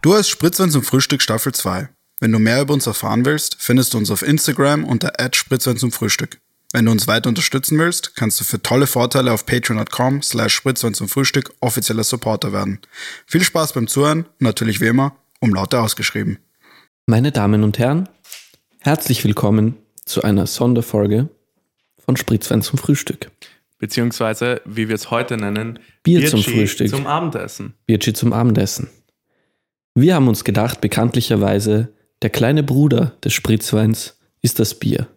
Du hast Spritzwein zum Frühstück Staffel 2. Wenn du mehr über uns erfahren willst, findest du uns auf Instagram unter Spritzwein zum Frühstück. Wenn du uns weiter unterstützen willst, kannst du für tolle Vorteile auf patreon.com slash Spritzwein zum Frühstück offizieller Supporter werden. Viel Spaß beim Zuhören und natürlich wie immer, um lauter ausgeschrieben. Meine Damen und Herren, herzlich willkommen zu einer Sonderfolge von Spritzwein zum Frühstück. Beziehungsweise, wie wir es heute nennen, Bier zum Bierchi Frühstück. Zum Abendessen. Bierchi zum Abendessen. Wir haben uns gedacht, bekanntlicherweise, der kleine Bruder des Spritzweins ist das Bier.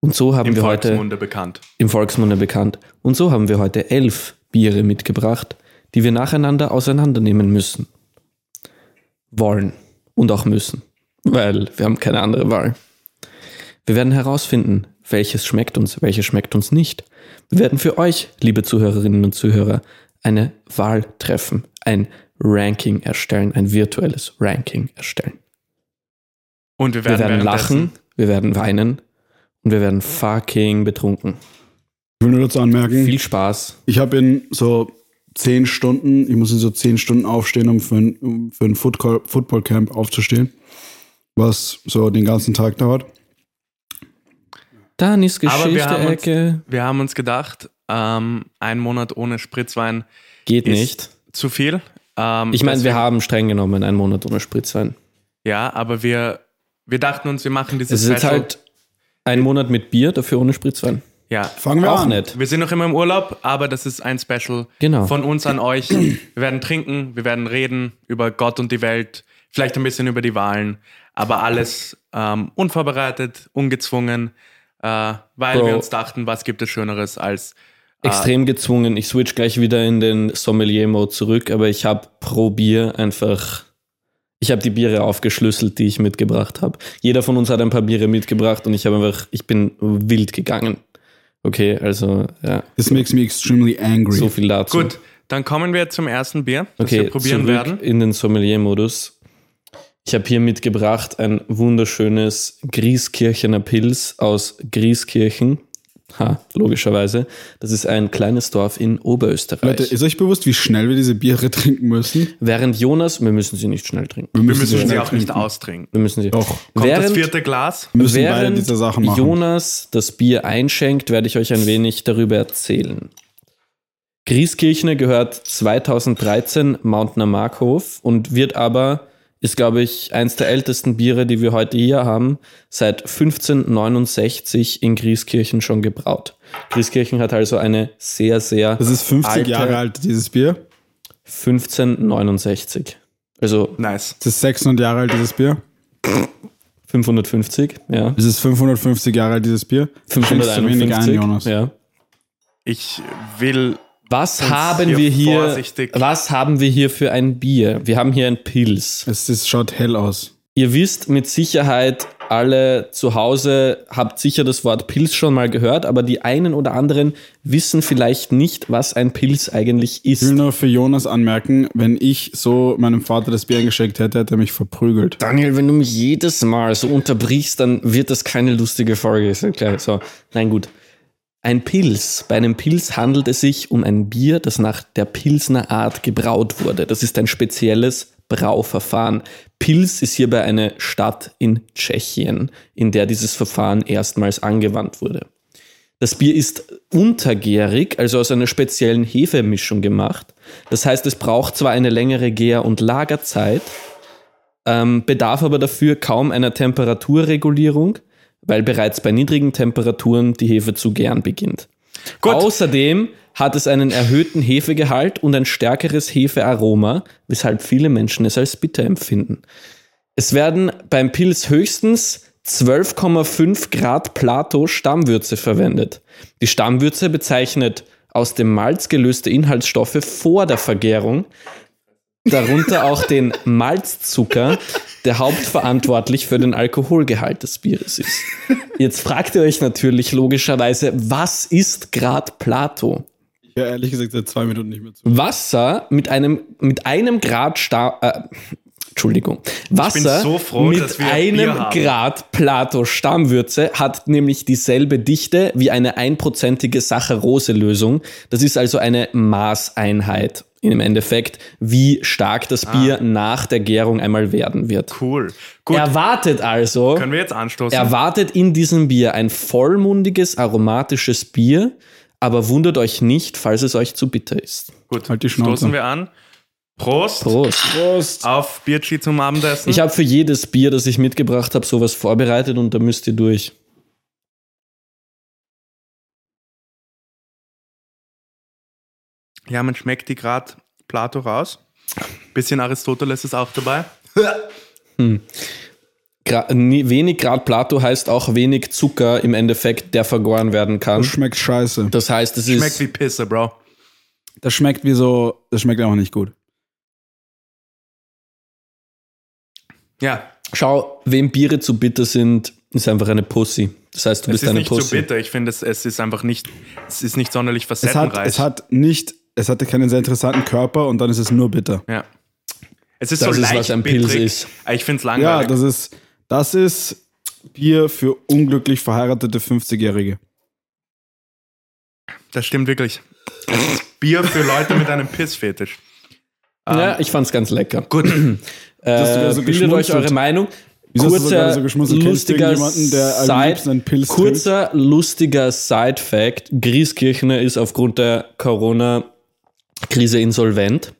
Und so haben Im wir heute Volksmunde bekannt. im Volksmunde bekannt. Und so haben wir heute elf Biere mitgebracht, die wir nacheinander auseinandernehmen müssen. Wollen. Und auch müssen. Weil wir haben keine andere Wahl. Wir werden herausfinden, welches schmeckt uns, welches schmeckt uns nicht. Wir werden für euch, liebe Zuhörerinnen und Zuhörer, eine Wahl treffen, ein Ranking erstellen, ein virtuelles Ranking erstellen. Und wir Wir werden, werden währenddessen- lachen, wir werden weinen und wir werden fucking betrunken. Ich will nur dazu anmerken, Viel Spaß. ich habe in so zehn Stunden, ich muss in so zehn Stunden aufstehen, um für ein, für ein Football, Football Camp aufzustehen, was so den ganzen Tag dauert. Dann ist Aber wir haben, uns, Geschichte-Ecke. wir haben uns gedacht, ähm, ein Monat ohne Spritzwein Geht ist nicht. zu viel. Ähm, Ich meine, wir haben streng genommen einen Monat ohne Spritzwein. Ja, aber wir, wir dachten uns, wir machen Es dieses ist jetzt Special- halt ein Monat mit Bier, dafür ohne Spritzwein. Ja, Fangen wir Auch an. nicht. wir sind noch immer im Urlaub, aber das ist ein Special Genau. von uns an euch. Wir werden trinken, wir werden reden über Gott und die Welt, vielleicht ein bisschen über die Wahlen, aber alles ähm, unvorbereitet, ungezwungen, äh, weil Bro. wir uns dachten, was gibt es Schöneres als Extrem gezwungen. Ich switch gleich wieder in den Sommelier-Mode zurück, aber ich habe pro Bier einfach. Ich habe die Biere aufgeschlüsselt, die ich mitgebracht habe. Jeder von uns hat ein paar Biere mitgebracht und ich habe einfach, ich bin wild gegangen. Okay, also ja, This makes me extremely angry. so viel dazu. Gut, dann kommen wir zum ersten Bier, das Okay, wir probieren zurück werden. in den Sommelier-Modus. Ich habe hier mitgebracht ein wunderschönes Grieskirchener Pils aus Grieskirchen. Ha, logischerweise. Das ist ein kleines Dorf in Oberösterreich. Leute, ist euch bewusst, wie schnell wir diese Biere trinken müssen? Während Jonas, wir müssen sie nicht schnell trinken. Wir müssen sie schnell auch nicht trinken. austrinken. Wir müssen sie. Doch. Kommt während das vierte Glas? Wir müssen beide während diese Sachen machen. Jonas das Bier einschenkt, werde ich euch ein wenig darüber erzählen. Grieskirchner gehört 2013 Mountner Markhof und wird aber, ist glaube ich eins der ältesten Biere, die wir heute hier haben, seit 1569 in Grieskirchen schon gebraut. Grieskirchen hat also eine sehr, sehr das ist 50 alte- Jahre alt, dieses Bier. 1569. Also Nice. Das ist 600 Jahre alt, dieses Bier. 550, ja. Es ist 550 Jahre alt, dieses Bier. Du schenkst zu wenig ein, 551, Jonas. ja. Ich will Was haben hier wir hier? vorsichtig- Was haben wir hier für ein Bier? Wir haben hier ein Pils. Es ist, schaut hell aus. Ihr wisst mit Sicherheit alle zu Hause habt sicher das Wort Pils schon mal gehört, aber die einen oder anderen wissen vielleicht nicht, was ein Pils eigentlich Ich will ist. nur für Jonas anmerken, wenn ich so meinem Vater das Bier eingeschenkt hätte, hätte er mich verprügelt. Daniel, wenn du mich jedes Mal so unterbrichst, dann wird das keine lustige Folge. Ist ja klar. So, nein, gut. Ein Pils. Bei einem Pils handelt es sich um ein Bier, das nach der Pilsner Art gebraut wurde. Das ist ein spezielles Brauverfahren. Pils ist hierbei eine Stadt in Tschechien, in der dieses Verfahren erstmals angewandt wurde. Das Bier ist untergärig, also aus einer speziellen Hefemischung gemacht. Das heißt, es braucht zwar eine längere Gär- und Lagerzeit, ähm, bedarf aber dafür kaum einer Temperaturregulierung, weil bereits bei niedrigen Temperaturen die Hefe zu gären beginnt. Gut. Außerdem hat es einen erhöhten Hefegehalt und ein stärkeres Hefearoma, weshalb viele Menschen es als bitter empfinden. Es werden beim Pils höchstens 12,5 Grad Plato Stammwürze verwendet. Die Stammwürze bezeichnet aus dem Malz gelöste Inhaltsstoffe vor der Vergärung, darunter auch den Malzzucker, der hauptverantwortlich für den Alkoholgehalt des Bieres ist. Jetzt fragt ihr euch natürlich logischerweise, was ist Grad Plato? Ja, ehrlich gesagt, seit zwei Minuten nicht mehr zu. Wasser mit einem, mit einem Grad Sta äh, Entschuldigung. Wasser so froh, mit dass wir einem. Grad Plato Stammwürze hat nämlich dieselbe Dichte wie eine einprozentige Saccharose-Lösung. Das ist also eine Maßeinheit im Endeffekt, wie stark das Bier nach der Gärung einmal werden wird. Cool. Gut, Erwartet also, können wir jetzt anstoßen? erwartet in diesem Bier ein vollmundiges, aromatisches Bier, aber wundert euch nicht, falls es euch zu bitter ist. Gut, Halt die Schnauze. stoßen wir an. Prost, Prost. Prost. auf Bierchi zum Abendessen. Ich habe für jedes Bier, das ich mitgebracht habe, sowas vorbereitet und da müsst ihr durch. Ja, man schmeckt die gerade Plato raus. Bisschen Aristoteles ist auch dabei. Gra nie- wenig Grad Plato heißt auch wenig Zucker im Endeffekt, der vergoren werden kann. Das schmeckt scheiße. Das heißt, es Schmeckt ist wie Pisse, Bro. Das schmeckt wie so, das schmeckt auch nicht gut. Ja, Schau, wem Biere zu bitter sind, ist einfach eine Pussy. Das heißt, du es bist ist eine nicht so Pussy. bitter. Ich finde, es, es ist einfach nicht, es ist nicht sonderlich Es hat, facettenreich. es hat nicht, es hatte keinen sehr interessanten Körper und dann ist es nur bitter. ja. Es ist Das so ist, leicht was ein Pilz bittrig. ist. Ich finde es Ja, langweilig. das ist, das ist Bier für unglücklich verheiratete 50-Jährige. Das stimmt wirklich. Bier für Leute mit einem Pissfetisch. Ja, ich fand's ganz lecker. Gut. Äh, so bildet euch eure Meinung. Wieso hast du so Kurzer, so lustiger Side, kurzer, lustiger Side-Fact. Grieskirchner ist aufgrund der Corona-Krise insolvent.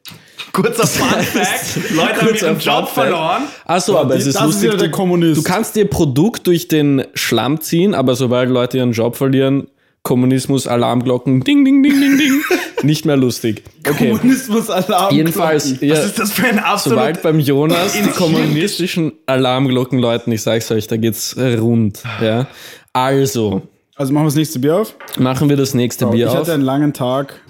Kurzer Fun Fact. Leute haben ihren Job verloren. Achso, aber es ist das ist lustig. wieder der du, Kommunist. du kannst dir Produkt durch den Schlamm ziehen, aber sobald Leute ihren Job verlieren, Kommunismus, Alarmglocken, ding, ding, ding, ding, ding, nicht mehr lustig. Okay. Kommunismus-Alarm. Jedenfalls, ja, Was ist das für ein absolut... sobald beim Jonas die in- kommunistischen Alarmglocken läuten, ich sag's euch, da geht's rund. Ja. Also, Also machen wir das nächste Bier auf. machen wir das nächste Bier ich auf. hatte einen langen Tag.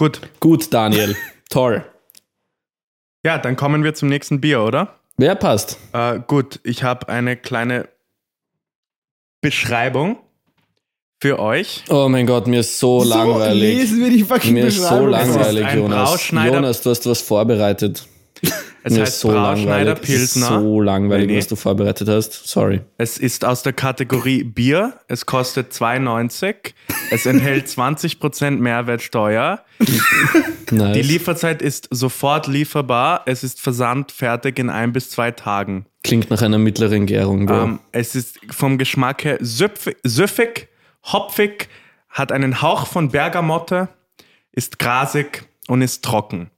Gut. Gut, Daniel. Toll. Ja, dann kommen wir zum nächsten Bier, oder? Wer passt? Äh, gut, ich habe eine kleine Beschreibung für euch. Oh mein Gott, mir ist so, langweilig. lesen wir die fucking Mir ist so langweilig, ein Jonas. Jonas, du hast was vorbereitet. Es mir heißt ist so Brauschneider Pilsner. so langweilig, Nee, nee. was du vorbereitet hast. Sorry. Es ist aus der Kategorie Bier. Es kostet 2,90. Es enthält 20% Mehrwertsteuer. Nice. Die Lieferzeit ist sofort lieferbar. Es ist versandfertig in ein bis zwei Tagen. Klingt nach einer mittleren Gärung, Bro. Ähm, es ist vom Geschmack her süpf- süffig, hopfig, hat einen Hauch von Bergamotte, ist grasig und ist trocken.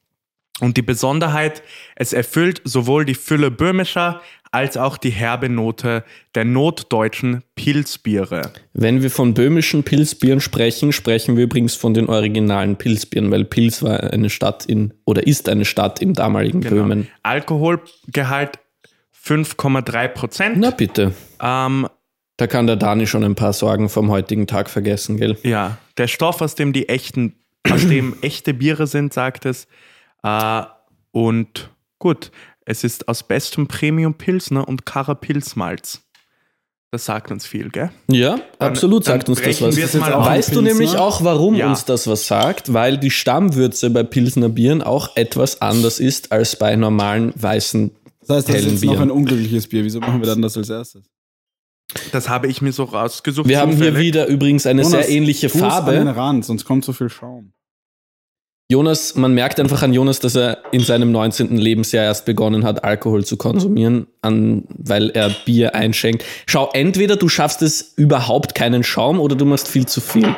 Und die Besonderheit, es erfüllt sowohl die Fülle böhmischer als auch die herbe Note der notdeutschen Pilzbiere. Wenn wir von böhmischen Pilzbieren sprechen, sprechen wir übrigens von den originalen Pilzbieren, weil Pilz war eine Stadt in oder ist eine Stadt im damaligen Böhmen. Alkoholgehalt 5,3 Prozent. Na bitte. Ähm, Da kann der Dani schon ein paar Sorgen vom heutigen Tag vergessen, gell? Ja, der Stoff, aus dem die echten, aus dem echte Biere sind, sagt es. Äh, und gut, es ist aus bestem Premium Pilsner und Pilzmalz. Das sagt uns viel, gell? Ja, absolut dann sagt uns das was. auf. Weißt du nämlich auch, warum Ja. uns das was sagt? Weil die Stammwürze bei Pilsner Bieren auch etwas anders ist als bei normalen weißen Das heißt, das ist hellen jetzt noch Bieren. ein unglückliches Bier. Wieso machen wir dann das als erstes? Das habe ich mir so rausgesucht. Wir haben hier zufällig. wieder übrigens eine Jonas, sehr ähnliche tu's an den Farbe. Rand, sonst kommt so viel Schaum. Jonas, man merkt einfach an Jonas, dass er in seinem 19. Lebensjahr erst begonnen hat, Alkohol zu konsumieren, an, weil er Bier einschenkt. Schau, entweder du schaffst es überhaupt keinen Schaum oder du machst viel zu viel.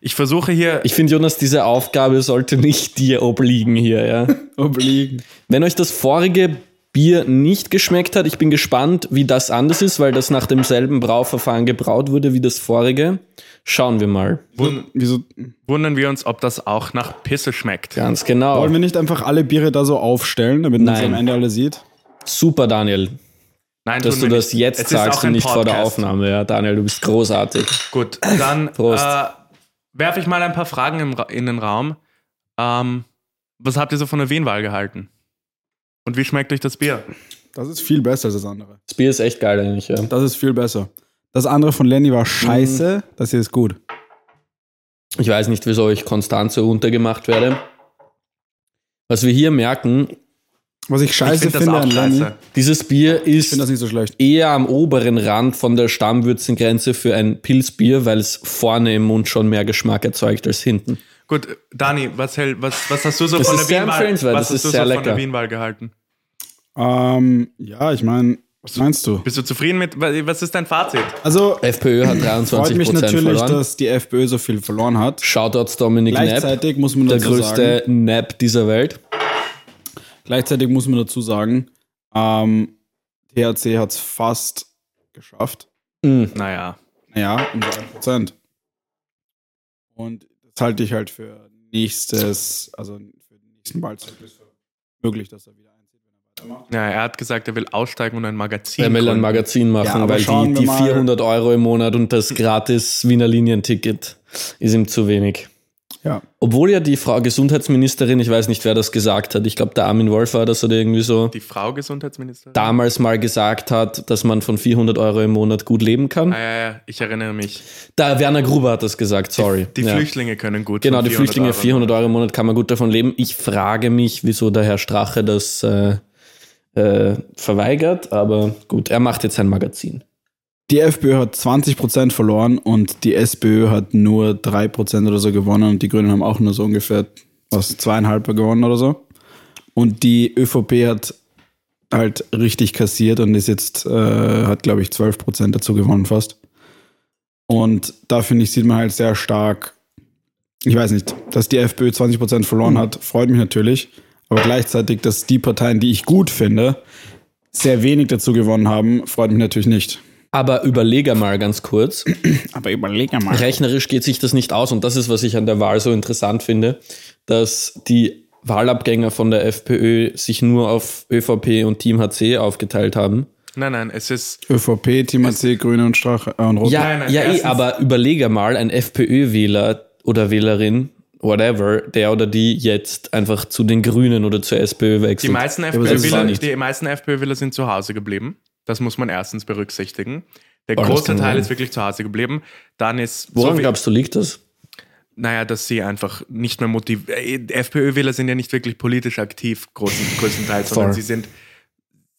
Ich versuche hier. Ich finde, Jonas, diese Aufgabe sollte nicht dir obliegen hier, ja. Obliegen. Wenn euch das vorige Bier nicht geschmeckt hat, ich bin gespannt, wie das anders ist, weil das nach demselben Brauverfahren gebraut wurde wie das vorige. Schauen wir mal. wun- Wieso wundern wir uns, ob das auch nach Pisse schmeckt. Ganz genau. wollen wir nicht einfach alle Biere da so aufstellen, damit man es am Ende alle sieht? Super, Daniel, Nein, dass du das nicht. jetzt Es sagst und nicht vor der Podcast. Aufnahme. Ja, Daniel, du bist großartig. Gut, dann Prost. äh, werfe ich mal ein paar Fragen im, in den Raum. Ähm, was habt ihr so von der Wienwahl gehalten? Und wie schmeckt euch das Bier? Das ist viel besser als das andere. Das Bier ist echt geil eigentlich, ja. Das ist viel besser. Das andere von Lenny war scheiße, das hier ist gut. Ich weiß nicht, wieso ich konstant so untergemacht werde. Was wir hier merken, Was ich Ich scheiße finde das finde auch an Lenny, dieses Bier ich ist finde das nicht so schlecht. eher am oberen Rand von der Stammwürzengrenze für ein Pilzbier, weil es vorne im Mund schon mehr Geschmack erzeugt als hinten. Gut, Dani, was, hält, was, was hast du so Das von ist der Wienwahl? Was das hast du ist so sehr von der lecker. Wienwahl gehalten? Ähm, ja, ich meine, was meinst du? Bist du zufrieden mit, was ist dein Fazit? Also, FPÖ hat 23 freut mich Prozent natürlich, verloren. dass die FPÖ so viel verloren hat. Shoutouts Dominik Knapp, Gleichzeitig muss man der dazu größte sagen, Nap dieser Welt. gleichzeitig muss man dazu sagen, ähm, THC hat es fast geschafft. Naja. Naja, um so 1%. Und halte ich halt für nächstes, also für den nächsten Wahlzyklus für möglich, dass er wieder einzieht, wenn er weitermacht. Ja, er hat gesagt, er will aussteigen und ein Magazin. Er will ein. Magazin machen, Ja, weil die, die mal- 400 Euro im Monat und das gratis Wiener Linienticket ist ihm zu wenig. Ja. Obwohl ja die Frau Gesundheitsministerin, ich weiß nicht, wer das gesagt hat, ich glaube, der Armin Wolf war das oder irgendwie so, Die Frau Gesundheitsministerin? damals mal gesagt hat, dass man von 400 Euro im Monat gut leben kann. Ah, ja, ja, ich erinnere mich. Da Werner Gruber hat das gesagt, sorry. Die ja. Flüchtlinge können gut. Genau, die Flüchtlinge, Euro. 400 Euro im Monat kann man gut davon leben. Ich frage mich, wieso der Herr Strache das äh, äh, verweigert, aber gut, er macht jetzt ein Magazin. Die FPÖ hat 20% verloren und die SPÖ hat nur 3% oder so gewonnen und die Grünen haben auch nur so ungefähr was zweieinhalb gewonnen oder so. Und die ÖVP hat halt richtig kassiert und ist jetzt, äh, hat glaube ich 12% dazu gewonnen fast. Und da finde ich, sieht man halt sehr stark, ich weiß nicht, dass die FPÖ 20% verloren hat, freut mich natürlich. Aber gleichzeitig, dass die Parteien, die ich gut finde, sehr wenig dazu gewonnen haben, freut mich natürlich nicht. Aber überlege mal ganz kurz. Aber überleg mal. Rechnerisch geht sich das nicht aus und das ist, was ich an der Wahl so interessant finde, dass die Wahlabgänger von der FPÖ sich nur auf ÖVP und Team HC aufgeteilt haben. Nein, nein, es ist. ÖVP, Team AC, Grüne und Strache äh, und Rot. Ja, Nein, nein, ja eh, aber überlege mal, ein FPÖ-Wähler oder Wählerin, whatever, der oder die jetzt einfach zu den Grünen oder zur SPÖ Die wechselt. die meisten FPÖ-Wähler sind zu Hause geblieben. Das muss man erstens berücksichtigen. Der Oh, große Teil sein. ist wirklich zu Hause geblieben. Dann ist. Woran so glaubst du, liegt das? Naja, dass sie einfach nicht mehr motiviert. FPÖ-Wähler sind ja nicht wirklich politisch aktiv, großen, größtenteils, sondern sie sind,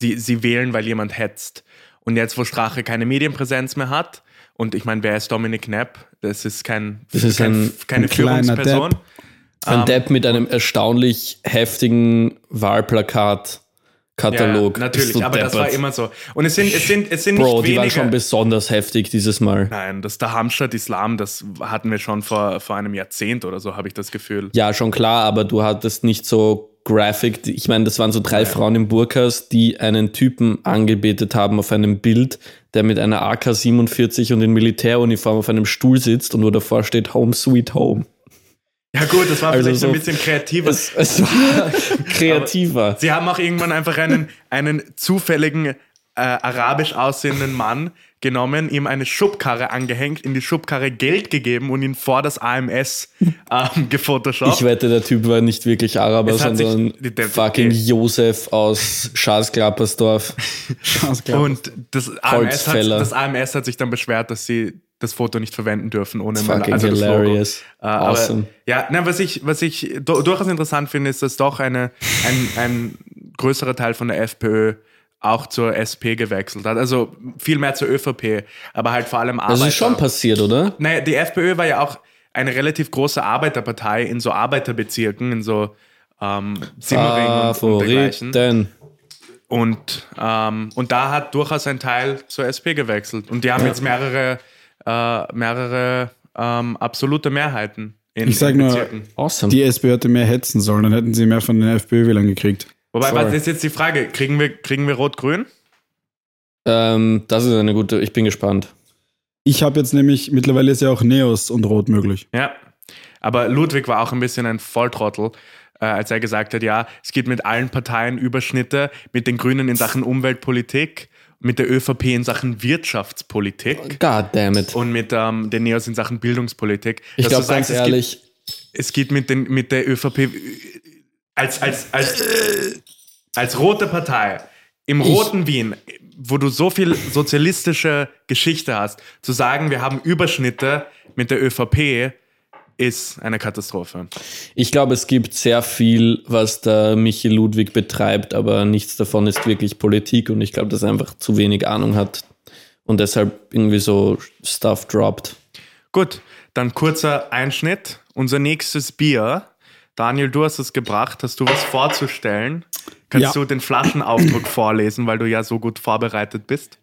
sie, sie wählen, weil jemand hetzt. Und jetzt, wo Strache keine Medienpräsenz mehr hat, und ich meine, wer ist Dominik Knapp? Das ist kein, Das ist kein, ein- keine ein Führungsperson. Depp. Ein Ähm, Depp mit einem erstaunlich heftigen Wahlplakat-Katalog. Ja, natürlich, du aber das war deppert. immer so. Und es sind, es sind, es sind Bro, nicht die waren schon besonders heftig dieses Mal. Nein, das der Hamstadt Islam, das hatten wir schon vor, vor einem Jahrzehnt oder so, habe ich das Gefühl. Ja, schon klar, aber du hattest nicht so graphic. Ich meine, das waren so drei Frauen im Burkas, die einen Typen angebetet haben auf einem Bild, der mit einer AK-47 und in Militäruniform auf einem Stuhl sitzt und wo davor steht Home Sweet Home. Ja gut, das war Also vielleicht so- ein bisschen kreativer. Es, es war kreativer. Sie haben auch irgendwann einfach einen, einen zufälligen äh, arabisch aussehenden Mann genommen, ihm eine Schubkarre angehängt, in die Schubkarre Geld gegeben und ihn vor das AMS ähm, gefotoshoppt. Ich wette, der Typ war nicht wirklich Araber, sich- sondern der- fucking die- Josef aus klar. und das AMS, hat, das AMS hat sich dann beschwert, dass sie das Foto nicht verwenden dürfen ohne It's Mal- fucking also hilarious. Äh, aber, Awesome. ja, na, was ich, was ich du- durchaus interessant finde, ist, dass doch eine, ein, ein größerer Teil von der FPÖ auch zur SP gewechselt hat. Also viel mehr zur ÖVP, aber halt vor allem Arbeiter. Das ist schon passiert, oder? Naja, die FPÖ war ja auch eine relativ große Arbeiterpartei in so Arbeiterbezirken, in so ähm, Simmering und, und dergleichen. Und, ähm, und da hat durchaus ein Teil zur SP gewechselt. Und die haben jetzt mehrere, äh, mehrere ähm, absolute Mehrheiten in, Ich sag in nur-. Awesome. Die SPÖ hätte mehr hetzen sollen, dann hätten sie mehr von den FPÖ-Wählern gekriegt. Wobei, Voll. was ist jetzt die Frage? Kriegen wir, kriegen wir Rot-Grün? ähm, das ist eine gute, ich bin gespannt. Ich habe jetzt nämlich, mittlerweile ist ja auch Neos und Rot möglich. Ja. Aber Ludwig war auch ein bisschen ein Volltrottel, äh, als er gesagt hat, ja, es gibt mit allen Parteien Überschnitte, mit den Grünen in Sachen Umweltpolitik, mit der ÖVP in Sachen Wirtschaftspolitik God damn it. und mit ähm, den Neos in Sachen Bildungspolitik. Ich glaube ganz gibt- ehrlich, es geht mit, den, mit der ÖVP als, als, als, als rote Partei im roten Wien, wo du so viel sozialistische Geschichte hast, zu sagen, wir haben Überschnitte mit der ÖVP, ist eine Katastrophe. ich glaube, es gibt sehr viel, was der Michi Ludwig betreibt, aber nichts davon ist wirklich Politik und ich glaube, dass er einfach zu wenig Ahnung hat und deshalb irgendwie so Stuff droppt. Gut, dann kurzer Einschnitt unser nächstes Bier. Daniel, du hast es gebracht. Hast du was vorzustellen? Kannst Ja. du den Flaschenaufdruck vorlesen, weil du ja so gut vorbereitet bist?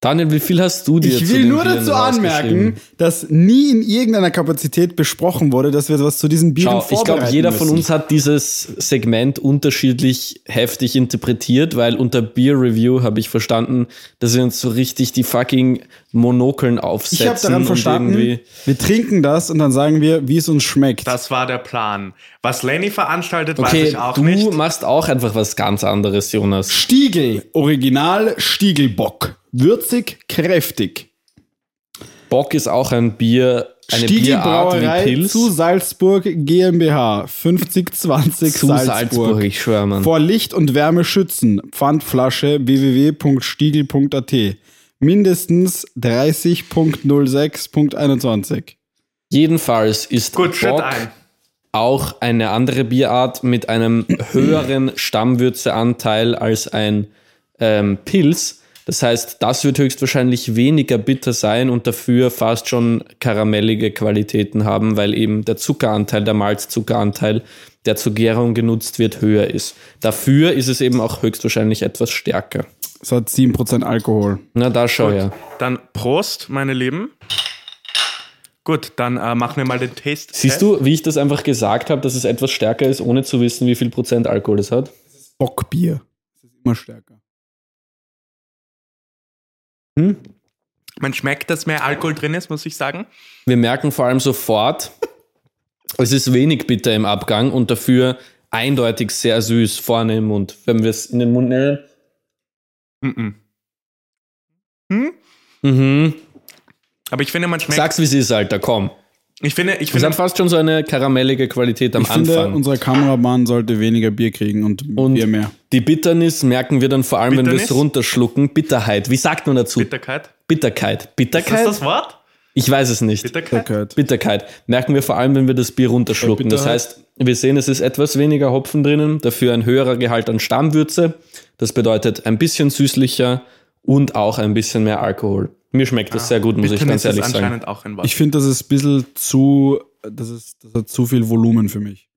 Daniel, wie viel hast du dir Ich zu will nur Bieren dazu anmerken, dass nie in irgendeiner Kapazität besprochen wurde, dass wir was zu diesen Bieren Schau, ich glaube, jeder von müssen. uns hat dieses Segment unterschiedlich heftig interpretiert, weil unter Beer Review habe ich verstanden, dass wir uns so richtig die fucking Monokeln aufsetzen. Ich habe daran verstanden, wir trinken das und dann sagen wir, wie es uns schmeckt. Das war der Plan. Was Lenny veranstaltet, weiß Okay, ich auch du nicht. machst auch einfach was ganz anderes, Jonas. Stiegel, Original Stiegelbock. Würzig, kräftig. Bock ist auch ein Bier, eine Bierart wie Brauerei Pilz. zu Salzburg GmbH. 5020 Zu Salzburg. Salzburg, ich schwöre, Mann. Vor Licht und Wärme schützen. Pfandflasche www.stiegel.at. Mindestens 30.06.21. Jedenfalls ist Gut, Bock ein. auch eine andere Bierart mit einem höheren Stammwürzeanteil als ein ähm, Pilz. Das heißt, das wird höchstwahrscheinlich weniger bitter sein und dafür fast schon karamellige Qualitäten haben, weil eben der Zuckeranteil, der Malzzuckeranteil, der zur Gärung genutzt wird, höher ist. Dafür ist es eben auch höchstwahrscheinlich etwas stärker. Es hat 7% Alkohol. Na, da schau her. Dann Prost, meine Lieben. Gut, dann äh, machen wir mal den Taste. Siehst du, wie ich das einfach gesagt habe, dass es etwas stärker ist, ohne zu wissen, wie viel Prozent Alkohol es hat? Bockbier. Das ist immer stärker. Hm? Man schmeckt, dass mehr Alkohol drin ist, muss ich sagen. Wir merken vor allem sofort, es ist wenig bitter im Abgang und dafür eindeutig sehr süß vorne im Mund. Wenn wir es in den Mund nehmen. Mhm. Hm? Mhm. Aber ich finde, man schmeckt. Sag's, wie es ist, Alter, komm. Ich finde, ich Es finde, hat fast schon so eine karamellige Qualität am Ich finde, Anfang. unser Kameramann sollte weniger Bier kriegen und, Und Bier mehr. die Bitternis merken wir dann vor allem, wenn wir es Bitternis? runterschlucken. Bitterheit. Wie sagt man dazu? Bitterkeit. Bitterkeit. Ist Bitterkeit? das das Wort? Ich weiß es nicht. Bitterkeit? Bitterkeit. Bitterkeit merken wir vor allem, wenn wir das Bier runterschlucken. Das heißt, wir sehen, es ist etwas weniger Hopfen drinnen, dafür ein höherer Gehalt an Stammwürze. Das bedeutet ein bisschen süßlicher und auch ein bisschen mehr Alkohol. Mir schmeckt das sehr gut, muss ich ganz ehrlich sagen. Ich finde, das ist ein bisschen zu, das, ist, das hat zu viel Volumen für mich.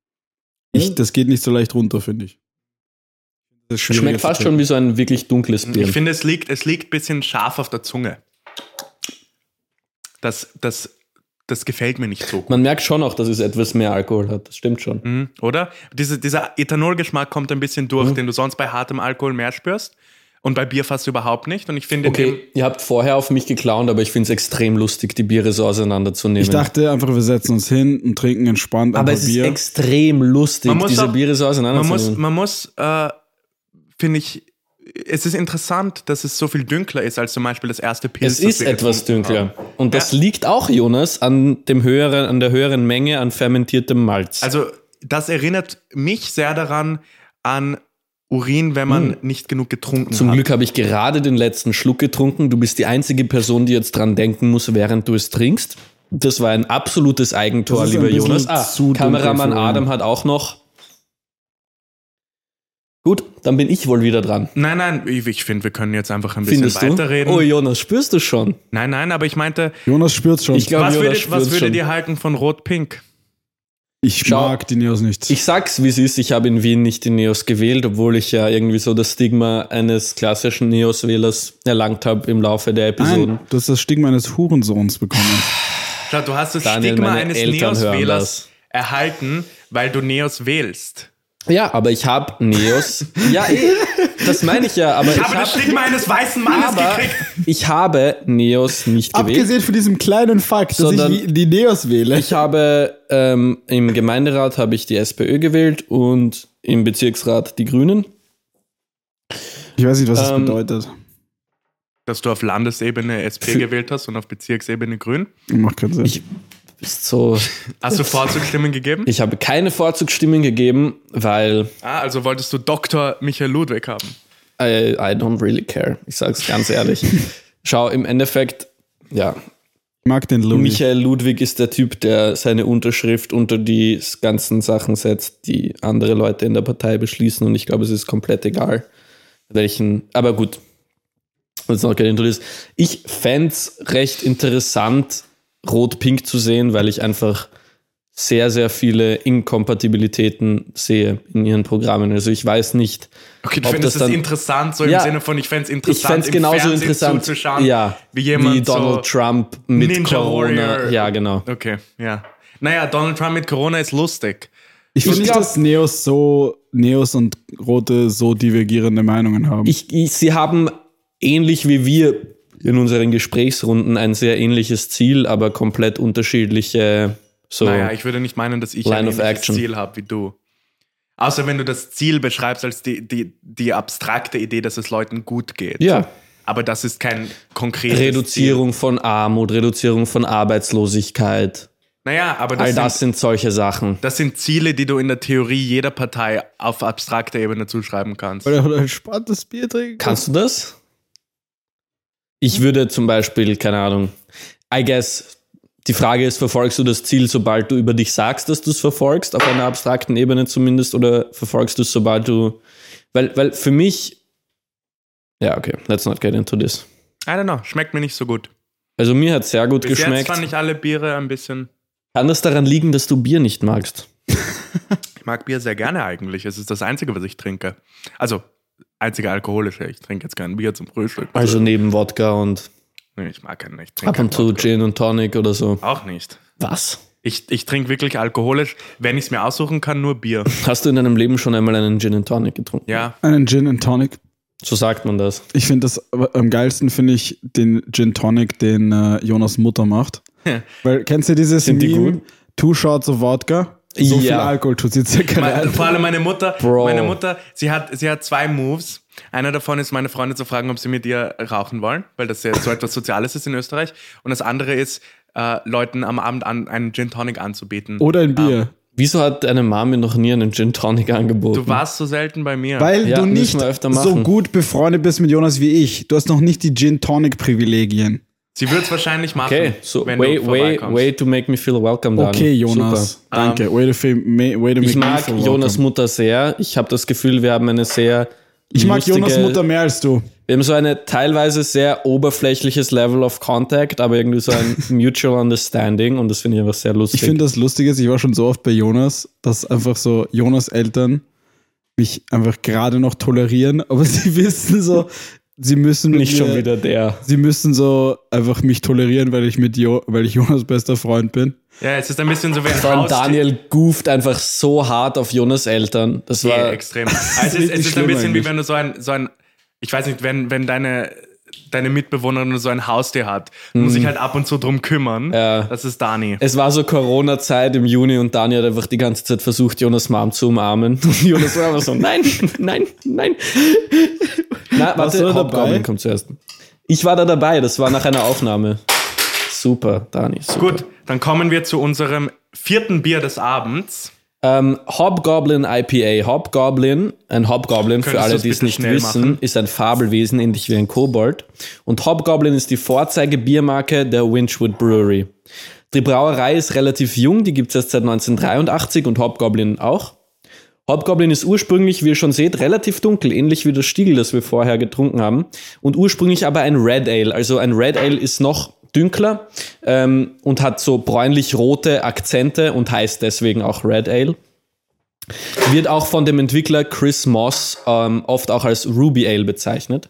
Ich, das geht nicht so leicht runter, finde ich. Das Schmeckt fast schon wie so ein wirklich dunkles Bier. Ich finde, es liegt, es liegt ein bisschen scharf auf der Zunge. Das, das, das gefällt mir nicht so gut. Man merkt schon auch, dass es etwas mehr Alkohol hat. Das stimmt schon. Mhm, oder? Diese, dieser Ethanolgeschmack kommt ein bisschen durch, den du sonst bei hartem Alkohol mehr spürst. Und bei Bier fast überhaupt nicht. Und ich finde, in Okay, ihr habt vorher auf mich geklaunt, aber ich finde es extrem lustig, die Biere so auseinanderzunehmen. Ich dachte einfach, wir setzen uns hin und trinken entspannt aber es ist Bier. extrem lustig, diese auch- Biere so man muss, auseinanderzunehmen. man muss äh, finde ich, es ist interessant, dass es so viel dünkler ist als zum Beispiel das erste Pilz. Es ist etwas dünkler. haben. Und das Ja. liegt auch, Jonas, an, dem höheren, an der höheren Menge an fermentiertem Malz. Also, das erinnert mich sehr daran an Urin, wenn man nicht genug getrunken Hm. Zum hat. Glück habe ich gerade den letzten Schluck getrunken. Du bist die einzige Person, die jetzt dran denken muss, während du es trinkst. Das war ein absolutes Eigentor, lieber Jonas. Ah, Kameramann. Adam hat auch noch. Gut, dann bin ich wohl wieder dran. Nein, nein, ich, ich finde, wir können jetzt einfach ein bisschen Findest du? weiterreden. Oh, Jonas, spürst du schon? Nein, nein, aber ich meinte, Jonas spürt schon. Ich glaub- was, Jonas würdet, was würdet ihr halten von Rot-Pink? Ich Schau. mag die Neos nicht. Ich sag's, wie es ist. Ich habe in Wien nicht die Neos gewählt, obwohl ich ja irgendwie so das Stigma eines klassischen Neos-Wählers erlangt habe im Laufe der Episoden. Nein, du hast das Stigma eines Hurensohns bekommen. Schau, du hast das Daniel, Stigma eines Neos-Wählers erhalten, weil du Neos wählst. Ja, aber ich habe Neos. ja, eh, das meine ich ja, aber ich, Ich habe das Stigma eines weißen Mannes aber gekriegt. ich habe Neos nicht gewählt. Abgesehen von diesem kleinen Fakt, dass ich die, Neos wähle. Ich habe ähm, im Gemeinderat habe ich die SPÖ gewählt und im Bezirksrat die Grünen. Ich weiß nicht, was das Ähm, bedeutet. Dass du auf Landesebene SP gewählt hast und auf Bezirksebene Grün. Macht keinen Sinn. Ich bist so. Hast du Vorzugsstimmen gegeben? Ich habe keine Vorzugsstimmen gegeben, weil Ah, also wolltest du Dr. Michael Ludwig haben. I, I don't really care. Ich sage es ganz ehrlich. Schau, im Endeffekt, ja, ich mag den Louis. Michael Ludwig ist der Typ, der seine Unterschrift unter die ganzen Sachen setzt, die andere Leute in der Partei beschließen. Und ich glaube, es ist komplett egal, welchen. Aber gut, let's not get into this. Ich fände es recht interessant, Rot-Pink zu sehen, weil ich einfach sehr, sehr viele Inkompatibilitäten sehe in ihren Programmen. Also ich weiß nicht, Okay, du ob findest das dann- interessant, so im Ja. Sinne von, ich fände es ich interessant, fände es genauso Fernsehen interessant, zuzuschauen, ja, wie jemand wie Donald so, Trump mit Ninja Corona. Warrior. Ja, genau. Okay, ja. Naja, Donald Trump mit Corona ist lustig. Ich finde Ich nicht, dass Neos so, Neos und Rote so divergierende Meinungen haben. Ich, ich, sie haben ähnlich wie wir in unseren Gesprächsrunden ein sehr ähnliches Ziel, aber komplett unterschiedliche so. Naja, ich würde nicht meinen, dass ich Line ein of ähnliches action. Ziel habe wie du. Außer wenn du das Ziel beschreibst als die, die, die abstrakte Idee, dass es Leuten gut geht. ja, Aber das ist kein konkretes Reduzierung von Armut, Reduzierung von Arbeitslosigkeit. Ziel. Naja, aber das, All das sind, sind solche Sachen. das sind Ziele, die du in der Theorie jeder Partei auf abstrakter Ebene zuschreiben kannst. Oder, oder ein spannendes Bier trinken. Kannst du das? Ich würde zum Beispiel, keine Ahnung, I guess, die Frage ist, verfolgst du das Ziel, sobald du über dich sagst, dass du es verfolgst, auf einer abstrakten Ebene zumindest, oder verfolgst du es, sobald du, weil, weil für mich, ja, okay, let's not get into this. I don't know, schmeckt mir nicht so gut. Also mir hat sehr gut Bis geschmeckt. jetzt fand ich alle Biere ein bisschen. Kann das daran liegen, dass du Bier nicht magst? Ich mag Bier sehr gerne eigentlich. Es ist das Einzige, was ich trinke. Also, einzige alkoholische. Ich trinke jetzt kein Bier zum Frühstück. Also neben Wodka und Nee, ich mag keinen. Ich ab und zu Wodka. Gin und Tonic oder so. Auch nicht. Was? Ich, ich trinke wirklich alkoholisch, wenn ich es mir aussuchen kann, nur Bier. Hast du in deinem Leben schon einmal einen Gin und Tonic getrunken? Ja. Einen Gin and Tonic. So sagt man das. Ich finde das am geilsten finde ich den Gin Tonic, den äh, Jonas Mutter macht. Weil kennst du dieses Sind die Meme? gut? Two Shots of Vodka. So viel Ja. Alkohol tut sie circa Meine, rein. vor allem meine Mutter, Bro. meine Mutter, sie hat, sie hat zwei Moves. Einer davon ist, meine Freunde zu fragen, ob sie mit ihr rauchen wollen, weil das ja so etwas Soziales ist in Österreich. Und das andere ist, äh, Leuten am Abend an, einen Gin Tonic anzubieten. Oder ein Bier. Wieso hat deine Mom mir noch nie einen Gin Tonic angeboten? Du warst so selten bei mir. Weil Ja, du nicht so gut befreundet bist mit Jonas wie ich. Du hast noch nicht die Gin Tonic Privilegien. Sie wird es wahrscheinlich machen, Okay, so wenn way, du way, way to make me feel welcome, Dani. Okay, Jonas. Super. Danke. way, to feel, way to make Ich me mag feel Jonas welcome. Mutter sehr. Ich habe das Gefühl, wir haben eine sehr Ich mag Jonas Mutter mehr als du. Wir haben so eine teilweise sehr oberflächliches Level of Contact, aber irgendwie so ein Mutual Understanding und das finde ich einfach sehr lustig. Ich finde das Lustige ist, ich war schon so oft bei Jonas, dass einfach so Jonas Eltern mich einfach gerade noch tolerieren, aber sie wissen so, sie müssen nicht mir, schon wieder der. Sie müssen so einfach mich tolerieren, weil ich mit jo weil ich Jonas bester Freund bin. Ja, es ist ein bisschen so wie ein Vor allem Haustier. Daniel gooft einfach so hart auf Jonas Eltern. Das Ja, war extrem. Also es ist, es ist ein bisschen wie eigentlich. wenn du so ein, so ein, ich weiß nicht, wenn, wenn deine, deine Mitbewohnerin so ein Haustier hat, muss sich halt ab und zu drum kümmern. Mhm. Ja. Das ist Dani. Es war so Corona-Zeit im Juni und Dani hat einfach die ganze Zeit versucht, Jonas Mom zu umarmen. Und Jonas war einfach so, nein, nein, nein. Na, Warst warte, du da Hobgoblin dabei? kommt zuerst. Ich war da dabei, das war nach einer Aufnahme. Super, Dani, super. Gut, dann kommen wir zu unserem vierten Bier des Abends. Ähm, Hobgoblin IPA. Hobgoblin, ein Hobgoblin, für Könntest alle, du's die es nicht wissen, machen? ist ein Fabelwesen, ähnlich wie ein Kobold. Und Hobgoblin ist die Vorzeigebiermarke der Winchwood Brewery. Die Brauerei ist relativ jung, die gibt es erst seit 1983 und Hobgoblin auch. Hobgoblin ist ursprünglich, wie ihr schon seht, relativ dunkel, ähnlich wie das Stiegel, das wir vorher getrunken haben. Und ursprünglich aber ein Red Ale. Also ein Red Ale ist noch dünkler ähm, und hat so bräunlich-rote Akzente und heißt deswegen auch Red Ale. Wird auch von dem Entwickler Chris Moss ähm, oft auch als Ruby Ale bezeichnet.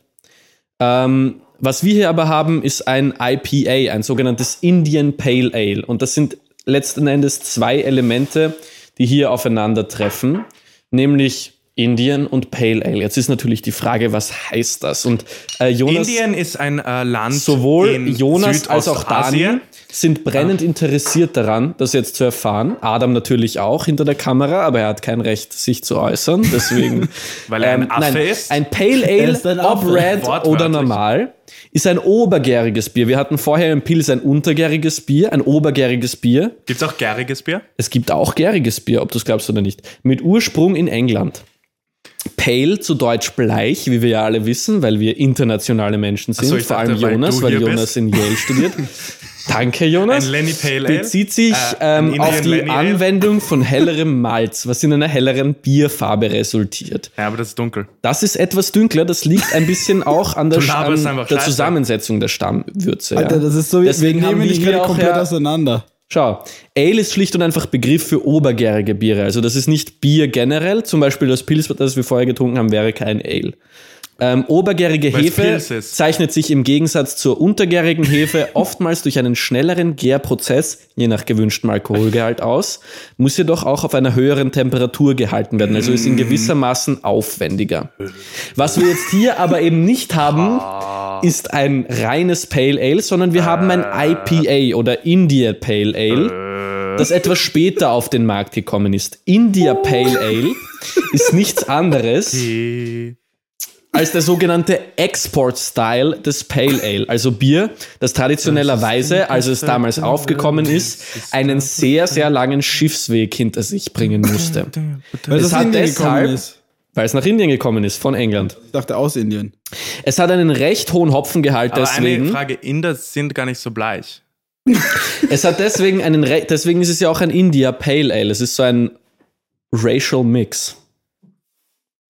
Ähm, was wir hier aber haben, ist ein IPA, ein sogenanntes Indian Pale Ale. Und das sind letzten Endes zwei Elemente, die hier aufeinandertreffen, nämlich Indien und Pale Ale. Jetzt ist natürlich die Frage, was heißt das? Und äh, Jonas, Indien ist ein äh, Land sowohl in Jonas als auch Dani Südostasien. sind brennend interessiert daran, das jetzt zu erfahren. Adam natürlich auch hinter der Kamera, aber er hat kein Recht, sich zu äußern. Deswegen, Weil er ein Affe nein, ist. Ein Pale Ale, ist ein ob. Red oder normal, ist ein obergäriges Bier. Wir hatten vorher im Pils ein untergäriges Bier, ein obergäriges Bier. Gibt es auch gäriges Bier? Es gibt auch gäriges Bier, ob du es glaubst oder nicht. Mit Ursprung in England. Pale, zu Deutsch bleich, wie wir ja alle wissen, weil wir internationale Menschen sind. so, ich vor dachte, allem weil Jonas, weil hier Jonas bist. in Yale studiert. Danke, Jonas. Ein Lenny Pale Ale? Bezieht sich Äh, ähm, auf die Lenny Ale? Anwendung von hellerem Malz, was in einer helleren Bierfarbe resultiert. Ja, aber das ist dunkel. Das ist etwas dünkler, das liegt ein bisschen auch an der, an der. Zusammensetzung der Stammwürze. Alter, ja. das ist so, wie Deswegen wir haben nehmen wir dich hier gerade komplett ja- auseinander. Schau, Ale ist schlicht und einfach Begriff für obergärige Biere. Also das ist nicht Bier generell. Zum Beispiel das Pils, das wir vorher getrunken haben, wäre kein Ale. Ähm, obergärige Weil's Hefe zeichnet sich im Gegensatz zur untergärigen Hefe oftmals durch einen schnelleren Gärprozess, je nach gewünschtem Alkoholgehalt aus, muss jedoch auch auf einer höheren Temperatur gehalten werden, also ist in gewissermaßen aufwendiger. Was wir jetzt hier aber eben nicht haben, ist ein reines Pale Ale, sondern wir haben ein IPA oder India Pale Ale, das etwas später auf den Markt gekommen ist. India Pale Ale ist nichts anderes als der sogenannte Export-Style des Pale Ale, also Bier, das traditionellerweise, als es damals aufgekommen ist, einen sehr, sehr langen Schiffsweg hinter sich bringen musste. Weil Es hat deshalb-. Weil es nach Indien gekommen ist, von England. Ich dachte aus Indien. Es hat einen recht hohen Hopfengehalt Aber deswegen. eine Frage, Inder sind gar nicht so bleich. Es hat deswegen einen, re- deswegen ist es ja auch ein India Pale Ale. Es ist so ein Racial Mix.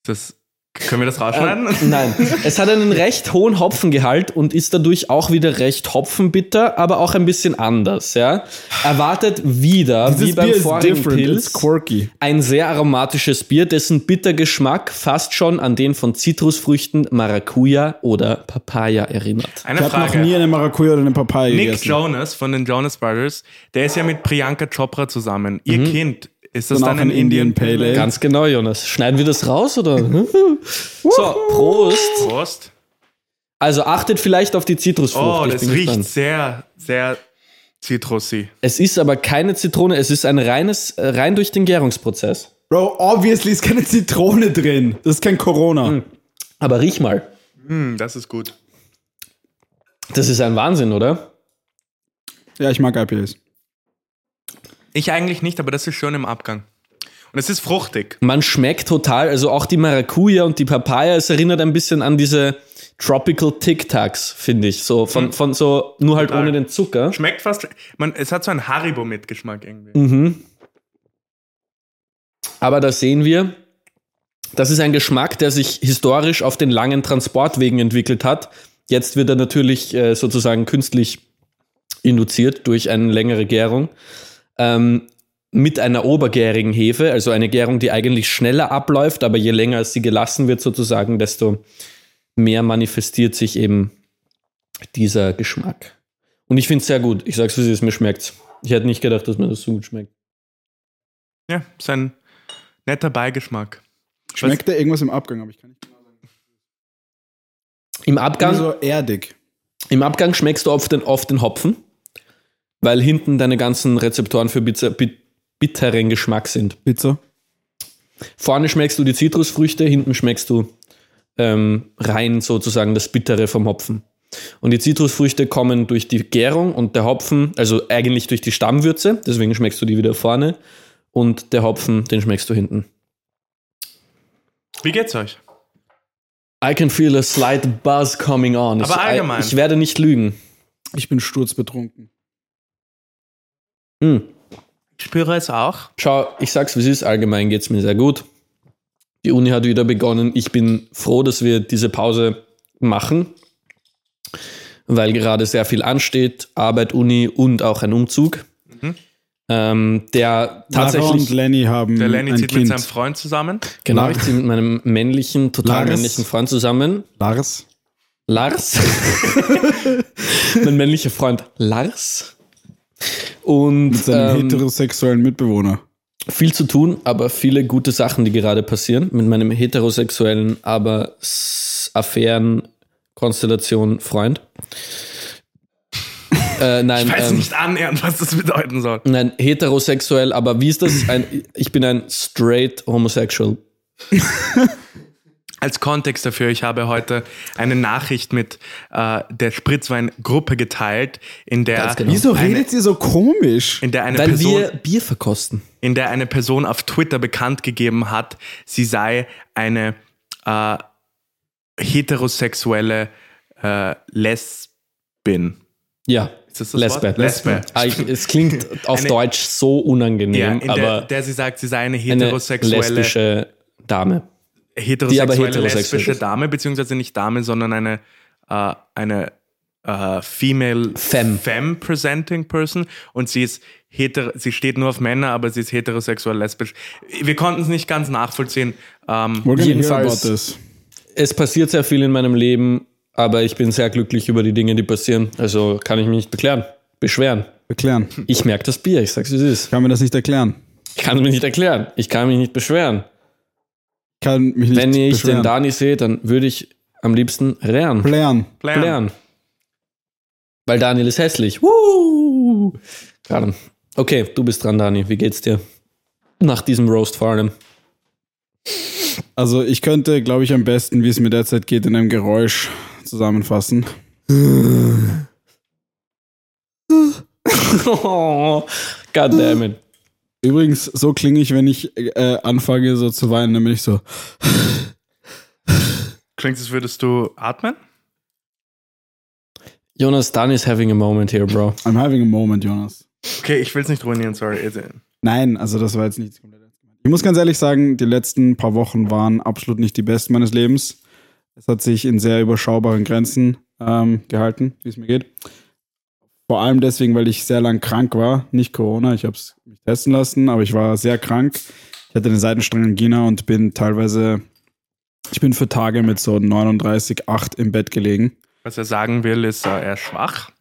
Das, können wir das rausschneiden? Nein, es hat einen recht hohen Hopfengehalt und ist dadurch auch wieder recht hopfenbitter, aber auch ein bisschen anders. Ja? Erwartet wieder, wie beim vorigen Pilz, ein sehr aromatisches Bier, dessen Bittergeschmack fast schon an den von Zitrusfrüchten Maracuja oder Papaya erinnert. Eine Ich habe noch nie eine Maracuja oder eine Papaya Nick gegessen. Jonas von den Jonas Brothers, der ist ja mit Priyanka Chopra zusammen. Ihr Mhm. Kind, ist das Dann ein Indian Indian Pale Ale? Ganz genau, Jonas. Schneiden wir das raus oder? so, Prost. Prost. Also achtet vielleicht auf die Zitrusfrucht. Oh, Ich das bin riecht gespannt. sehr, sehr zitrusy. Es ist aber keine Zitrone, es ist ein reines, äh, rein durch den Gärungsprozess. Bro, obviously ist keine Zitrone drin. Das ist kein Corona. Aber riech mal. Hm, das ist gut. Das ist ein Wahnsinn, oder? Ja, ich mag IPAs. Ich eigentlich nicht, aber das ist schön im Abgang. Und es ist fruchtig. Man schmeckt total, also auch die Maracuja und die Papaya, es erinnert ein bisschen an diese Tropical Tic Tacs, finde ich. So von, von so, nur halt Total. ohne den Zucker. Schmeckt fast. Man, es hat so einen Haribo-Mitgeschmack irgendwie. Mhm. Aber da sehen wir, das ist ein Geschmack, der sich historisch auf den langen Transportwegen entwickelt hat. Jetzt wird er natürlich äh, sozusagen künstlich induziert durch eine längere Gärung. Ähm, mit einer obergärigen Hefe, also eine Gärung, die eigentlich schneller abläuft, aber je länger sie gelassen wird, sozusagen, desto mehr manifestiert sich eben dieser Geschmack. Und ich finde es sehr gut. Ich sag's, wie es ist, mir schmeckt's. Ich hätte nicht gedacht, dass mir das so gut schmeckt. Ja, ist ein netter Beigeschmack. Schmeckt da irgendwas im Abgang, aber ich kann nicht genau sagen. Im Abgang, so erdig. Im Abgang schmeckst du oft den, oft den Hopfen, weil hinten deine ganzen Rezeptoren für bit, bitteren Geschmack sind. Pizza. Vorne schmeckst du die Zitrusfrüchte, hinten schmeckst du ähm, rein sozusagen das Bittere vom Hopfen. Und die Zitrusfrüchte kommen durch die Gärung und der Hopfen, also eigentlich durch die Stammwürze, deswegen schmeckst du die wieder vorne. Und der Hopfen, den schmeckst du hinten. Wie geht's euch? I can feel a slight buzz coming on. Aber ich, allgemein. Ich werde nicht lügen. Ich bin sturzbetrunken. Hm. Ich spüre es auch. Schau, ich sag's wie es ist, allgemein geht's mir sehr gut. Die Uni hat wieder begonnen. Ich bin froh, dass wir diese Pause machen, weil gerade sehr viel ansteht. Arbeit, Uni und auch ein Umzug. Ähm, der Lara und tatsächlich, Lenny haben Der Lenny ein zieht Kind. mit seinem Freund zusammen. genau, Lara- ich ziehe mit meinem männlichen, total Lars. männlichen Freund zusammen. Lars. Lars. mein männlicher Freund Lars. Und Mit seinem ähm, heterosexuellen Mitbewohner. viel zu tun, aber viele gute Sachen, die gerade passieren. Mit meinem heterosexuellen, aber Affären, Konstellation, Freund. äh, nein, Ich weiß ähm, nicht annähernd, was das bedeuten soll. nein, heterosexuell, aber wie ist das? Ein, ich bin ein straight homosexual. Als Kontext dafür, ich habe heute eine Nachricht mit äh, der Spritzwein-Gruppe geteilt, in der, genau. Wieso eine, redet ihr so komisch? in der eine Weil Person wir Bier verkosten. in der eine Person auf Twitter bekannt gegeben hat, sie sei eine äh, heterosexuelle äh, Lesbin. Ja. Ist das das Lesbe. Wort? Lesbe. Ah, ich, es klingt auf Eine- Deutsch so Ja, unangenehm, in der, aber der sie sagt, sie sei eine eine heterosexuelle, lesbische Dame. Heterosexuelle die aber heterosexuell lesbische ist. Dame, beziehungsweise nicht Dame, sondern eine, äh, eine äh, female Femme. femme presenting person und sie ist heter sie steht nur auf Männer, aber sie ist heterosexuell lesbisch. Wir konnten es nicht ganz nachvollziehen. Ähm, Jedenfalls-. Es passiert sehr viel in meinem Leben, aber ich bin sehr glücklich über die Dinge, die passieren. Also kann ich mich nicht beklagen, beschweren. Erklären. Ich merke das Bier, ich sag's wie es ist. Kann mir das nicht erklären. Ich kann es mir nicht erklären. Ich kann mich nicht beschweren. Kann mich nicht Wenn ich beschweren. den Dani sehe, dann würde ich am liebsten lernen. Plan. Lernen. Weil Daniel ist hässlich. Woo! Gerade. Okay, du bist dran, Dani. Wie geht's dir? Nach diesem Roast vor allem. Also ich könnte, glaube ich, am besten, wie es mir derzeit geht, in einem Geräusch zusammenfassen. oh, God damn it. Übrigens, so klinge ich, wenn ich äh, anfange so zu weinen, dann bin ich so. Klingt, als würdest du atmen? Jonas, Dani is having a moment here, bro. I'm having a moment, Jonas. Okay, ich will es nicht ruinieren, sorry. Also, Nein, also das war jetzt nichts komplett ernst gemeint. Ich muss ganz ehrlich sagen, die letzten paar Wochen waren absolut nicht die besten meines Lebens. Es hat sich in sehr überschaubaren Grenzen ähm, gehalten, wie es mir geht. Vor allem deswegen, weil ich sehr lang krank war. Nicht Corona, ich habe es mich testen lassen, aber ich war sehr krank. Ich hatte eine Seitenstrangangina und bin teilweise, ich bin für Tage mit so 39,8 im Bett gelegen. Was er sagen will, ist, äh, er ist schwach.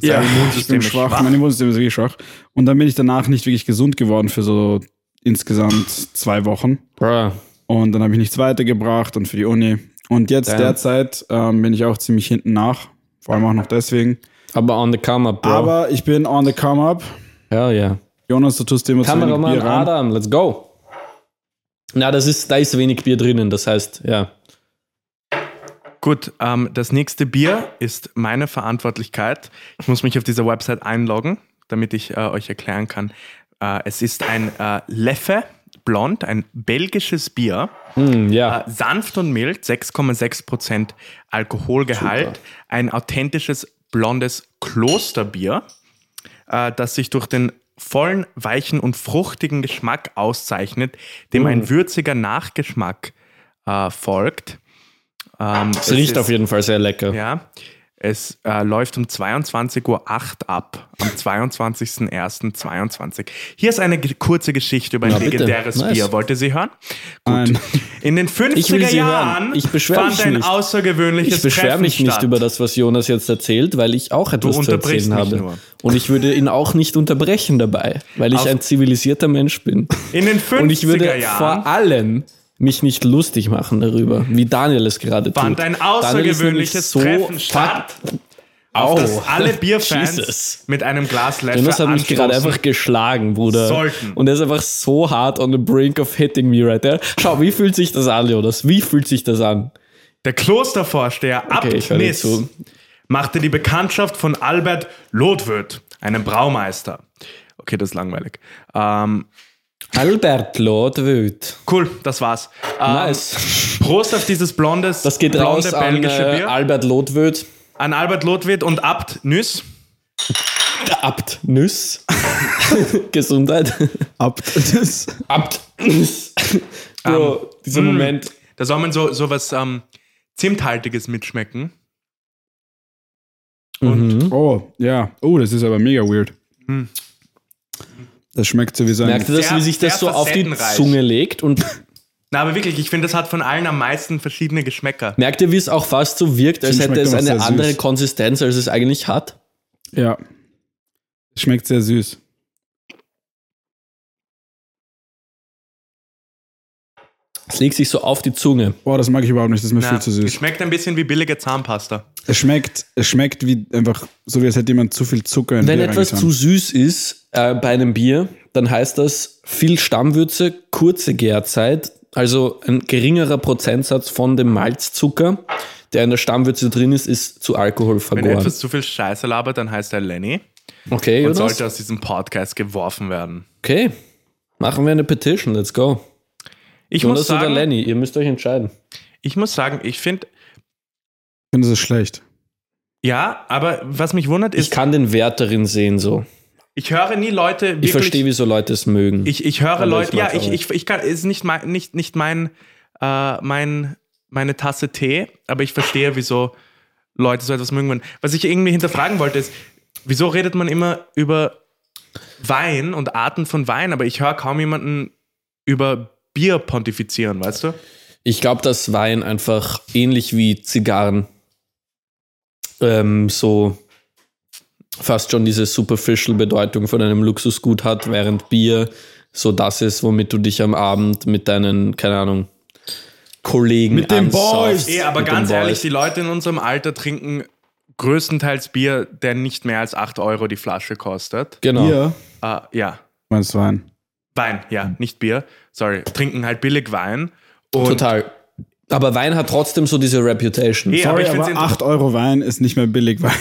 Ja, Sein ich bin ist schwach. Mein Immunsystem ist wirklich schwach. Und dann bin ich danach nicht wirklich gesund geworden für so insgesamt zwei Wochen. Bro. Und dann habe ich nichts weitergebracht und für die Uni. Und jetzt Damn. derzeit ähm, bin ich auch ziemlich hinten nach. Vor allem auch noch deswegen. Aber on the come up, bro. Aber ich bin on the come up. Hell yeah. Jonas, du tust immer zu wenig Bier rein. Adam, let's go. Na, das ist, da ist wenig Bier drinnen, das heißt, ja. Gut, ähm, das nächste Bier ist meine Verantwortlichkeit. Ich muss mich auf dieser Website einloggen, damit ich äh, euch erklären kann. Äh, es ist ein äh, Leffe Blond, ein belgisches Bier. Hm, ja. Äh, sanft und mild, 6,6% Alkoholgehalt. Ein authentisches blondes Klosterbier, äh, das sich durch den vollen, weichen und fruchtigen Geschmack auszeichnet, dem ein würziger Nachgeschmack äh, folgt. Ähm, Es riecht auf jeden Fall sehr lecker. ja, es äh, läuft um 22.08 Uhr ab, am 22.01.22. Hier ist eine kurze Geschichte über ein bitte. legendäres Nice. Bier. Wollt ihr sie hören? Nein. In den Ich will 50er sie hören. Jahren fand mich ein nicht. außergewöhnliches Ich beschwere mich nicht statt. über das, was Jonas jetzt erzählt, weil ich auch etwas zu erzählen habe. nur. Und ich würde ihn auch nicht unterbrechen dabei, weil ich Auf- ein zivilisierter Mensch bin. In den 50er Und ich würde Jahren vor allem mich nicht lustig machen darüber, wie Daniel es gerade tut. fand ein außergewöhnliches so Treffen statt, auf Au. das alle Bierfans Jesus. mit einem Glas Leffe Jonas hat mich gerade einfach geschlagen, Bruder. Sollten. Und er ist einfach so hart on the brink of hitting me right there. Schau, wie fühlt sich das an, Jonas? Wie fühlt sich das an? Der Klostervorsteher Abt Okay, Nis machte die Bekanntschaft von Albert Lodwöth, einem Braumeister. Okay, das ist langweilig. Ähm, Albert Lodwöth. cool, das war's. Ähm, Nice. Prost auf dieses blondes, Das geht blonde raus an belgische äh, Bier. Albert Lodwöth. an Albert Lodwöth und Abt Nüss. Abt Nüss. Gesundheit. Ab. Das. Abt Nüss. Bro, dieser mm. Moment. Da soll man so, so was ähm, Zimthaltiges mitschmecken. Und Mhm. Oh, ja. Oh, das ist aber mega weird. Hm. Das schmeckt so wie so ein. Merkt ihr das, Sehr- wie sich das so auf die. Zunge legt? Und Na, aber wirklich, ich finde, das hat von allen am meisten verschiedene Geschmäcker. merkt ihr, wie es auch fast so wirkt, als hätte es eine andere süß. Konsistenz, als es eigentlich hat? Ja. Schmeckt sehr süß. Es legt sich so auf die Zunge. Boah, das mag ich überhaupt nicht. Das ist mir Na, viel zu süß. es schmeckt ein bisschen wie billige Zahnpasta. Es schmeckt, es schmeckt wie einfach so, wie als hätte jemand zu viel Zucker in Wenn Bier etwas zu süß ist äh, bei einem Bier, dann heißt das viel Stammwürze, kurze Gärzeit, also ein geringerer Prozentsatz von dem Malzzucker, der in der Stammwürze drin ist, ist zu Alkohol Wenn er vergoren. etwas zu viel Scheiße labert, dann heißt er Lenny Okay, und Jonas? sollte aus diesem Podcast geworfen werden. Okay, machen wir eine Petition, let's go. Ich Jonas muss sagen, oder Lenny, ihr müsst euch entscheiden. ich muss sagen, ich finde, Ich finde, ist schlecht. ja, aber was mich wundert Ich ist, kann den Wert darin sehen, so. ich höre nie Leute wirklich. Ich verstehe, wieso Leute es mögen. Ich, ich höre Aber Leute, ich ja, ich, ich, ich kann, ist nicht mein, nicht, nicht mein, äh, mein, meine Tasse Tee, aber ich verstehe, wieso Leute so etwas mögen würden. Was ich irgendwie hinterfragen wollte, ist, wieso redet man immer über Wein und Arten von Wein, aber ich höre kaum jemanden über Bier pontifizieren, weißt du? Ich glaube, dass Wein einfach ähnlich wie Zigarren ähm, so fast schon diese superficial Bedeutung von einem Luxusgut hat, während Bier so das ist, womit du dich am Abend mit deinen, keine Ahnung, Kollegen Mit den. Boys. Eh, aber Mit ganz ehrlich, Boys. die Leute in unserem Alter trinken größtenteils Bier, der nicht mehr als 8 Euro die Flasche kostet. Genau. Bier, Äh, ja, meinst Wein. Wein, ja, nicht Bier. Sorry, trinken halt billig Wein. Und Total. Aber Wein hat trotzdem so diese Reputation. Aber Sorry, ich aber, find's 8 Euro Wein ist nicht mehr billig Wein.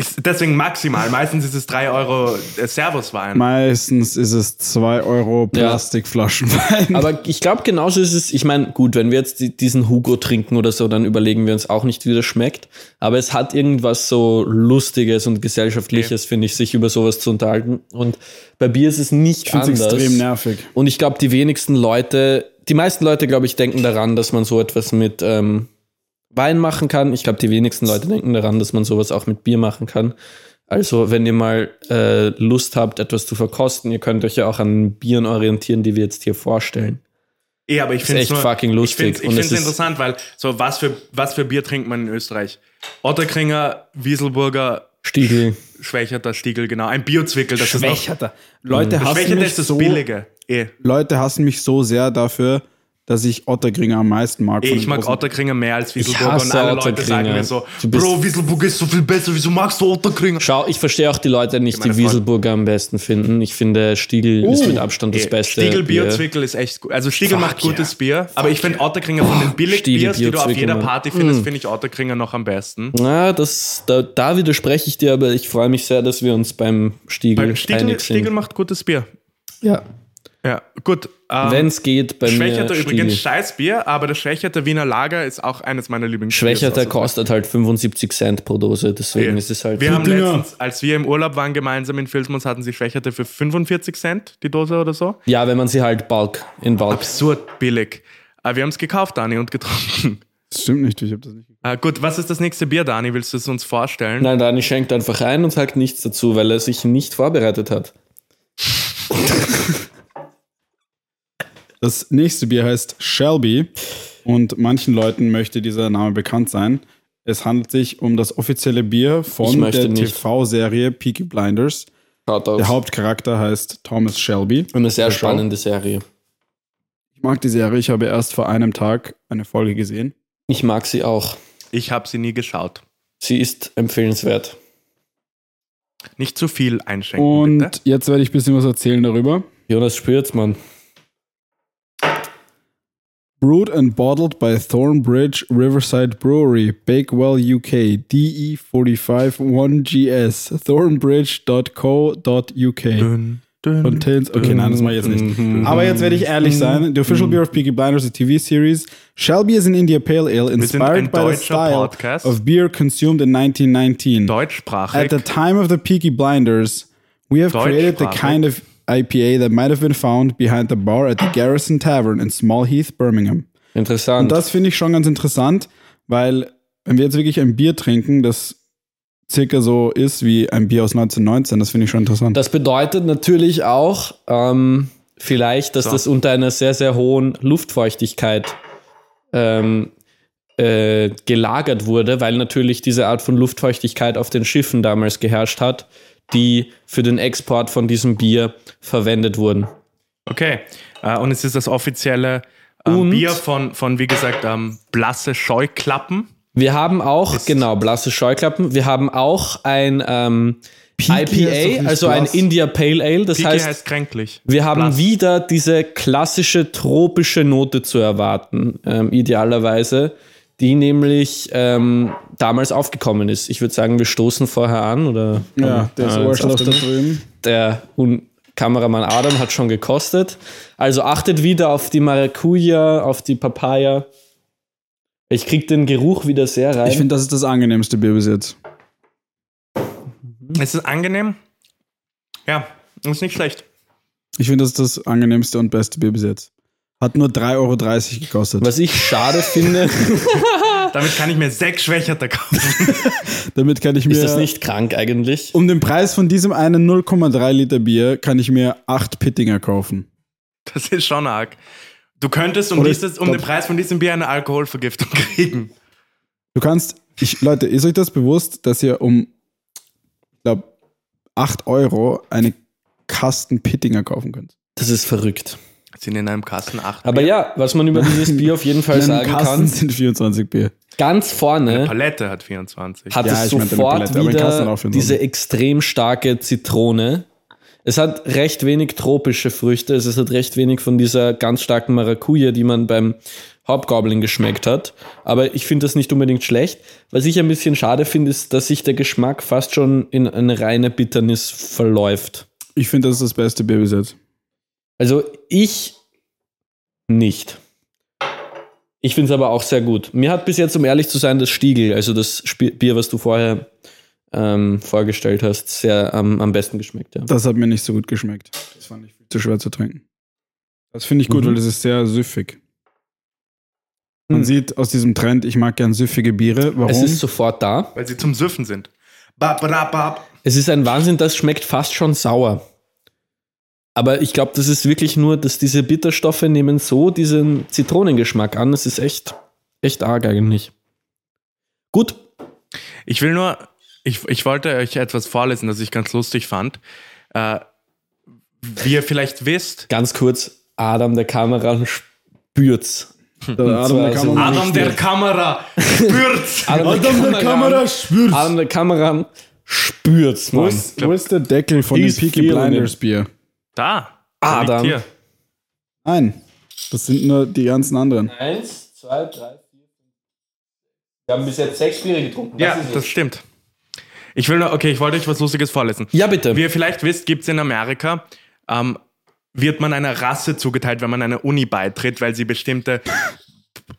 Ist deswegen maximal. Meistens ist es 3 Euro äh, Servuswein. Meistens ist es 2 Euro Plastikflaschen Wein. Aber ich glaube, genauso ist es. Ich meine, gut, wenn wir jetzt die, diesen Hugo trinken oder so, dann überlegen wir uns auch nicht, wie das schmeckt. Aber es hat irgendwas so Lustiges und Gesellschaftliches, finde ich, sich über sowas zu unterhalten. Und bei Bier ist es nicht ich anders. extrem nervig. Und ich glaube, die wenigsten Leute, die meisten Leute, glaube ich, denken daran, dass man so etwas mit ähm, Wein machen kann. Ich glaube, die wenigsten Leute denken daran, dass man sowas auch mit Bier machen kann. Also, wenn ihr mal äh, Lust habt, etwas zu verkosten, ihr könnt euch ja auch an Bieren orientieren, die wir jetzt hier vorstellen. Eh, aber ich Ist finde echt fucking lustig. Ich Und finde es es ist- interessant, weil so was für, was für Bier trinkt man in Österreich? Otterkringer, Wieselburger, Stiegel. Schwächerter Stiegel, genau. Ein Biozwickel, das ist noch. Schwächerter. Leute hassen Schwächerter mich ist das so, Billige. Eh. Leute hassen mich so sehr dafür, dass ich Ottergringer am meisten mag. Von ich mag großen. Otterkringer mehr als Wieselburger und hasse alle Leute sagen Otterkringer. mir so, Bro, Wieselburger ist so viel besser, wieso magst du Otterkringer? Schau, ich verstehe auch die Leute nicht, die. Wieselburger am besten finden. Ich finde, Stiegel ist mit Abstand das Eh, Beste. Stiegel Bier. Bierzwickel ist echt gut. Also Stiegel Fuck macht gutes yeah. Bier, aber ich finde Otterkringer von den Billigbiers, die du auf jeder Party findest, finde ich Otterkringer noch am besten. Na, das, da, da widerspreche ich dir, aber ich freue mich sehr, dass wir uns beim Stiegel, Beim Stiegel, einig sind. Stiegel macht gutes Bier. ja. Ja, gut. Ähm, Wenn es geht, bei Schwächerter mir übrigens Stiegel. scheiß Bier, aber das Schwächerter Wiener Lager ist auch eines meiner Lieblingsbier. Schwächerter kostet halt 75 Cent pro Dose, deswegen ist es halt... Wir haben Dinger. letztens, als wir im Urlaub waren gemeinsam in Filzmons, hatten sie Schwächerte für 45 Cent die Dose oder so. ja, wenn man sie halt Bulk, in Bulk... Absurd billig. Aber wir haben es gekauft, Dani, und getrunken. Das stimmt nicht, ich habe das nicht. Äh, gut, was ist das nächste Bier, Dani? Willst du es uns vorstellen? Nein, Dani schenkt einfach ein und sagt nichts dazu, weil er sich nicht vorbereitet hat. Das nächste Bier heißt Shelby und manchen Leuten möchte dieser Name bekannt sein. Es handelt sich um das offizielle Bier von der. TV-Serie Peaky Blinders. Der. Hauptcharakter heißt Thomas Shelby. Eine sehr Der Show. spannende Serie. Ich mag die Serie, ich habe erst vor einem Tag eine Folge gesehen. Ich mag sie auch. Ich habe sie nie geschaut. Sie ist empfehlenswert. Nicht zu viel einschenken, Und bitte. jetzt werde ich ein bisschen was erzählen darüber. Jonas Mann. Brewed and bottled by Thornbridge Riverside Brewery, Bakewell, UK, E DE451GS, thornbridge.co.uk. Contains, okay, nein, das mache ich jetzt nicht. Aber jetzt werde ich ehrlich sein. The official beer of Peaky Blinders, the TV series. Shelby is an India Pale Ale inspired by the style Podcast. of beer consumed in 1919. Deutschsprachig. At the time of the Peaky Blinders, we have created the kind of IPA that might have been found behind the bar at the Garrison Tavern in Small Heath, Birmingham. Interessant. Und das finde ich schon ganz interessant, weil wenn wir jetzt wirklich ein Bier trinken, das circa so ist wie ein Bier aus 1919, das finde ich schon interessant. Das bedeutet natürlich auch ähm, vielleicht, dass So. das unter einer sehr, sehr hohen Luftfeuchtigkeit ähm, äh, gelagert wurde, weil natürlich diese Art von Luftfeuchtigkeit auf den Schiffen damals geherrscht hat, die für den Export von diesem Bier verwendet wurden. Okay. Äh, und es ist das offizielle ähm, Und- Bier von, von, wie gesagt, ähm, blasse Scheuklappen. Wir haben auch, genau, blasse Scheuklappen. Wir haben auch ein ähm, IPA, also ein blass. India Pale Ale. Das heißt, heißt kränklich. Wir haben Blass. wieder diese klassische tropische Note zu erwarten, ähm, idealerweise, die nämlich ähm, damals aufgekommen ist. Ich würde sagen, wir stoßen vorher an oder ja, der ist Ah, Arschloch auf da drüben. der Un Kameramann Adam hat schon gekostet. Also achtet wieder auf die Maracuja, auf die Papaya. Ich krieg den Geruch wieder sehr rein. Ich finde, das ist das angenehmste Bier bis jetzt. Es ist angenehm. Ja, ist nicht schlecht. Ich finde, das ist das angenehmste und beste Bier bis jetzt. Hat nur 3,30 Euro gekostet. Was ich schade finde, Damit kann ich mir sechs Schwächerte kaufen. Damit kann ich mir. Ist das nicht krank eigentlich? Um den Preis von diesem einen 0,3 Liter Bier kann ich mir acht Pittinger kaufen. Das ist schon arg. Du könntest um, Oder dieses, um den Preis von diesem Bier eine Alkoholvergiftung kriegen. Du kannst, ich, Leute, ist euch das bewusst, dass ihr um, ich glaube, 8 Euro eine Kasten Pittinger kaufen könnt? Das ist verrückt. Sind in einem Kasten acht. Aber ja, was man über dieses Bier auf jeden Fall sagen Kasten kann, sind 24 Bier. ganz vorne Palette hat 24. hat Ja, es sofort Palette, wieder auch 24. diese extrem starke Zitrone. Es hat recht wenig tropische Früchte, es hat recht wenig von dieser ganz starken Maracuja, die man beim Hobgoblin geschmeckt hat. Aber ich finde das nicht unbedingt schlecht. Was ich ein bisschen schade finde, ist, dass sich der Geschmack fast schon in eine reine Bitternis verläuft. Ich finde, das ist das beste Bier bis jetzt. Also ich nicht. Ich finde es aber auch sehr gut. Mir hat bis jetzt, um ehrlich zu sein, das Stiegel, also das Bier, was du vorher ähm, vorgestellt hast, sehr am am besten geschmeckt. Ja. Das hat mir nicht so gut geschmeckt. Das fand ich viel zu schwer zu trinken. Das finde ich gut, Mhm. weil es ist sehr süffig. Man Mhm. sieht aus diesem Trend, ich mag gern süffige Biere. Warum? Es ist sofort da. Weil sie zum Süffen sind. Bab, bab, bab. Es ist ein Wahnsinn, das schmeckt fast schon sauer. Aber ich glaube, das ist wirklich nur, dass diese Bitterstoffe nehmen so diesen Zitronengeschmack an. Das ist echt, echt arg eigentlich. Gut, Ich will nur, ich, ich wollte euch etwas vorlesen, das ich ganz lustig fand. Äh, wie ihr vielleicht wisst, ganz kurz, Adam der Kamera spürt's. Der Adam, der Kamera Adam der Kamera spürt. Adam, der Kamera spürt's. Adam der Kamera spürt's, Wo Mann. ist, wo ist der Deckel von dem Peaky Blinders. Bier? Da. Adam. Liegt hier. Nein, das sind nur die ganzen anderen. Eins, zwei, drei, vier, fünf. Wir haben bis jetzt sechs Biere getrunken. Was Ja, das stimmt. Ich will nur, okay, ich wollte euch was Lustiges vorlesen. ja, bitte. Wie ihr vielleicht wisst, gibt es in Amerika, ähm, wird man einer Rasse zugeteilt, wenn man einer Uni beitritt, weil sie bestimmte,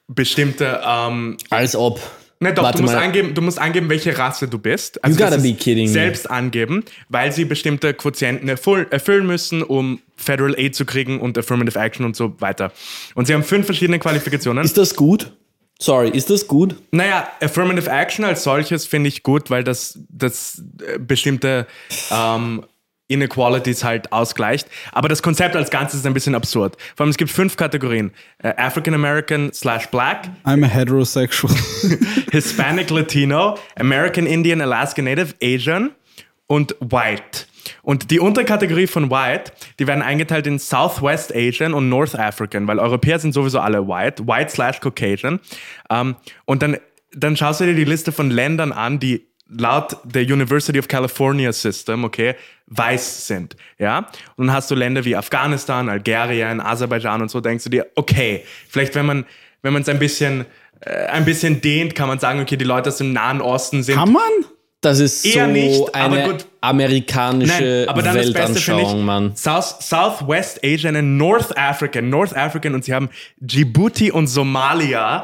bestimmte, ähm, Als ob. Ne, doch, Warte du musst, mal. angeben, du musst angeben, welche Rasse du bist. Also You gotta be kidding me. Selbst angeben, weil sie bestimmte Quotienten erfüll, erfüllen müssen, um Federal Aid zu kriegen und Affirmative Action und so weiter. Und sie haben fünf verschiedene Qualifikationen. Ist das gut? Sorry, ist das gut? Naja, Affirmative Action als solches finde ich gut, weil das, das äh, bestimmte ähm, Inequalities halt ausgleicht. Aber das Konzept als Ganzes ist ein bisschen absurd. Vor allem, es gibt fünf Kategorien. Äh, African American slash Black, I'm a heterosexual. Hispanic Latino, American Indian, Alaska Native, Asian und White. Und die Unterkategorie von White, die werden eingeteilt in Southwest Asian und North African, weil Europäer sind sowieso alle White, White slash Caucasian. Ähm, und dann, dann schaust du dir die Liste von Ländern an, die laut der University of California System, okay, weiß sind, ja. Und dann hast du Länder wie Afghanistan, Algerien, Aserbaidschan und so, denkst du dir, okay, vielleicht wenn man, wenn man es ein bisschen, äh, ein bisschen dehnt, kann man sagen, okay, die Leute aus dem Nahen Osten sind Kann man? Das ist Eher so nicht, aber eine gut. amerikanische Nein, aber dann das Beste finde Weltanschauung, ich, Mann. South, Southwest Asian und North African, North African und sie haben Djibouti und Somalia.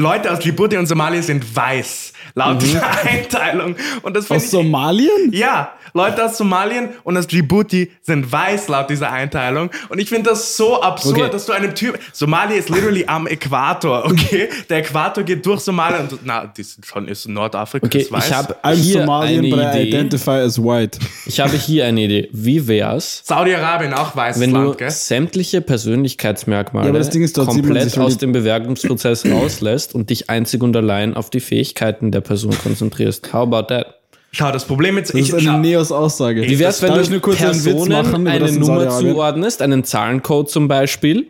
Leute aus Djibouti und Somalia sind weiß, laut dieser Einteilung. Und das Aus ich, Somalien? ja, Leute aus Somalien und aus Djibouti sind weiß laut dieser Einteilung. Und ich finde das so absurd, Okay. dass du einem Typ. Somalia ist literally am Äquator, okay? Der Äquator geht durch Somalia und na, die sind schon ist Nordafrika. Okay, ist weiß. ich habe hier Somalian, eine but I Idee. identify as white. Ich habe hier eine Idee. Wie wär's, Saudi-Arabien auch weißes wenn du Land, gell? sämliche Persönlichkeitsmerkmale Ja, aber das Ding ist, dort sieht man komplett aus dem Bewerbungsprozess rauslässt und dich einzig und allein auf die Fähigkeiten der Person konzentrierst? How about that? Schau, das Problem jetzt, Das ich, ist eine schau, Neos-Aussage. Wie wär's, wenn Darf du kurz einen Witz Personen machen eine Nummer zuordnest, einen Zahlencode zum Beispiel?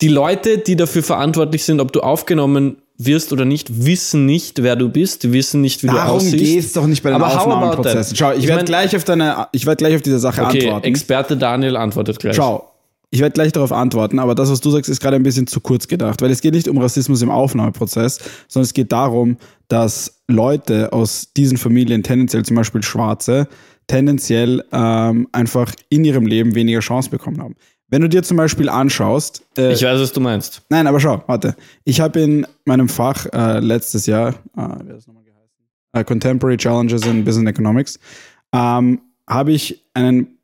Die Leute, die dafür verantwortlich sind, ob du aufgenommen wirst oder nicht, wissen nicht, wer du bist, die wissen nicht, wie du Darum aussiehst. geht's doch nicht bei den Aber how about Aufnahmeprozessen. that? Schau, ich, Ich werde gleich auf deine, ich werde gleich auf diese Sache Okay, antworten. Experte Daniel antwortet gleich. Schau, ich werde gleich darauf antworten, aber das, was du sagst, ist gerade ein bisschen zu kurz gedacht, weil es geht nicht um Rassismus im Aufnahmeprozess, sondern es geht darum, dass Leute aus diesen Familien, tendenziell zum Beispiel Schwarze, tendenziell ähm, einfach in ihrem Leben weniger Chance bekommen haben. Wenn du dir zum Beispiel anschaust, äh, Ich weiß, was du meinst. Nein, aber schau, warte. Ich habe in meinem Fach äh, letztes Jahr, äh, wie hat das nochmal geheißen? Äh, Contemporary Challenges in Business Economics, ähm, habe ich einen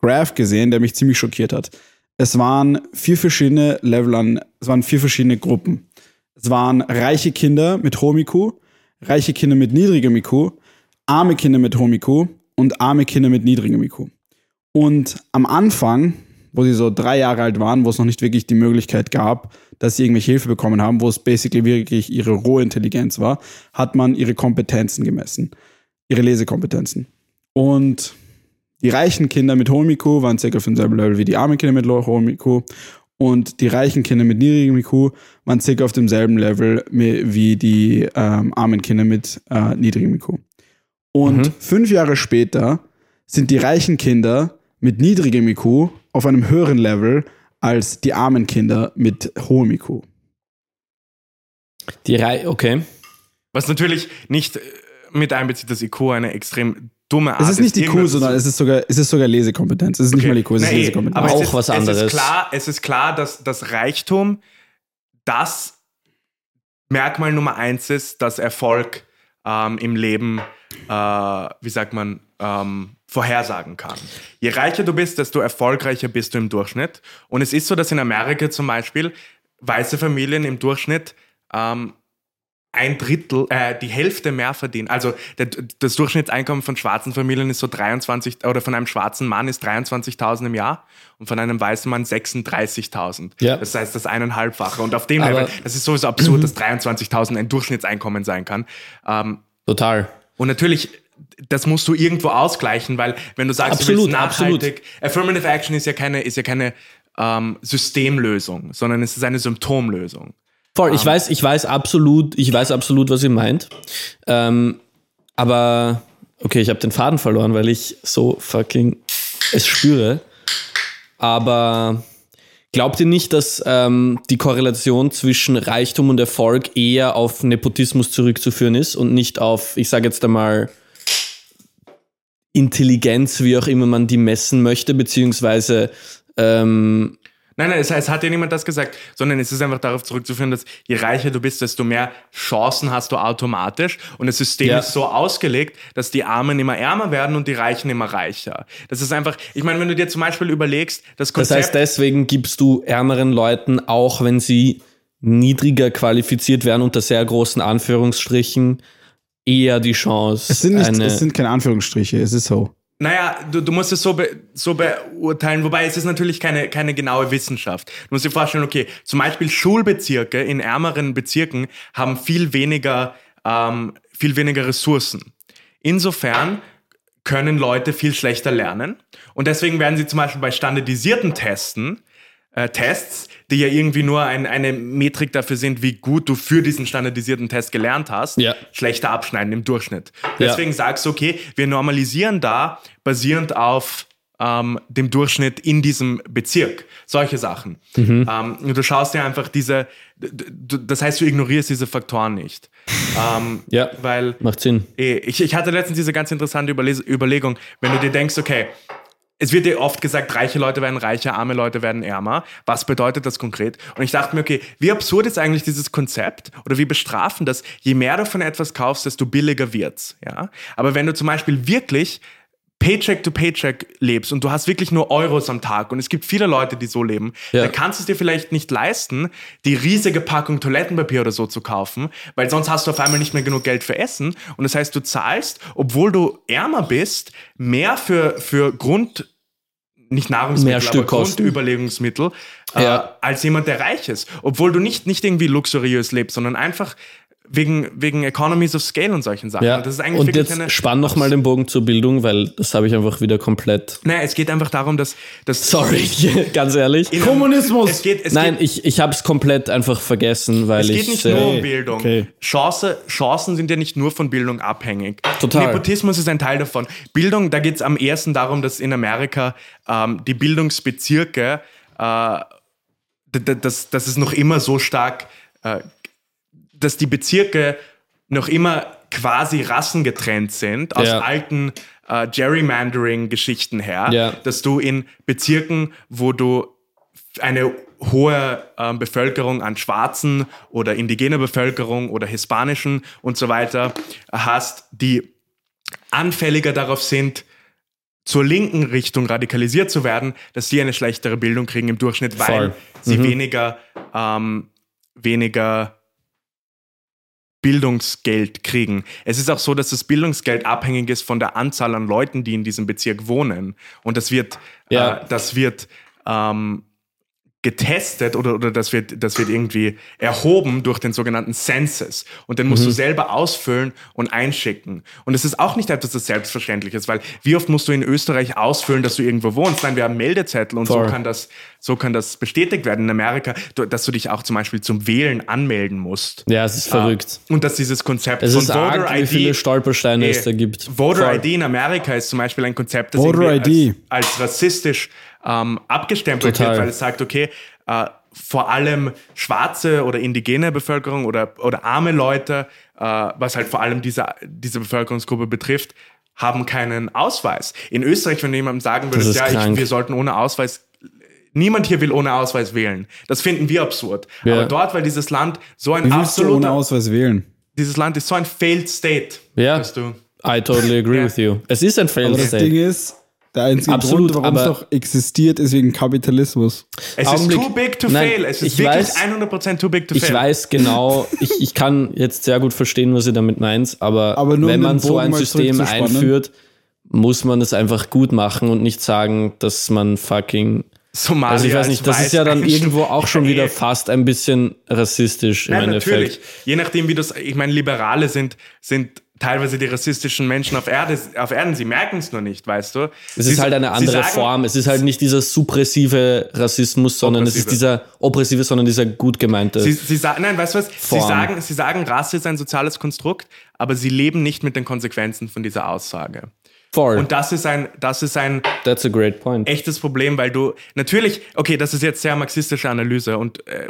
Graph gesehen, der mich ziemlich schockiert hat. Es waren vier verschiedene Level an, es waren vier verschiedene Gruppen. Es waren reiche Kinder mit hohem IQ, reiche Kinder mit niedrigem IQ, arme Kinder mit hohem IQ und arme Kinder mit niedrigem IQ. Und am Anfang, wo sie so drei Jahre alt waren, wo es noch nicht wirklich die Möglichkeit gab, dass sie irgendwelche Hilfe bekommen haben, wo es basically wirklich ihre rohe Intelligenz war, hat man ihre Kompetenzen gemessen, ihre Lesekompetenzen. Und die reichen Kinder mit hohem IQ waren circa auf demselben Level wie die armen Kinder mit hohem IQ. Und die reichen Kinder mit niedrigem IQ waren circa auf demselben Level wie die ähm, armen Kinder mit äh, niedrigem IQ. Und mhm. fünf Jahre später sind die reichen Kinder mit niedrigem IQ auf einem höheren Level als die armen Kinder mit hohem IQ. Die Reihe, okay. Was natürlich nicht äh, mit einbezieht, dass IQ eine extrem dumme Art Es ist nicht die IQ, sondern es ist sogar, es ist sogar Lesekompetenz. Es ist okay. nicht mal IQ, es ist nee, Lesekompetenz. Aber auch ist, was anderes. Es ist klar, es ist klar dass das Reichtum das Merkmal Nummer eins ist, dass Erfolg ähm, im Leben, äh, wie sagt man, ähm, vorhersagen kann. Je reicher du bist, desto erfolgreicher bist du im Durchschnitt. Und es ist so, dass in Amerika zum Beispiel weiße Familien im Durchschnitt ähm, ein Drittel, äh, die Hälfte mehr verdienen. Also der, das Durchschnittseinkommen von schwarzen Familien ist so 23, oder von einem schwarzen Mann ist 23.000 im Jahr und von einem weißen Mann 36.000. Ja. Das heißt das eineinhalbfache. Und auf dem Aber, Level, das ist sowieso absurd, dass 23.000 ein Durchschnittseinkommen sein kann. Ähm, Total. Und natürlich, das musst du irgendwo ausgleichen, weil wenn du sagst, absolut, du willst nachhaltig, absolut. Affirmative Action ist ja keine, ist ja keine ähm, Systemlösung, sondern es ist eine Symptomlösung. Voll, ich weiß, ich weiß absolut, ich weiß absolut, was ihr meint. Ähm, aber okay, ich habe den Faden verloren, weil ich so fucking es spüre. Aber glaubt ihr nicht, dass ähm, die Korrelation zwischen Reichtum und Erfolg eher auf Nepotismus zurückzuführen ist und nicht auf, ich sage jetzt einmal, Intelligenz, wie auch immer man die messen möchte, beziehungsweise ähm, Nein, nein, es, es hat ja niemand das gesagt, sondern es ist einfach darauf zurückzuführen, dass je reicher du bist, desto mehr Chancen hast du automatisch. Und das System ja. ist so ausgelegt, dass die Armen immer ärmer werden und die Reichen immer reicher. Das ist einfach, ich meine, wenn du dir zum Beispiel überlegst, das Konzept. Das heißt, deswegen gibst du ärmeren Leuten, auch wenn sie niedriger qualifiziert werden, unter sehr großen Anführungsstrichen, eher die Chance. Es sind, nicht, es sind keine Anführungsstriche, es ist so. Naja, du, du musst es so, be, so beurteilen, wobei es ist natürlich keine, keine genaue Wissenschaft. Du musst dir vorstellen, okay, zum Beispiel Schulbezirke in ärmeren Bezirken haben viel weniger, ähm, viel weniger Ressourcen. Insofern können Leute viel schlechter lernen und deswegen werden sie zum Beispiel bei standardisierten Testen äh, Tests, die ja irgendwie nur ein, eine Metrik dafür sind, wie gut du für diesen standardisierten Test gelernt hast, ja. schlechter abschneiden im Durchschnitt. Deswegen ja. sagst du, okay, wir normalisieren da basierend auf ähm, dem Durchschnitt in diesem Bezirk. Solche Sachen. Mhm. Ähm, du schaust dir einfach diese, das heißt, du ignorierst diese Faktoren nicht. ähm, ja, weil, macht Sinn. Eh, ich, ich hatte letztens diese ganz interessante Überlegung, wenn du dir denkst, okay, es wird dir oft gesagt, reiche Leute werden reicher, arme Leute werden ärmer. Was bedeutet das konkret? Und ich dachte mir, okay, wie absurd ist eigentlich dieses Konzept oder wie bestrafen das? Je mehr du von etwas kaufst, desto billiger wird's. Ja? Aber wenn du zum Beispiel wirklich Paycheck to Paycheck lebst und du hast wirklich nur Euros am Tag und es gibt viele Leute, die so leben, ja. dann kannst du es dir vielleicht nicht leisten, die riesige Packung Toilettenpapier oder so zu kaufen, weil sonst hast du auf einmal nicht mehr genug Geld für Essen und das heißt, du zahlst, obwohl du ärmer bist, mehr für, für Grund nicht Nahrungsmittel, Mehr aber Grundüberlegungsmittel äh, ja. als jemand, der reich ist. Obwohl du nicht, nicht irgendwie luxuriös lebst, sondern einfach wegen, wegen Economies of Scale und solchen Sachen. Ja. Das ist eigentlich und jetzt eine, spann noch mal den Bogen zur Bildung, weil das habe ich einfach wieder komplett. Naja, es geht einfach darum, dass. dass Sorry, ganz ehrlich. Kommunismus! Es geht, es Nein, geht, ich, ich habe es komplett einfach vergessen, weil ich. Es geht nicht nur um Bildung. Okay. Chance, Chancen sind ja nicht nur von Bildung abhängig. Total. Nepotismus ist ein Teil davon. Bildung, da geht es am ersten darum, dass in Amerika ähm, die Bildungsbezirke, äh, dass, dass es noch immer so stark äh, dass die Bezirke noch immer quasi rassengetrennt sind aus ja. alten äh, Gerrymandering-Geschichten her, ja. dass du in Bezirken, wo du eine hohe äh, Bevölkerung an schwarzen oder indigener Bevölkerung oder hispanischen und so weiter hast, die anfälliger darauf sind, zur linken Richtung radikalisiert zu werden, dass sie eine schlechtere Bildung kriegen im Durchschnitt, weil Voll. sie mhm. weniger, ähm, weniger Bildungsgeld kriegen. Es ist auch so, dass das Bildungsgeld abhängig ist von der Anzahl an Leuten, die in diesem Bezirk wohnen. Und das wird, Ja. äh, das wird ähm, getestet oder, oder das, wird, das wird irgendwie erhoben durch den sogenannten Census. Und den musst du selber ausfüllen und einschicken. Und es ist auch nicht etwas, das selbstverständlich ist, weil wie oft musst du in Österreich ausfüllen, dass du irgendwo wohnst? Nein, wir haben Meldezettel und Voll. so kann, das, so kann das bestätigt werden in Amerika, dass du dich auch zum Beispiel zum Wählen anmelden musst. Ja, es ist verrückt. Und dass dieses Konzept Es von ist arg, wie viele Stolpersteine es da gibt. Voter Voll. ID in Amerika ist zum Beispiel ein Konzept, das Voter ID. Als, als rassistisch ähm, abgestempelt Total. wird, weil es sagt, okay, äh, vor allem schwarze oder indigene Bevölkerung oder, oder arme Leute, äh, was halt vor allem diese, diese Bevölkerungsgruppe betrifft, haben keinen Ausweis. In Österreich, wenn du jemandem sagen würdest, ist ja, ich, wir sollten ohne Ausweis Niemand hier will ohne Ausweis wählen. Das finden wir absurd. Ja. Aber dort, weil dieses Land so ein Wie du ohne absoluter, Ausweis wählen? dieses Land ist so ein failed state. Ja. Weißt du? I totally agree Ja. with you. Es ist ein Failed Aber das State. Ding ist, der einzige Absolut, Grund, warum es aber- doch existiert, ist wegen Kapitalismus. Es Augenblick. ist too big to Nein, fail. Es ist ich wirklich weiß- 100% too big to Ich fail. weiß genau, ich, ich kann jetzt sehr gut verstehen, was ihr damit meint, aber, Aber nur wenn man so ein System einführt, muss man es einfach gut machen und nicht sagen, dass man fucking. Somalia Also ich weiß nicht, das ist weiß ja dann irgendwo auch schon wieder fast ein bisschen rassistisch im Nein, Endeffekt. natürlich. Je nachdem, wie das, ich meine, Liberale sind, sind teilweise die rassistischen Menschen auf, Erde, auf Erden. Sie merken es nur nicht, weißt du? Es ist halt eine andere Form. Es ist halt nicht dieser suppressive Rassismus, sondern es ist Oppressive. dieser oppressive, sondern dieser gut gemeinte. Sie, sie sagen, nein, weißt du was? Sie Form. sagen, sie sagen, Rasse ist ein soziales Konstrukt, aber sie leben nicht mit den Konsequenzen von dieser Aussage. Voll. Und das ist ein, das ist ein That's a great point. echtes Problem, weil du natürlich, okay, das ist jetzt sehr marxistische Analyse und äh,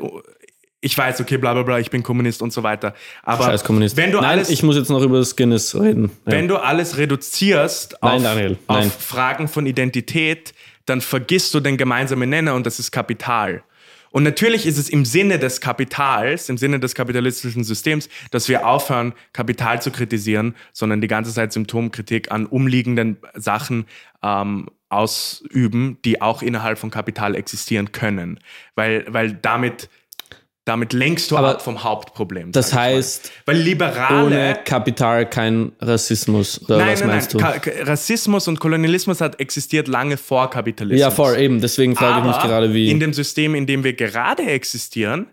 ich weiß, okay, bla bla bla, ich bin Kommunist und so weiter. Aber Scheiß Kommunist. wenn du Nein, alles, ich muss jetzt noch über das Guinness reden. Ja. wenn du alles reduzierst auf, Nein, Daniel, auf. Fragen von Identität, dann vergisst du den gemeinsamen Nenner und das ist Kapital. Und natürlich ist es im Sinne des Kapitals, im Sinne des kapitalistischen Systems, dass wir aufhören, Kapital zu kritisieren, sondern die ganze Zeit Symptomkritik an umliegenden Sachen ähm, ausüben, die auch innerhalb von Kapital existieren können. Weil, weil damit, damit lenkst du Aber ab vom Hauptproblem. Das heißt, weil Liberale ohne Kapital kein Rassismus. Oder Nein, was nein, nein. meinst du? Ka Ka- Rassismus und Kolonialismus hat existiert lange vor Kapitalismus. Ja, voll, eben. Deswegen frage ich mich Aber gerade, wie. in dem System, in dem wir gerade existieren,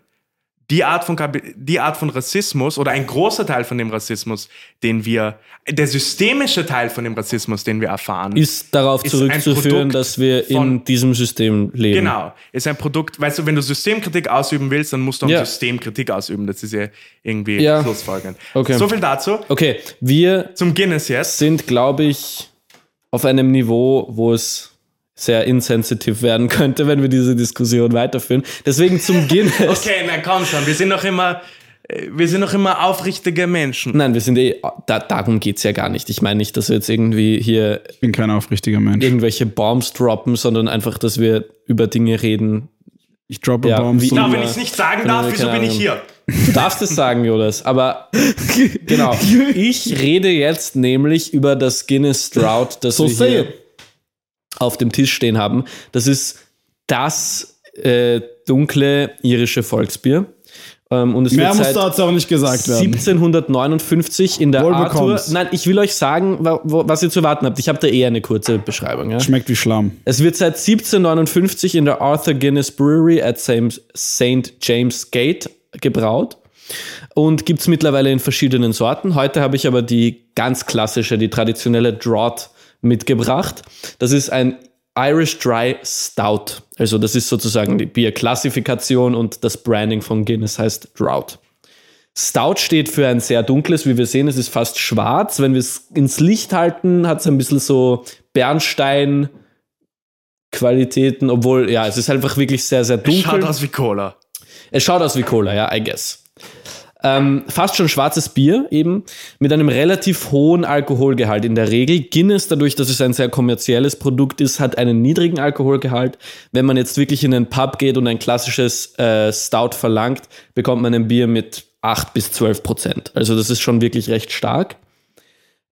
die Art, von Kapi die Art von Rassismus oder ein großer Teil von dem Rassismus, den wir, der systemische Teil von dem Rassismus, den wir erfahren, ist darauf ist zurückzuführen, dass wir in von- diesem System leben. Genau, ist ein Produkt, weißt du, wenn du Systemkritik ausüben willst, dann musst du am Ja. System Kritik ausüben. Das ist ja irgendwie Ja. schlussfolgernd. Okay. So viel dazu. Okay, wir Zum Guinness jetzt. sind, glaube ich, auf einem Niveau, wo es sehr insensitiv werden könnte, wenn wir diese Diskussion weiterführen. Deswegen zum Guinness. Okay, na komm schon, wir sind noch immer, äh, wir sind noch immer aufrichtige Menschen. Nein, wir sind eh, da, darum geht's ja gar nicht. Ich meine nicht, dass wir jetzt irgendwie hier Ich bin kein aufrichtiger Mensch. irgendwelche Bombs droppen, sondern einfach, dass wir über Dinge reden. Ich droppe Ja, Bombs. wie- Ja. wenn ich es nicht sagen darf, wieso bin ich hier? Du darfst es sagen, Jonas, aber genau. Ich rede jetzt nämlich über das Guinness Drought, das So wir hier. Auf dem Tisch stehen haben. Das ist das äh, dunkle irische Volksbier. Ähm, und es Mehr muss dazu auch nicht gesagt werden. 1759 in der Wohl Arthur. Nein, ich will euch sagen, was ihr zu warten habt. Ich habe da eher eine kurze Beschreibung. Ja? Schmeckt wie Schlamm. Es wird seit 1759 in der Arthur Guinness Brewery at St. James Gate gebraut und gibt es mittlerweile in verschiedenen Sorten. Heute habe ich aber die ganz klassische, die traditionelle Draught mitgebracht. Das ist ein Irish Dry Stout. Also das ist sozusagen die Bierklassifikation und das Branding von Guinness heißt Drought. Stout steht für ein sehr dunkles, wie wir sehen, es ist fast schwarz. Wenn wir es ins Licht halten, hat es ein bisschen so Bernstein, Qualitäten, obwohl, ja, es ist einfach wirklich sehr, sehr dunkel. Schaut aus wie Cola. Es schaut aus wie Cola, ja, I guess. Ähm, fast schon schwarzes Bier eben mit einem relativ hohen Alkoholgehalt in der Regel. Guinness, dadurch, dass es ein sehr kommerzielles Produkt ist, hat einen niedrigen Alkoholgehalt. Wenn man jetzt wirklich in einen Pub geht und ein klassisches äh, Stout verlangt, bekommt man ein Bier mit 8 bis 12 Prozent. Also das ist schon wirklich recht stark.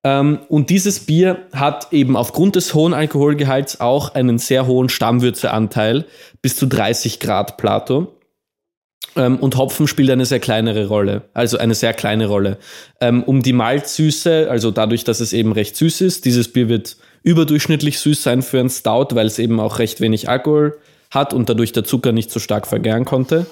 Ähm, und dieses Bier hat eben aufgrund des hohen Alkoholgehalts auch einen sehr hohen Stammwürzeanteil, bis zu 30 Grad Plato. Ähm, und Hopfen spielt eine sehr kleinere Rolle, also eine sehr kleine Rolle. Ähm, um die Malzsüße, also dadurch, dass es eben recht süß ist, dieses Bier wird überdurchschnittlich süß sein für ein Stout, weil es eben auch recht wenig Alkohol hat und dadurch der Zucker nicht so stark vergären konnte.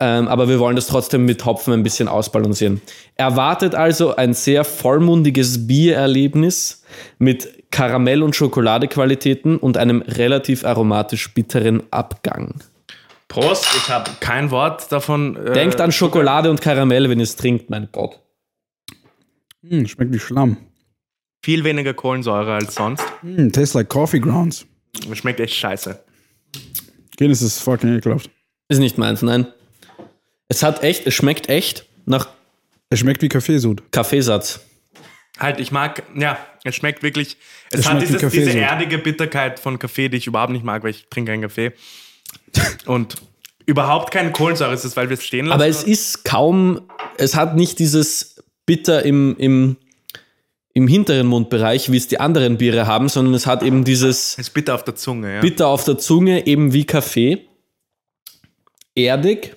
Ähm, aber wir wollen das trotzdem mit Hopfen ein bisschen ausbalancieren. Erwartet also ein sehr vollmundiges Biererlebnis mit Karamell- und Schokoladequalitäten und einem relativ aromatisch bitteren Abgang. Prost, ich habe kein Wort davon. Äh, Denkt an Schokolade und Karamell, wenn ihr es trinkt, mein Gott. Hm, schmeckt wie Schlamm. Viel weniger Kohlensäure als sonst. Hm, tastes like coffee grounds. Schmeckt echt scheiße. Guinness ist fucking ekelhaft. Ist nicht meins, nein. Es hat echt, es schmeckt echt nach Es schmeckt wie Kaffeesud. Kaffeesatz. Halt, ich mag, ja, es schmeckt wirklich, es, Es hat dieses, diese erdige Bitterkeit von Kaffee, die ich überhaupt nicht mag, weil ich trinke keinen Kaffee. Und überhaupt keine Kohlensäure ist es, weil wir es stehen lassen. Aber es ist kaum, es hat nicht dieses Bitter im, im, im hinteren Mundbereich, wie es die anderen Biere haben, sondern es hat eben dieses ist bitter auf der Zunge, ja. Bitter auf der Zunge, eben wie Kaffee. Erdig.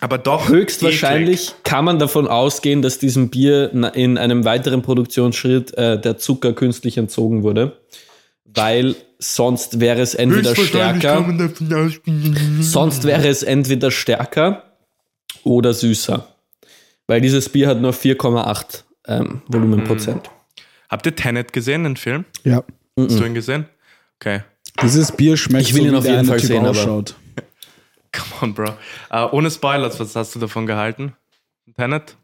Aber doch. Höchstwahrscheinlich kann man davon ausgehen, dass diesem Bier in einem weiteren Produktionsschritt äh, der Zucker künstlich entzogen wurde. Weil sonst wäre es entweder stärker, sonst wäre es entweder stärker oder süßer. Weil dieses Bier hat nur 4,8 ähm, Volumenprozent. Habt ihr Tenet gesehen, den Film? Ja. Hast du ihn gesehen? Okay. Dieses Bier schmeckt Ich will so, ihn wie auf der jeden Fall Typ sehen, aber- ausschaut. Come on, Bro. Äh, ohne Spoilers, was hast du davon gehalten? Tenet?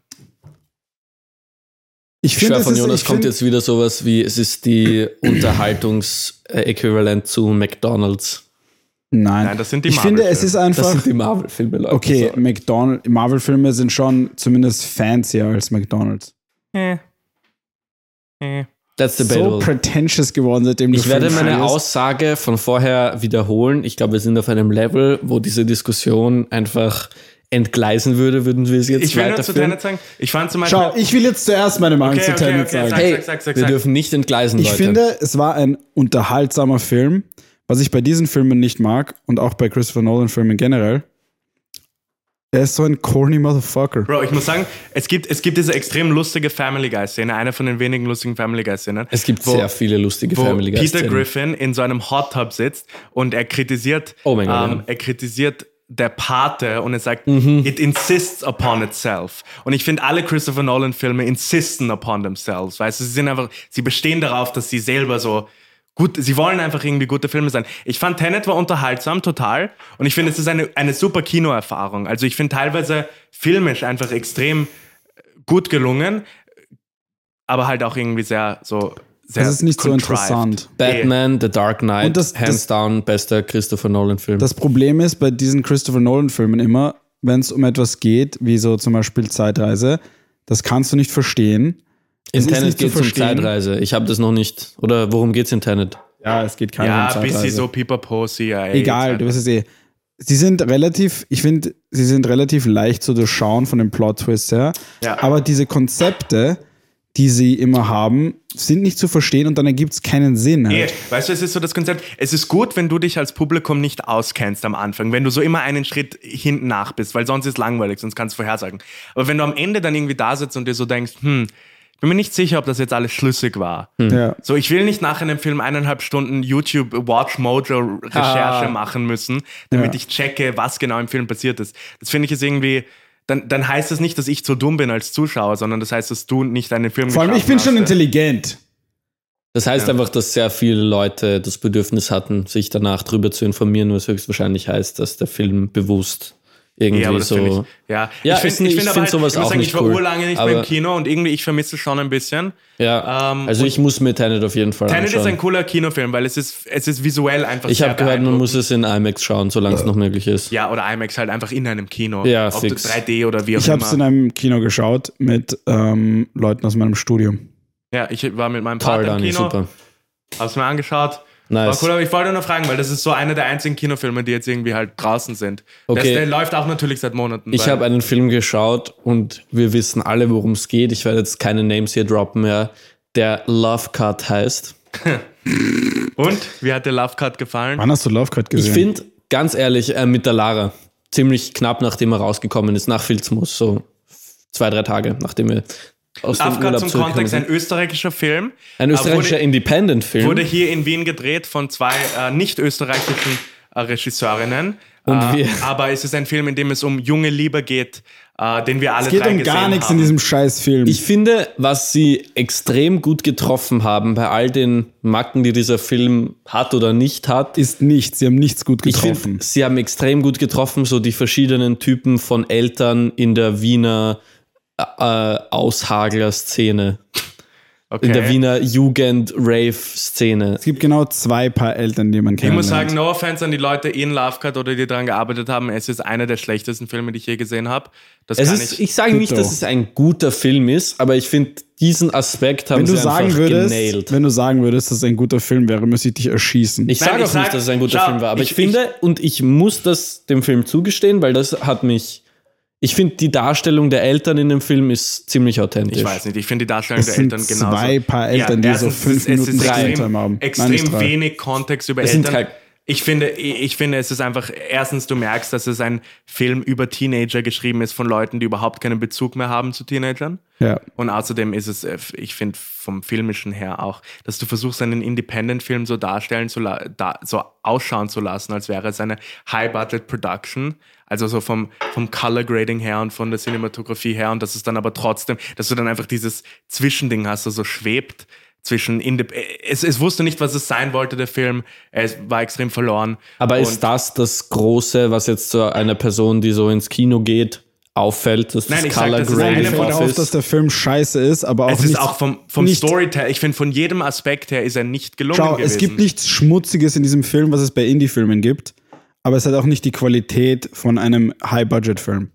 Ich Ich finde, schwör, es von ist, Jonas ich kommt find, jetzt wieder sowas wie, es ist die Unterhaltungsäquivalent zu McDonalds. Nein. Nein, das sind die ich finde, es Marvel-Filme. ist Das einfach. sind die Marvel-Filme, Leute. Okay, So. McDonald, Marvel-Filme sind schon zumindest fancier als McDonalds. Äh. Äh. That's So debatable. pretentious geworden, seitdem du ich werde Film meine feierst. Aussage von vorher wiederholen. Ich glaube, wir sind auf einem Level, wo diese Diskussion einfach entgleisen würde, würden wir es jetzt Ich will nur zu. Tenet sagen, ich fand zum Beispiel. Schau, ich will jetzt zuerst meine Meinung Okay, zu okay, Tenet okay, sagen. sag. Hey, sag, sag, wir dürfen nicht entgleisen, Ich Leute. finde, es war ein unterhaltsamer Film. Was ich bei diesen Filmen nicht mag und auch bei Christopher Nolan-Filmen generell, er ist so ein corny Motherfucker. Bro, ich muss sagen, es gibt, es gibt diese extrem lustige Family Guy-Szene, eine von den wenigen lustigen Family Guy-Szenen. es gibt wo- sehr viele lustige wo Family Guy Peter. Griffin in so einem Hot Tub sitzt und er kritisiert, Oh mein Gott, ähm, er kritisiert der Pate und er sagt, Mhm. it insists upon itself. Und ich finde, alle Christopher Nolan-Filme insisten upon themselves. Weißt du, sie sind einfach, sie bestehen darauf, dass sie selber so gut, sie wollen einfach irgendwie gute Filme sein. Ich fand Tenet war unterhaltsam, total. Und ich finde, es ist eine, eine super Kinoerfahrung. Also ich finde teilweise filmisch einfach extrem gut gelungen, aber halt auch irgendwie sehr so sehr Das ist nicht so contrived. interessant. Batman, The Dark Knight, Und das- hands das- down bester Christopher Nolan-Film. Das Problem ist bei diesen Christopher Nolan-Filmen immer, wenn es um etwas geht, wie so zum Beispiel Zeitreise, das kannst du nicht verstehen. In es Tenet geht es um. Zeitreise. Ich habe das noch nicht. Oder worum geht's in Tenet? Ja, es geht keiner Ja, um ein bisschen Zeitreise. so Pipapo, CIA. Egal, du wirst es eh. Sie sind relativ, ich finde, sie sind relativ leicht zu durchschauen von den Plot-Twists her. Ja. Aber diese Konzepte, die sie immer haben, sind nicht zu verstehen und dann ergibt es keinen Sinn. Halt. weißt du, es ist so das Konzept, es ist gut, wenn du dich als Publikum nicht auskennst am Anfang, wenn du so immer einen Schritt hinten nach bist, weil sonst ist es langweilig, sonst kannst du vorhersagen. Aber wenn du am Ende dann irgendwie da sitzt und dir so denkst, hm, ich bin mir nicht sicher, ob das jetzt alles schlüssig war. Ja. So, ich will nicht nach einem Film eineinhalb Stunden YouTube Watch Mojo Recherche Ah. machen müssen, damit Ja. ich checke, was genau im Film passiert ist. Das finde ich ist irgendwie, dann, dann heißt das nicht, dass ich so dumm bin als Zuschauer, sondern das heißt, dass du nicht einen Film Vor allem, ich bin geschaffen schon hast. intelligent. Das heißt einfach, dass sehr viele Leute das Bedürfnis hatten, sich danach drüber zu informieren, was höchstwahrscheinlich heißt, dass der Film bewusst irgendwie Ja, so. ich, ja. Ja, ich finde ist ich find find sowas ich muss auch sagen, nicht ich war cool. urlange nicht mehr im Kino und irgendwie, ich vermisse es schon ein bisschen. Ja, Ähm, also ich muss mir Tenet auf jeden Fall Tenet ist anschauen. ein cooler Kinofilm, weil es ist, es ist visuell einfach ich habe gehört, man muss es in IMAX schauen, solange es noch möglich ist. Ja, oder IMAX halt einfach in einem Kino. Ja, Ob fix. 3D oder wie auch Ich habe es in immer. einem Kino geschaut mit ähm, Leuten aus meinem Studium. Ja, ich war mit meinem Toll, Vater im Kino, super. hab's mir angeschaut. Nice. War cool, aber ich wollte nur fragen, weil das ist so einer der einzigen Kinofilme, die jetzt irgendwie halt draußen sind. Okay. Das, der läuft auch natürlich seit Monaten. Ich habe einen Film geschaut und wir wissen alle, worum es geht. Ich werde jetzt keine Names hier droppen mehr. Der Love Cut heißt. Und? Wie hat der Love Cut gefallen? Wann hast du Love Cut Ich gesehen? finde ganz ehrlich, äh, mit der Lara. Ziemlich knapp nachdem er rausgekommen ist, nach Filzmus, so zwei, drei Tage, nachdem wir aus dem Afghan Urlaub zum Kontext, ein österreichischer Film. Ein Äh, österreichischer wurde, Independent-Film. wurde hier in Wien gedreht von zwei äh, nicht österreichischen äh, Regisseurinnen. Und äh, aber es ist ein Film, in dem es um junge Liebe geht, äh, den wir alle Es geht um gar nichts haben. in diesem scheiß Film. Ich finde, was sie extrem gut getroffen haben, bei all den Macken, die dieser Film hat oder nicht hat, ist nichts. Sie haben nichts gut ich getroffen. finde, sie haben extrem gut getroffen, so die verschiedenen Typen von Eltern in der Wiener äh, Aushagler-Szene. okay. In der Wiener Jugend-Rave-Szene. Es gibt genau zwei Paar Eltern, die man Ich kennt. muss sagen, no offense an die Leute in Lovecut oder die daran gearbeitet haben. Es ist einer der schlechtesten Filme, die ich je gesehen habe. Das Es kann ist, ich. ich sage nicht, dass es ein guter Film ist, aber ich finde, diesen Aspekt haben wenn du sie sagen einfach würdest, genailt. wenn du sagen würdest, dass es ein guter Film wäre, müsste ich dich erschießen. Ich sage ich auch sag- nicht, dass es ein guter schau, Film war, aber ich, ich- finde, und ich muss das dem Film zugestehen, weil das hat mich. Ich finde, die Darstellung der Eltern in dem Film ist ziemlich authentisch. ich weiß nicht, ich finde die Darstellung Es der sind Eltern genauso. zwei Paar Eltern, die so fünf Minuten extrem, haben. Nein, extrem drei. wenig Kontext über Es Eltern. Ich finde, ich finde, es ist einfach, erstens, du merkst, dass es ein Film über Teenager geschrieben ist von Leuten, die überhaupt keinen Bezug mehr haben zu Teenagern. ja. Und außerdem ist es, äh, ich finde vom Filmischen her auch, dass du versuchst, einen Independent-Film so darstellen zu la- da, so ausschauen zu lassen, als wäre es eine High-Budget-Production. Also so vom, vom Color Grading her und von der Cinematografie her. Und dass es dann aber trotzdem, dass du dann einfach dieses Zwischending hast, das so schwebt zwischen Indep es, es wusste nicht, was es sein wollte, der Film. Es war extrem verloren. Aber Und- ist das das Große, was jetzt zu einer Person, die so ins Kino geht, auffällt, dass Nein, das ich sag, Color das ist Grading fällt von- auf, dass ist? der Film scheiße ist, aber auch es ist nichts- auch vom, vom Storytelling, ich finde, von jedem Aspekt her ist er nicht gelungen Schau, gewesen. es gibt nichts Schmutziges in diesem Film, was es bei Indie-Filmen gibt, aber es hat auch nicht die Qualität von einem High-Budget-Film.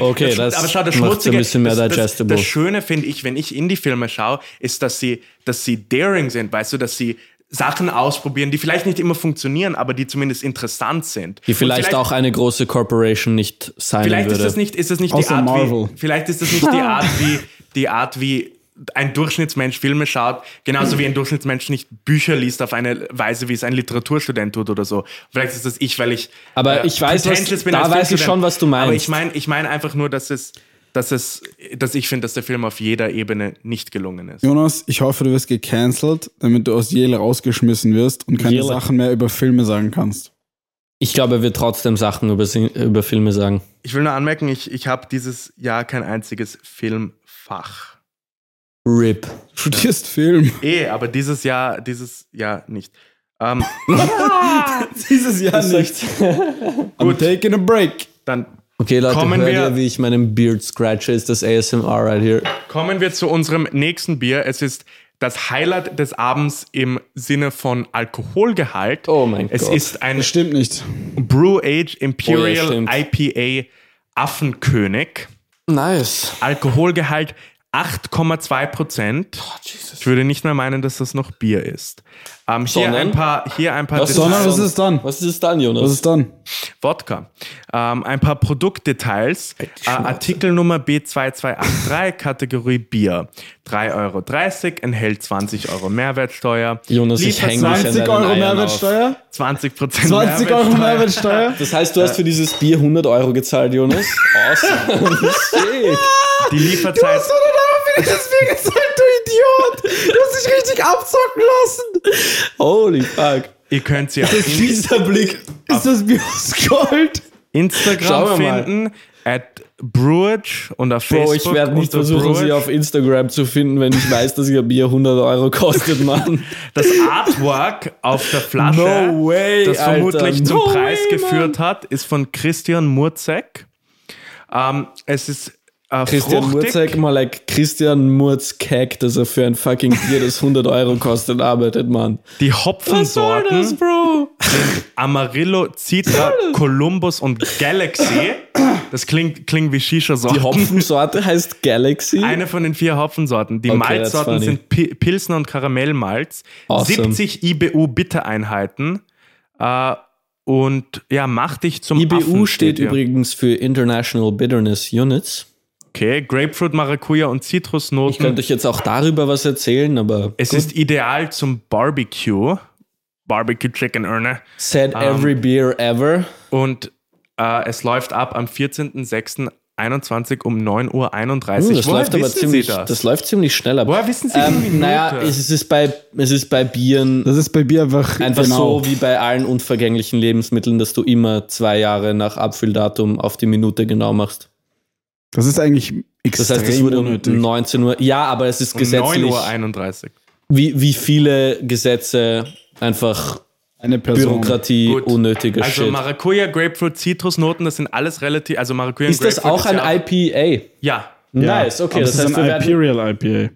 Okay, Sch- das aber schau, das Schmutzige, ein bisschen mehr das, das, digestible. das Schöne finde ich, wenn ich Indie-Filme schaue, ist, dass sie, dass sie daring sind, weißt du, dass sie Sachen ausprobieren, die vielleicht nicht immer funktionieren, aber die zumindest interessant sind. Die Und vielleicht, auch eine große Corporation nicht sein Vielleicht würde. ist das nicht, ist das nicht die Art, Marvel. wie, vielleicht ist das nicht die Art, wie, die Art, wie ein Durchschnittsmensch Filme schaut, genauso wie ein Durchschnittsmensch nicht Bücher liest auf eine Weise, wie es ein Literaturstudent tut oder so. Vielleicht ist das ich, weil ich Aber ich weiß, was- bin da weiß ich schon, was du meinst. Aber ich meine ich meine einfach nur, dass es, dass es, dass ich finde, dass der Film auf jeder Ebene nicht gelungen ist. Jonas, ich hoffe, du wirst gecancelt, damit du aus Yale rausgeschmissen wirst und keine Yale. Sachen mehr über Filme sagen kannst. ich glaube, er wird trotzdem Sachen über, über Filme sagen. Ich will nur anmerken, ich, ich habe dieses Jahr kein einziges Filmfach. RIP. Studierst Film. Eh, aber dieses Jahr, dieses Jahr nicht. Ähm, Dieses Jahr nicht. I'm taking a break. dann Okay, Leute, Kommen hört wir- ihr, wie ich meinen Beard scratche? Ist das ASMR right here? kommen wir zu unserem nächsten Bier. Es ist das Highlight des Abends im Sinne von Alkoholgehalt. Oh mein es Gott. ist ein Das stimmt nicht. Brew Age Oh ja, Imperial. IPA Affenkönig. Nice. Alkoholgehalt 8,2 Prozent. ich würde nicht mehr meinen, dass das noch Bier ist. Ähm, hier, Sondern? ein paar, hier ein paar Was. Sondern was ist dann? Was ist es dann, Jonas? Was ist dann? Wodka. Ähm, ein paar Produktdetails. Äh, Artikelnummer B2283, Kategorie Bier. 3,30 Euro, enthält 20 Euro Mehrwertsteuer. Jonas, ich häng mich an 20 deinen Euro Eiern Mehrwertsteuer? 20 Prozent 20 Euro Mehrwertsteuer? Das heißt, du hast für dieses Bier 100 Euro gezahlt, Jonas? Awesome. Die Lieferzeit, für das Bier gezahlt, du hast dich richtig abzocken lassen! Holy fuck. ihr könnt sie auf In- Dieser Blick. Ist das Bier aus Gold? Instagram finden, at Brewage und auf Facebook. Bro, ich werde nicht versuchen, sie Brewage. auf Instagram zu finden, wenn ich weiß, dass ihr Bier 100 Euro kostet, Mann. Das Artwork auf der Flasche, No way, das vermutlich Alter. zum No Preis way, geführt hat, ist von Christian Murzek. Ähm, es ist äh, Christian fruchtig. Murzek, mal like Christian Murzkek, dass er für ein fucking Bier, das 100 Euro kostet, arbeitet, Mann. Die Hopfensorten Bro? Amarillo, Citra, Columbus und Galaxy. Das klingt, klingt wie Die Shisha-Sorten. Hopfensorte heißt Galaxy. Eine von den vier Hopfensorten. Die Okay, Malzsorten sind Pi Pilsner und Karamellmalz. Awesome. 70 IBU Bittereinheiten. Äh, und ja, mach dich zum IBU Affen, steht hier. übrigens für International Bitterness Units. Okay, Grapefruit, Maracuja und Ich Zitrusnoten. könnte euch jetzt auch darüber was erzählen, aber es ist ideal zum Barbecue. Barbecue Chicken Urne. Said every beer ever. Und äh, es läuft ab am 14.06.21 um 9.31 Uhr. Uh, das Woher läuft aber wissen ziemlich, Sie das? das? läuft ziemlich schnell ab. Woher wissen Sie die ähm? Naja, es ist bei, es ist bei Bieren Das ist bei Bier einfach, einfach genau. so wie bei allen unvergänglichen Lebensmitteln, dass du immer zwei Jahre nach Abfülldatum auf die Minute genau machst. Das ist eigentlich Das extrem heißt, es wurde um unnötig. 19 Uhr. Ja, aber es ist um gesetzlich, 9.31 Uhr. wie, wie viele Gesetze einfach Eine Person. Bürokratie, Gut. unnötiger Also Shit. Maracuja, Grapefruit, Zitrusnoten, das sind alles relativ. Also Maracuja und Ist das auch ein ja IPA? Ja, Ja, Nice, okay. aber Das es heißt, ist wir ein. Imperial IPA.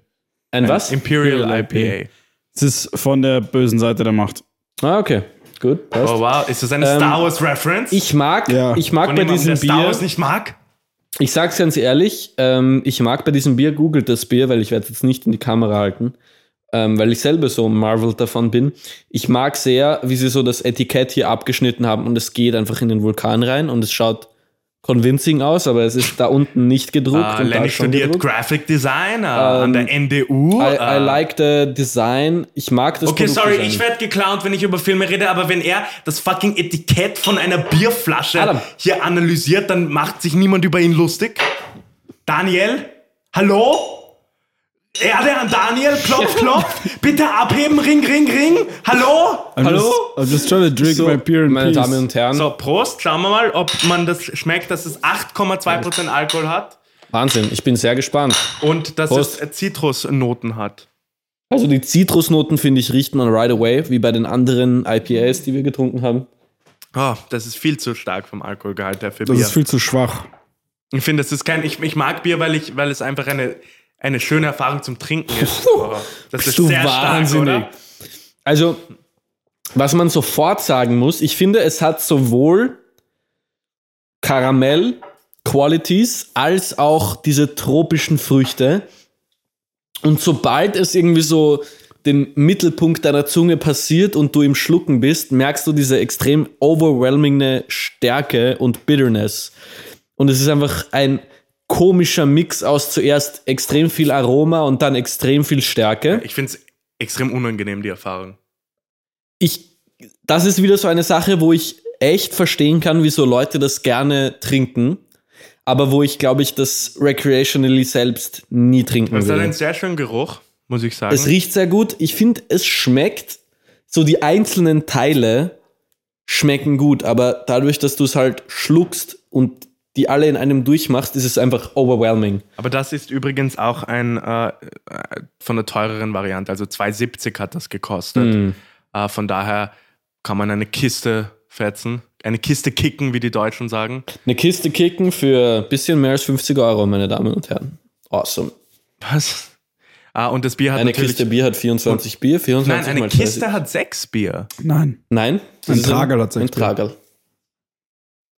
Ein was? Imperial IPA. Es ist von der bösen Seite der Macht. Ah, okay. Gut, passt. Oh wow, ist das eine Ähm, Star Wars Reference? Ich mag, Ja. ich mag Von bei diesem der Star Bier, Wars nicht mag? Ich sag's ganz ehrlich, ähm, ich mag bei diesem Bier, googelt das Bier, weil ich werde jetzt nicht in die Kamera halten, ähm, weil ich selber so marvelt davon bin. Ich mag sehr, wie sie so das Etikett hier abgeschnitten haben und es geht einfach in den Vulkan rein und es schaut convincing aus, aber es ist da unten nicht gedruckt Ah, und Lenny studiert gedruckt. Graphic Design äh, an der NDU. I. I like the design. Ich mag das Okay, sorry, ich werde geklaut, wenn ich über Filme rede, aber wenn er das fucking Etikett von einer Bierflasche Adam. hier analysiert, dann macht sich niemand über ihn lustig. Daniel? Hallo? Erde an Daniel, klopf, klopf. Bitte abheben, ring, ring, ring. Hallo? I'm Hallo? Just, I'm just trying to drink So, my beer in meine peace. Damen und Herren, So, Prost, schauen wir mal, ob man das schmeckt, dass es 8,2% Alkohol hat Wahnsinn, ich bin sehr gespannt. und dass Prost. es Zitrusnoten hat. Also die Zitrusnoten, finde ich, riecht man right away, wie bei den anderen IPAs, die wir getrunken haben. Oh, das ist viel zu stark vom Alkoholgehalt her für Das Bier. ist viel zu schwach. Ich finde, das ist kein. Ich, ich mag Bier, weil, ich, weil es einfach eine, eine schöne Erfahrung zum Trinken ist. Oh, das ist sehr wahnsinnig. stark, oder? Also, was man sofort sagen muss, ich finde, es hat sowohl Karamell, Qualities, als auch diese tropischen Früchte. Und sobald es irgendwie so den Mittelpunkt deiner Zunge passiert und du im Schlucken bist, merkst du diese extrem overwhelming Stärke und Bitterness. Und es ist einfach ein komischer Mix aus zuerst extrem viel Aroma und dann extrem viel Stärke. Ich finde es extrem unangenehm, die Erfahrung. ich, das ist wieder so eine Sache, wo ich echt verstehen kann, wieso Leute das gerne trinken, aber wo ich, glaube ich, das recreationally selbst nie trinken Es hat einen würde. sehr schönen Geruch, muss ich sagen. Es riecht sehr gut. Ich finde, es schmeckt, so die einzelnen Teile schmecken gut, aber dadurch, dass du es halt schluckst und die alle in einem durchmachst, ist es einfach overwhelming. Aber das ist übrigens auch ein äh, äh, von der teureren Variante. Also 2,70 hat das gekostet. Hm. Äh, von daher kann man eine Kiste fetzen. Eine Kiste kicken, wie die Deutschen sagen. Eine Kiste kicken für ein bisschen mehr als 50 Euro, meine Damen und Herren. Awesome. Was? Ah, und das Bier hat Eine. Kiste Bier hat 24 Bier, 24 Nein, eine mal 30. Kiste hat sechs Bier. Nein. Nein. das Ein Tragerl hat sechs Ein Tragerl.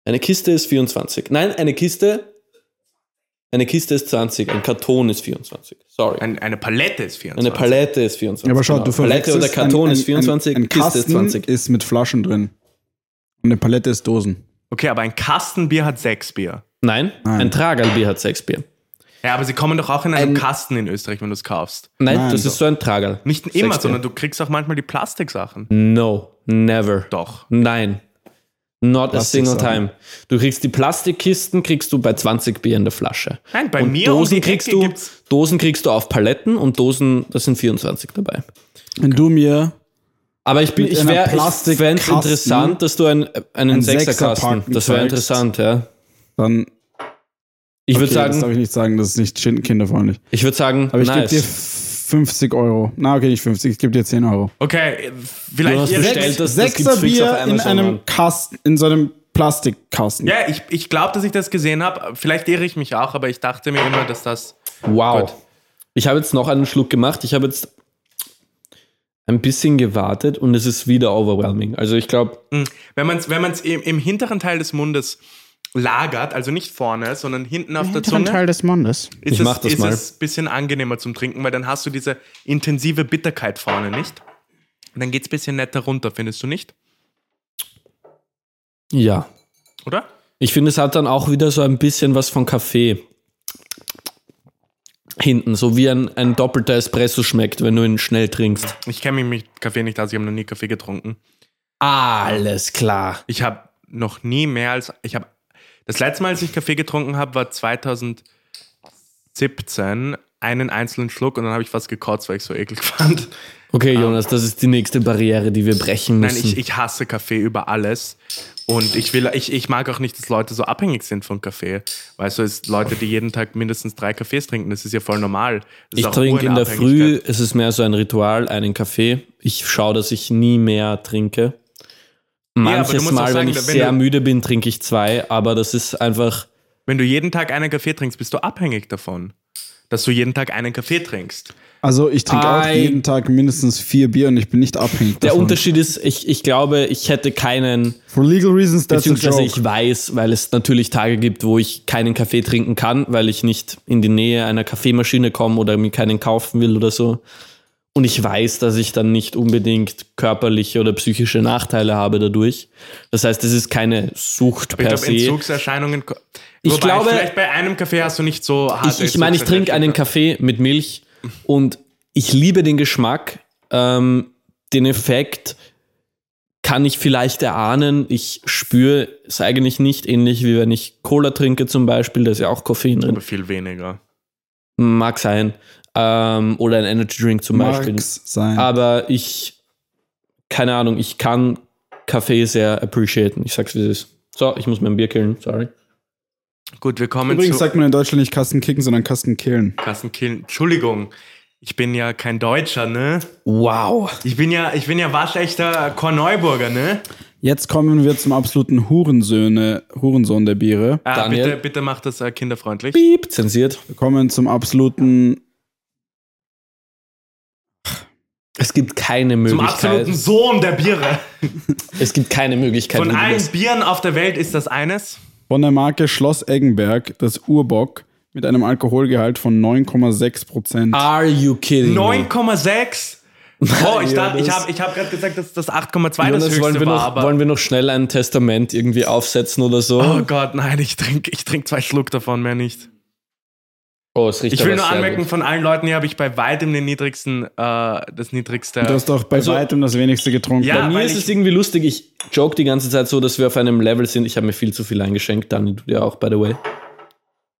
Eine Kiste ist 24. Nein, eine Kiste. Eine Kiste ist 20. Ein Karton ist 24. Sorry. Ein, eine Palette ist 24. Eine Palette ist 24. Ja, aber schau, genau. du Palette oder Karton ein, ist 24, ein, ein Kiste Kasten ist 20. ist mit Flaschen drin. Und eine Palette ist Dosen. Okay, aber ein Kastenbier hat sechs Bier. Nein, Nein. ein Tragerlbier hat 6 Bier. Ja, aber sie kommen doch auch in einem Ein- Kasten in Österreich, wenn du es kaufst. Nein, Nein, das doch. ist so ein Tragerl. Nicht Sechs immer, sondern du kriegst auch manchmal die Plastiksachen. No, never. Doch. Nein. Not a single time. Du kriegst die Plastikkisten, kriegst du bei 20 Bier in der Flasche. Nein, bei und mir um Dosen die kriegst Ecke du, gibt's- Dosen kriegst du auf Paletten und Dosen, das sind 24 dabei. Wenn du mir Aber ich bin, ich wäre, ich fände interessant, dass du ein, einen einen Sechserkasten, das wäre interessant, ja. dann. Ich würde okay, Das darf sagen, ich nicht sagen, das ist nicht kin- kinderfreundlich. ich würde sagen, Aber ich nice. gebe dir 50 Euro. Na, okay, nicht 50, ich gebe dir 10 Euro. Okay, Du vielleicht hast ihr bestellt, das- das Sechser auf Bier in einem. Kasten, in so einem Plastikkasten. Ja, ich, ich glaube, dass ich das gesehen habe. Vielleicht irre ich mich auch, aber ich dachte mir immer, dass das. Wow. Gut. Ich habe jetzt noch einen Schluck gemacht. Ich habe jetzt ein bisschen gewartet und es ist wieder overwhelming. Also ich glaube, Hm, Wenn man es wenn man's im, im hinteren Teil des Mundes lagert, also nicht vorne, sondern hinten auf der Zunge, des Mondes. ist, Ich es, mach das ist mal. es ein bisschen angenehmer zum Trinken, weil dann hast du diese intensive Bitterkeit vorne nicht. Und dann geht es ein bisschen netter runter, findest du nicht? ja. Oder? Ich finde, es hat dann auch wieder so ein bisschen was von Kaffee. Hinten, so wie ein, ein doppelter Espresso schmeckt, wenn du ihn schnell trinkst. Ich kenne mich mit Kaffee nicht aus, ich habe noch nie Kaffee getrunken. Alles klar. Ich habe noch nie mehr als. Ich habe. Das letzte Mal, als ich Kaffee getrunken habe, war 2017. Einen einzelnen Schluck und dann habe ich fast gekotzt, weil ich so eklig fand. Okay, Jonas, das ist die nächste Barriere, die wir brechen Nein, müssen. ich, ich hasse Kaffee über alles. Und ich will, ich, ich mag auch nicht, dass Leute so abhängig sind von Kaffee. Weißt du, es Leute, die jeden Tag mindestens drei Kaffees trinken, das ist ja voll normal. Das Ich trinke in der Früh, es ist mehr so ein Ritual, einen Kaffee. Ich schaue, dass ich nie mehr trinke. Manches auch Mal, sagen, wenn ich wenn sehr du- müde bin, trinke ich zwei, aber das ist einfach. Wenn du jeden Tag einen Kaffee trinkst, bist du abhängig davon. Dass du jeden Tag einen Kaffee trinkst. Also ich trinke auch jeden Tag mindestens vier Bier und ich bin nicht abhängig Der davon. Unterschied ist, ich, ich glaube, ich hätte keinen, For legal reasons, that's a beziehungsweise joke. ich weiß, weil es natürlich Tage gibt, wo ich keinen Kaffee trinken kann, weil ich nicht in die Nähe einer Kaffeemaschine komme oder mir keinen kaufen will oder so. Und ich weiß, dass ich dann nicht unbedingt körperliche oder psychische Nachteile habe dadurch. Das heißt, es ist keine Sucht Aber ich per glaube, se. Entzugserscheinungen. Ich Wobei, glaube- vielleicht bei einem Kaffee hast du nicht so harte Ich, ich meine, ich trinke einen Kaffee mit Milch und ich liebe den Geschmack. Ähm, den Effekt kann ich vielleicht erahnen. Ich spüre es eigentlich nicht, ähnlich wie wenn ich Cola trinke zum Beispiel, da ist ja auch Koffein drin. Aber viel weniger. Mag sein. Ähm, oder ein Energy Drink zum Beispiel. Mag's sein. Aber ich, keine Ahnung, ich kann Kaffee sehr appreciaten. Ich sag's wie es ist. So, ich muss mein Bier killen, sorry. Gut, wir kommen Übrigens zu sagt man in Deutschland nicht Kasten kicken, sondern Kasten killen. Kassenkillen. Entschuldigung, ich bin ja kein Deutscher, ne? Wow. Ich bin ja, ich bin ja waschechter Korneuburger, ne? Jetzt kommen wir zum absoluten Hurensöhne, Hurensohn der Biere. Ah, Daniel? bitte, bitte macht das äh, kinderfreundlich. Piep, zensiert. Wir kommen zum absoluten Es gibt keine Zum Möglichkeit. absoluten Sohn der Biere. Es gibt keine Möglichkeit. Von allen das- Bieren auf der Welt ist das eines. von der Marke Schloss Eggenberg, das Urbock, mit einem Alkoholgehalt von 9,6 Prozent. Are you kidding? me? 9,6. Oh, ich, Ja, dachte, ich habe ich hab gerade gesagt, dass das 8,2 das höchste wollen wir, war, noch, aber wollen wir noch schnell ein Testament irgendwie aufsetzen oder so? Oh Gott, nein, ich trinke ich trink zwei Schluck davon, mehr nicht. Oh, es riecht Ich will nur anmerken, gut. von allen Leuten hier habe ich bei weitem den niedrigsten, äh, das niedrigste. Du hast doch bei Also- weitem das wenigste getrunken. Ja, Bei mir ist es irgendwie lustig. Ich joke die ganze Zeit so, dass wir auf einem Level sind. Ich habe mir viel zu viel eingeschenkt. Dani, du dir auch, by the way.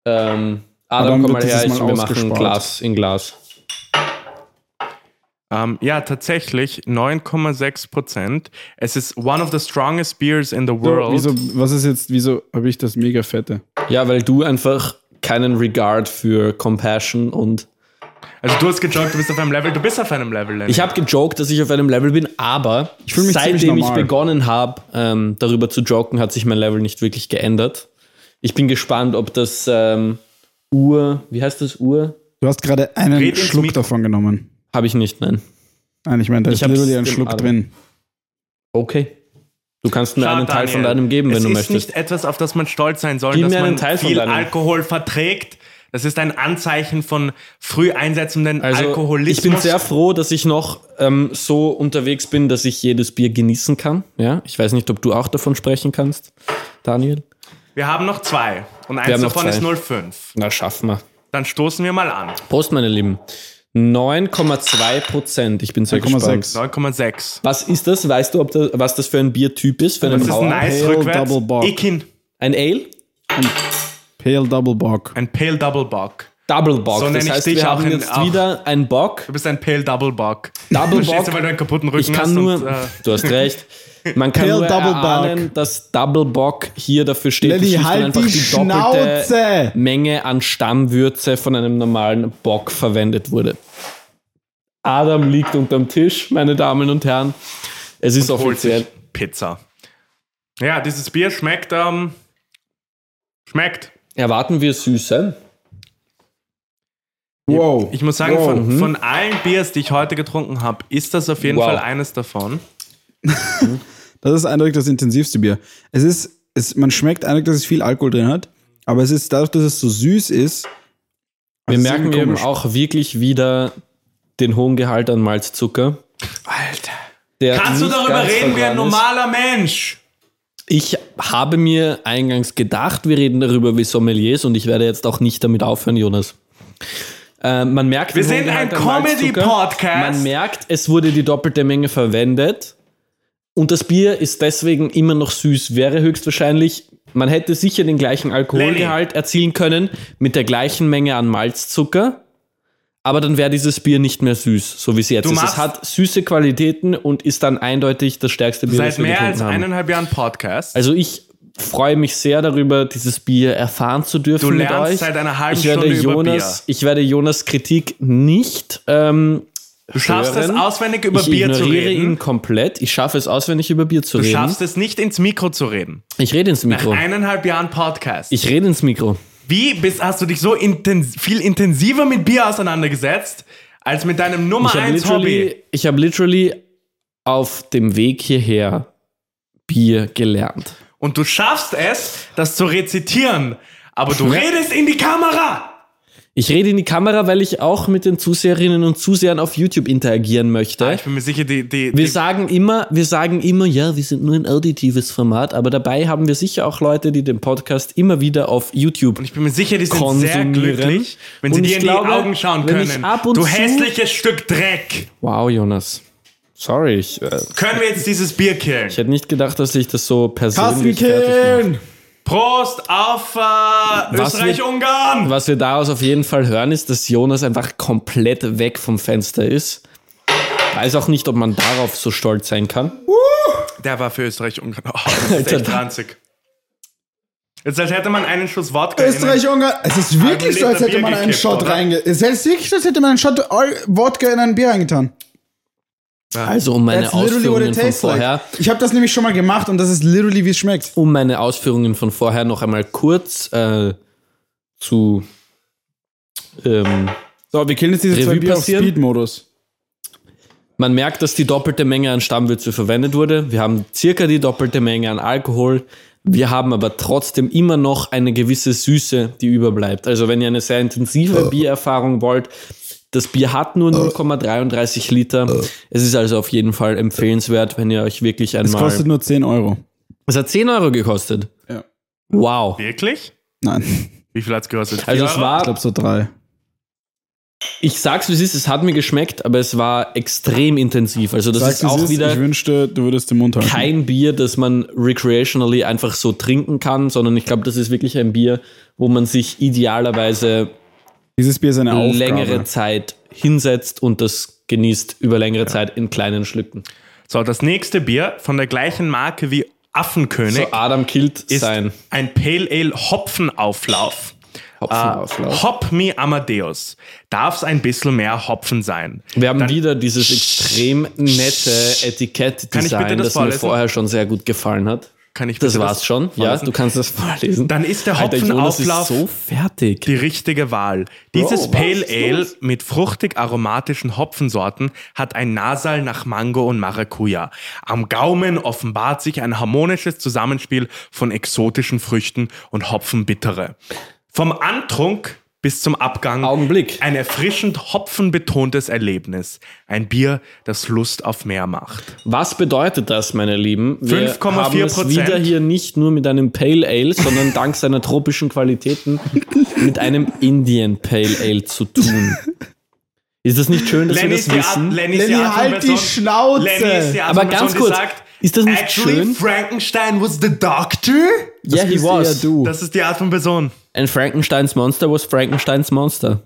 Ähm, Aber Adam, komm mal her. Ich, Mal wir machen. Glas in Glas. Ähm, ja, tatsächlich 9,6 Prozent. Es ist one of the strongest beers in the So, world. wieso, was ist jetzt, wieso habe ich das mega fette? Ja, weil du einfach keinen Regard für Compassion und Also du hast gejoggt, du bist auf einem Level, du bist auf einem Level. Lenny. Ich habe gejoked, dass ich auf einem Level bin, aber fühl mich seitdem ich begonnen habe, ähm, darüber zu joken, hat sich mein Level nicht wirklich geändert. Ich bin gespannt, ob das ähm, Uhr, wie heißt das Uhr? Du hast gerade einen Red Schluck davon genommen. Habe ich nicht, nein. Nein, ich meine, da Ich ist literally ein Schluck drin. Okay. Du kannst mir Schau, einen Teil von Daniel, deinem geben, wenn es du ist möchtest. nicht etwas, auf das man stolz sein soll, Gib dass man Teil von viel. Alkohol verträgt. Das ist ein Anzeichen von früh einsetzenden Also, Alkoholismus. ich bin sehr froh, dass ich noch ähm, so unterwegs bin, dass ich jedes Bier genießen kann. Ja, ich weiß nicht, ob du auch davon sprechen kannst, Daniel. Wir haben noch zwei und eins davon ist 05. Na, schaffen wir. Dann stoßen wir mal an. Prost, meine Lieben. 9,2 Prozent. Ich bin sehr 9,6. gespannt. 9,6. Was ist das? Weißt du, ob das, was das für ein Biertyp ist? Für einen Das ist Brauer? nice Pale rückwärts. Double Bock. Ekin, Ein Ale? Pale Double Bock. ein Pale Double Bock. Double Bock. So das ich heißt, dich wir auch haben in- jetzt auch. wieder einen Bock. Du bist ein Pale Double Bock. Double Bock. du, weil du einen kaputten Rücken Ich kann hast nur, und, äh, du hast recht. Man kann Pale nur Double erahnen, dass Double Bock hier dafür steht, Lenny, und halt einfach die die doppelte Schnauze! Menge an Stammwürze von einem normalen Bock verwendet wurde. Adam liegt unterm Tisch, meine Damen und Herren. Es ist holt offiziell. sich Pizza. Ja, dieses Bier schmeckt, ähm, schmeckt. Erwarten wir Süße? Wow. Ich muss sagen, wow. von, von allen Biers, die ich heute getrunken habe, ist das auf jeden Wow. Fall eines davon. Das ist eindeutig das intensivste Bier. Es ist, es, man schmeckt eindeutig, dass es viel Alkohol drin hat, aber es ist dadurch, dass es so süß ist. Wir ist merken eben auch wirklich wieder den hohen Gehalt an Malzzucker. Alter. Der Kannst du darüber reden wie ein normaler Mensch? Ich habe mir eingangs gedacht, wir reden darüber wie Sommeliers und ich werde jetzt auch nicht damit aufhören, Jonas. Äh, man merkt, Wir sind ein. Comedy-Podcast. Man merkt, es wurde die doppelte Menge verwendet. Und das Bier ist deswegen immer noch süß. Wäre höchstwahrscheinlich, man hätte sicher den gleichen Alkoholgehalt erzielen können mit der gleichen Menge an Malzzucker. Aber dann wäre dieses Bier nicht mehr süß, so wie es jetzt Du ist. Es machst- hat süße Qualitäten und ist dann eindeutig das stärkste Bier, Seit das wir mehr als haben. eineinhalb Jahren Podcast. Also ich freue mich sehr darüber, dieses Bier erfahren zu dürfen Du mit lernst euch. seit einer halben ich werde Stunde über Jonas, Ich werde Jonas Kritik nicht ähm, du schaffst es auswendig über ich Bier zu ignoriere reden. ihn komplett. Ich schaffe es auswendig über Bier zu Du reden. schaffst es nicht ins Mikro zu reden. ich rede ins Nach Mikro. eineinhalb Jahren Podcast. Ich rede ins Mikro. Wie bist, hast du dich so intens viel intensiver mit Bier auseinandergesetzt, als mit deinem Nummer Ich habe 1 Hobby? literally, ich hab literally auf dem Weg hierher Bier gelernt. Und du schaffst es, das zu rezitieren. Aber du redest in die Kamera. Ich rede in die Kamera, weil ich auch mit den Zuseherinnen und Zusehern auf YouTube interagieren möchte. Ich bin mir sicher, die, die, Wir die sagen immer, wir sagen immer, ja, wir sind nur ein auditives Format, aber dabei haben wir sicher auch Leute, die den Podcast immer wieder auf YouTube ich bin mir sicher, die sind sehr glücklich, wenn sie Und dir in glaube, die Augen schauen können. ab und Du hässliches Stück Dreck. Wow, Jonas. Sorry, ich, äh, Können wir jetzt dieses Bier killen? ich hätte nicht gedacht, dass ich das so persönlich fertig Kassenkillen! mache. Prost auf äh, Was Österreich-Ungarn. Was wir daraus auf jeden Fall hören, ist, dass Jonas einfach komplett weg vom Fenster ist. Weiß auch nicht, ob man darauf so stolz sein kann. Der war für Österreich-Ungarn. Oh, das ist echt ranzig. Jetzt als hätte man einen Schuss Wodka Österreich-Ungarn. Es ist wirklich so, als hätte man einen Shot reinge... Es ist wirklich so, als hätte man einen Shot Wodka in ein Bier reingetan. Also um meine That's Ausführungen von vorher, like. Ich habe das nämlich schon mal gemacht und das ist literally, wie es schmeckt. um meine Ausführungen von vorher noch einmal kurz äh, zu ähm, So, wir killen jetzt diese zwei Revue Bier auf. Speed-Modus. Man merkt, dass die doppelte Menge an Stammwürze verwendet wurde. Wir haben circa die doppelte Menge an Alkohol. Wir haben aber trotzdem immer noch eine gewisse Süße, die überbleibt. Also wenn ihr eine sehr intensive Biererfahrung wollt, das Bier hat nur 0,33 Liter. Es ist also auf jeden Fall empfehlenswert, wenn ihr euch wirklich Es einmal... kostet nur 10 Euro. Es hat 10 Euro gekostet. Ja. Wow. Wirklich? Nein, Wie viel hat's gekostet? Also es war ich glaube so drei. Ich sag's wie es ist, es hat mir geschmeckt, aber es war extrem intensiv. Also das Sag's, ist auch es wieder Ich wünschte, du würdest den Mund halten. kein Bier, das man recreationally einfach so trinken kann, sondern ich glaube, das ist wirklich ein Bier, wo man sich idealerweise Dieses Bier ist eine Aufgabe. längere Zeit hinsetzt und das genießt über längere Zeit in kleinen Schlücken. So, das nächste Bier von der gleichen Marke wie Affenkönig So Adam killt ist sein ein Pale Ale Hopfenauflauf. Hopfenauflauf. Äh, Hop Me Amadeus. Darf es ein bisschen mehr Hopfen sein? Wir haben Dann- wieder dieses extrem nette Etikett-Design, Kann ich bitte das das, mir vorher schon sehr gut gefallen hat. Kann ich Das war's schon. Ja, vorlesen? du kannst das vorlesen. Dann ist der Hopfenauflauf so fertig. die richtige Wahl. Dieses was Pale ist Ale los? mit fruchtig aromatischen Hopfensorten hat ein Nasal nach Mango und Maracuja. Am Gaumen offenbart sich ein harmonisches Zusammenspiel von exotischen Früchten und Hopfenbittere. Vom Antrunk bis zum Abgang Augenblick. ein erfrischend hopfenbetontes Erlebnis. Ein Bier, das Lust auf mehr macht. Was bedeutet das, meine Lieben? Wir 5,4%. haben es wieder hier nicht nur mit einem Pale Ale, sondern dank seiner tropischen Qualitäten mit einem Indian Pale Ale zu tun. Ist das nicht schön, dass Lenny wir das wissen? Lenny Lenny, halt die Person- Schnauze! Lenny Aber ganz kurz, ist das nicht Actually, schön? Frankenstein was the doctor? Yeah, he bist was. Das ist die Art von Person. And Frankensteins Monster was Frankensteins Monster.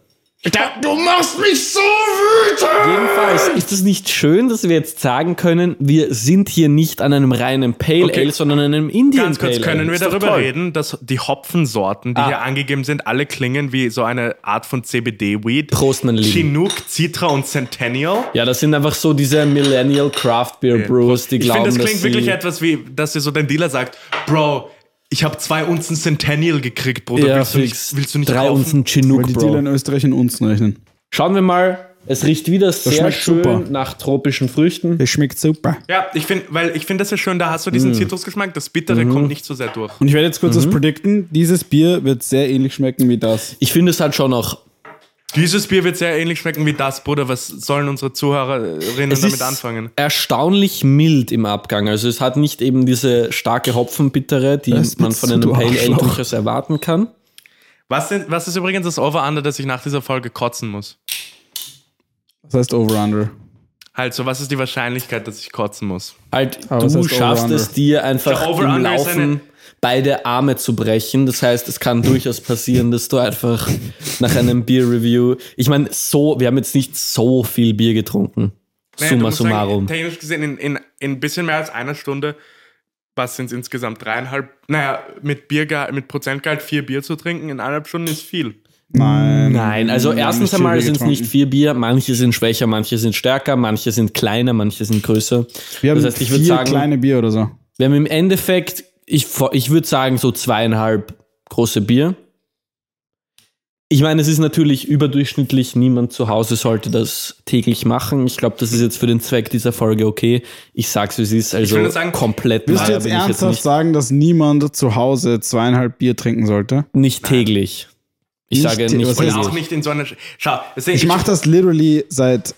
Du machst mich so wütend! Jedenfalls ist es nicht schön, dass wir jetzt sagen können, wir sind hier nicht an einem reinen Pale Okay. Ale, sondern an einem Indian Ganz kurz Pale können Ale. wir darüber toll. reden, dass die Hopfensorten, die Ah. hier angegeben sind, alle klingen wie so eine Art von CBD-Weed. Prost, meine Lieben. Chinook, Citra und Centennial. Ja, das sind einfach so diese Millennial Craft Beer Brews, die ich glauben, finde, das klingt wirklich etwas wie, dass dir so dein Dealer sagt, Bro, ich habe zwei Unzen Centennial gekriegt, Bruder. ja, willst, du nicht, willst du nicht drei kaufen? Unzen Weil Chinook, die Dealer in. Österreich in Unzen rechnen. Schauen wir mal. Es riecht wieder sehr schmeckt schön super. nach tropischen Früchten. Das schmeckt super. Ja, ich finde, weil ich finde das ja schön, da hast du Mm. diesen Zitrusgeschmack, das Bittere Mhm. kommt nicht so sehr durch. Und ich werde jetzt kurz Mhm. was predikten. Dieses Bier wird sehr ähnlich schmecken wie das. Ich finde, es hat schon auch. Dieses Bier wird sehr ähnlich schmecken wie das, Bruder. Was sollen unsere Zuhörerinnen Es damit ist anfangen? erstaunlich mild im Abgang. Also es hat nicht eben diese starke Hopfenbittere, die Das man von einem Pale Ale durchaus erwarten kann. Was, sind, was ist übrigens das Over-Under, dass ich nach dieser Folge kotzen muss? Das heißt Over-Under. Halt, so was ist die Wahrscheinlichkeit, dass ich kotzen muss? Halt, Aber was du schaffst es dir einfach Der im Over-Under ist eine- Laufen beide Arme zu brechen. Das heißt, es kann durchaus passieren, dass du einfach nach einem Bier-Review, ich meine, so, wir haben jetzt nicht so viel Bier getrunken. Naja, Summa musst sagen, summarum. technisch gesehen, in, in, in ein bisschen mehr als einer Stunde, was sind es insgesamt dreieinhalb, naja, mit Biergehalt, mit Prozentgehalt vier Bier zu trinken in eineinhalb Stunden ist viel. Nein. Nein, also erstens einmal sind es nicht vier Bier, manche sind schwächer, manche sind stärker, manche sind kleiner, manche sind größer. Wir haben das heißt, ich würde vier sagen, kleine Bier oder so. wir haben im Endeffekt, ich, ich würde sagen, so zweieinhalb große Bier. Ich meine, es ist natürlich überdurchschnittlich, niemand zu Hause sollte das täglich machen. Ich glaube, das ist jetzt für den Zweck dieser Folge okay. Ich sag's, wie es ist, also sagen, komplett Willst du jetzt ich jetzt ernsthaft nicht, sagen, dass niemand zu Hause zweieinhalb Bier trinken sollte? nicht täglich. Ich Nicht sage nicht was Und täglich. auch nicht in so einer. Sch- Schau, deswegen, Ich mache das literally seit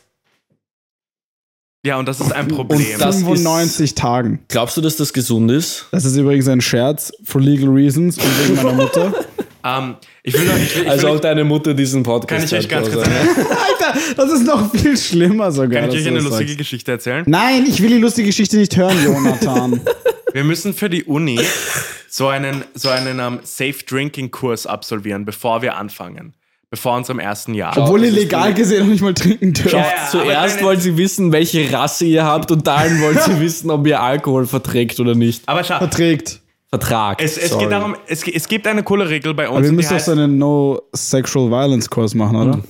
Ja, und das ist ein Problem. Und das- 95 Tagen. Glaubst du, dass das gesund ist? Das ist übrigens ein Scherz, for legal reasons und wegen meiner Mutter. ähm, ich will noch, ich will, ich Also will, auch deine Mutter diesen Podcast kann ich euch ganz kurz also, sagen, Alter, das ist noch viel schlimmer sogar. kann ich euch eine lustige sagst. Geschichte erzählen? Nein, ich will die lustige Geschichte nicht hören, Jonathan. Wir müssen für die Uni so einen, so einen ähm, Safe Drinking Kurs absolvieren, bevor wir anfangen. Bevor unserem ersten Jahr. Obwohl ihr legal gesehen noch nicht mal trinken dürft. Ja, ja. Zuerst wollen sie wissen, welche Rasse ihr habt und dann wollen sie wissen, ob ihr Alkohol verträgt oder nicht. Aber schau, Verträgt. Vertragt. es, es geht darum, es, es gibt eine coole Regel bei uns. Aber wir müssen doch so einen No Sexual Violence Kurs machen, oder?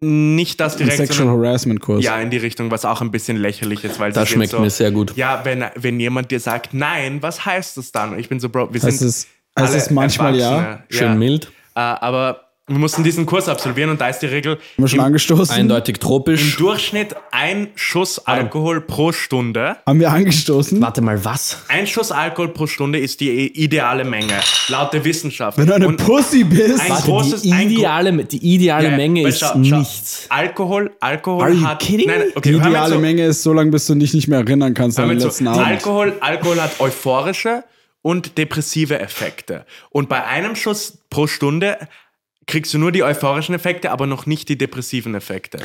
nicht das direkt, Sexual sondern, Harassment Kurs. ja, in die Richtung, was auch ein bisschen lächerlich ist, weil Das schmeckt so, mir sehr gut. Ja, wenn, wenn jemand dir sagt, nein, was heißt das dann? Ich bin so, Bro, wir Heißt sind es- heißt es manchmal ja? Schön mild. Äh, aber wir mussten diesen Kurs absolvieren und da ist die Regel, Haben wir schon im, angestoßen? Eindeutig im tropisch. Durchschnitt ein Schuss Alkohol pro Stunde. Haben wir angestoßen? Warte mal, was? Ein Schuss Alkohol pro Stunde ist die ideale Menge, laut der Wissenschaft. Wenn du eine Und Pussy bist. ein Warte, großes die ein- ideale, die ideale Ja, Menge ist schau- schau, nichts. Alkohol, Alkohol Are you hat. kidding nein, okay, die ideale zu. Menge ist so lange, bis du dich nicht mehr erinnern kannst an den letzten zu. Abend. Alkohol, Alkohol hat euphorische und depressive Effekte. Und bei einem Schuss pro Stunde kriegst du nur die euphorischen Effekte, aber noch nicht die depressiven Effekte.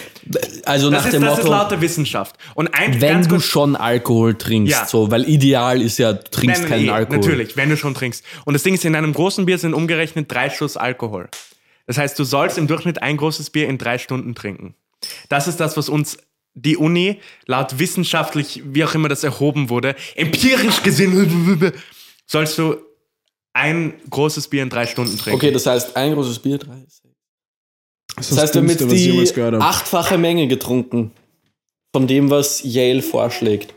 Also Das, nach ist, dem das ist Motto, laut der Wissenschaft. Und ein, wenn du kurz, schon Alkohol trinkst, Ja. so, weil ideal ist ja, du trinkst Nein, keinen eh, Alkohol. Natürlich, wenn du schon trinkst. Und das Ding ist, in einem großen Bier sind umgerechnet drei Schuss Alkohol. Das heißt, du sollst im Durchschnitt ein großes Bier in drei Stunden trinken. Das ist das, was uns die Uni laut wissenschaftlich, wie auch immer das erhoben wurde, empirisch gesehen, sollst du ein großes Bier in drei Stunden trinken. Okay, das heißt, ein großes Bier, drei. Das, Das heißt, wir haben jetzt die achtfache Menge getrunken. Von dem, was Yale vorschlägt.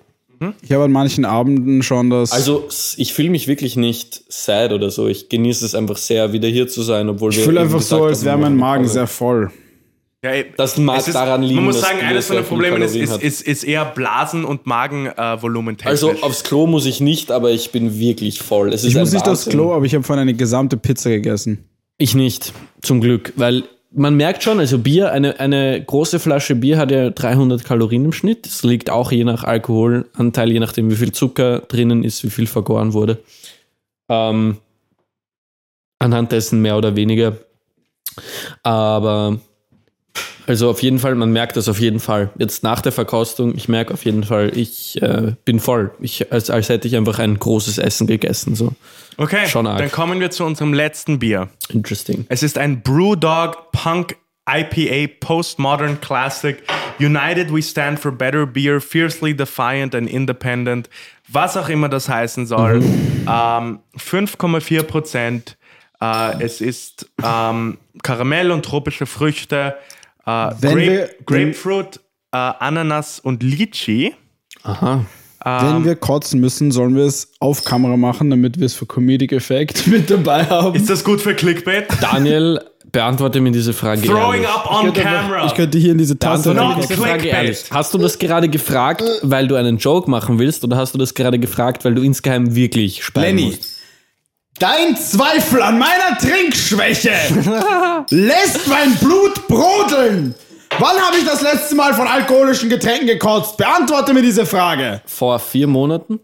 Ich habe an manchen Abenden schon das. Also, ich fühle mich wirklich nicht sad oder so. Ich genieße es einfach sehr, wieder hier zu sein, obwohl ich wir fühle einfach so, als wäre mein Magen sehr voll. Ja, Das mag daran liegen, Man muss sagen, eines von den Problemen ist, ist, ist, ist eher Blasen- und Magenvolumen technisch. Also aufs Klo muss ich nicht, aber ich bin wirklich voll. Es ist Ich muss nicht aufs. Klo, aber ich habe vorhin eine gesamte Pizza gegessen. Ich nicht, zum Glück, weil man merkt schon, also Bier, eine, eine große Flasche Bier hat ja 300 Kalorien im Schnitt. Das liegt auch je nach Alkoholanteil, je nachdem, wie viel Zucker drinnen ist, wie viel vergoren wurde. Ähm, anhand dessen mehr oder weniger. Aber also auf jeden Fall, man merkt das auf jeden Fall. Jetzt nach der Verkostung, ich merke auf jeden Fall, ich äh, bin voll. Ich, als, als hätte ich einfach ein großes Essen gegessen. So okay, schon arg. dann kommen wir zu unserem letzten Bier. interesting. Es ist ein Brewdog Punk IPA Postmodern Classic. United we stand for better beer, fiercely defiant and independent. Was auch immer das heißen soll. Mhm. Ähm, 5,4 Prozent. Äh, es ist ähm, Karamell und tropische Früchte. Äh, Wenn wir- Grape, Grapefruit, äh, Ananas und Lychee. Aha. Wenn wir kotzen müssen, sollen wir es auf Kamera machen, damit wir es für Comedic Effect mit dabei haben. Ist das gut für Clickbait? Daniel, beantworte mir diese Frage Throwing ehrlich. up on camera. Ich könnte hier in diese Tasse diese Frage Clickbait. ehrlich. Hast du das gerade gefragt, weil du einen Joke machen willst, oder hast du das gerade gefragt, weil du insgeheim wirklich speien Lenny, musst? Dein Zweifel an meiner Trinkschwäche lässt mein Blut brodeln. Wann habe ich das letzte Mal von alkoholischen Getränken gekotzt? Beantworte mir diese Frage. Vor vier Monaten?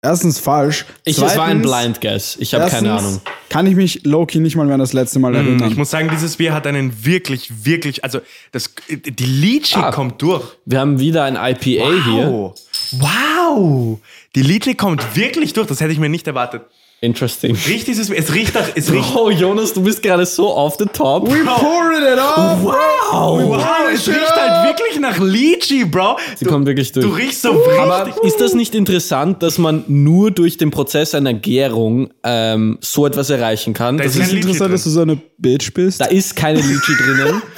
erstens falsch. Ich, es war ein Zweitens- Blind Guess. Ich habe keine Ahnung. Kann ich mich Loki nicht mal mehr an das letzte Mal erinnern. Hm, Ich muss sagen, dieses Bier hat einen wirklich, wirklich, also das, die Lychee Ah. kommt durch. Wir haben wieder ein IPA hier. Wow. Wow. Die Lychee kommt wirklich durch. Das hätte ich mir nicht erwartet. Interesting. Riecht dieses, es riecht nach, es riecht, Oh, Jonas, du bist gerade so off the top. We pouring it off! Wow. wow, es riecht halt wirklich nach Lychee, Bro. Sie kommt wirklich durch. Du riechst so richtig. Aber ist das nicht interessant, dass man nur durch den Prozess einer Gärung ähm, so etwas erreichen kann? Da Das ist ist, Es ist Lychee interessant, drin. dass du so eine Bitch bist. da ist keine Lychee drinnen.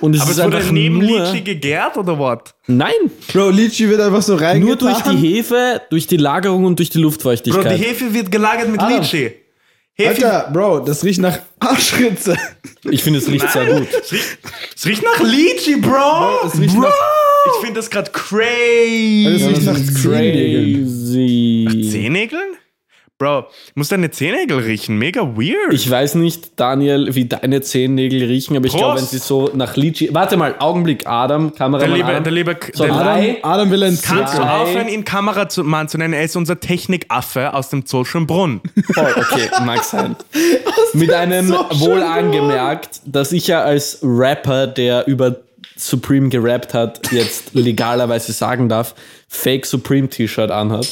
Und es Aber ist es wurde einfach neben nur... Lychee gegärt oder was? Nein, Bro, Lychee wird einfach so reingetan. nur durch die Hefe, durch die Lagerung und durch die Bro, Luftfeuchtigkeit. die Hefe wird gelagert mit Adam. Lychee. Hefe, Alter, Bro, das riecht nach Arschritze. ich finde, es riecht sehr gut. es riecht, es riecht nach Lychee, Bro. es riecht Bro. nach- Ich finde das gerade crazy. Das riecht nach. Crazy. Zehennägeln? Bro, muss deine Zehennägel riechen. Mega weird. Ich weiß nicht, Daniel, wie deine Zehennägel riechen, aber ich glaube, wenn sie so nach Lychee... Warte mal, Augenblick, Adam, Kameramann der liebe, Adam. der liebe, So, der. Adam, Adam will ein Kannst du aufhören, ihn Kameramann zu nennen? Er ist unser Technikaffe aus dem Zollschen Brunn. Voll, okay, mag sein. Mit einem so wohl angemerkt, dass ich ja als Rapper, der über Supreme gerappt hat, jetzt legalerweise sagen darf, Fake Supreme T-Shirt anhat.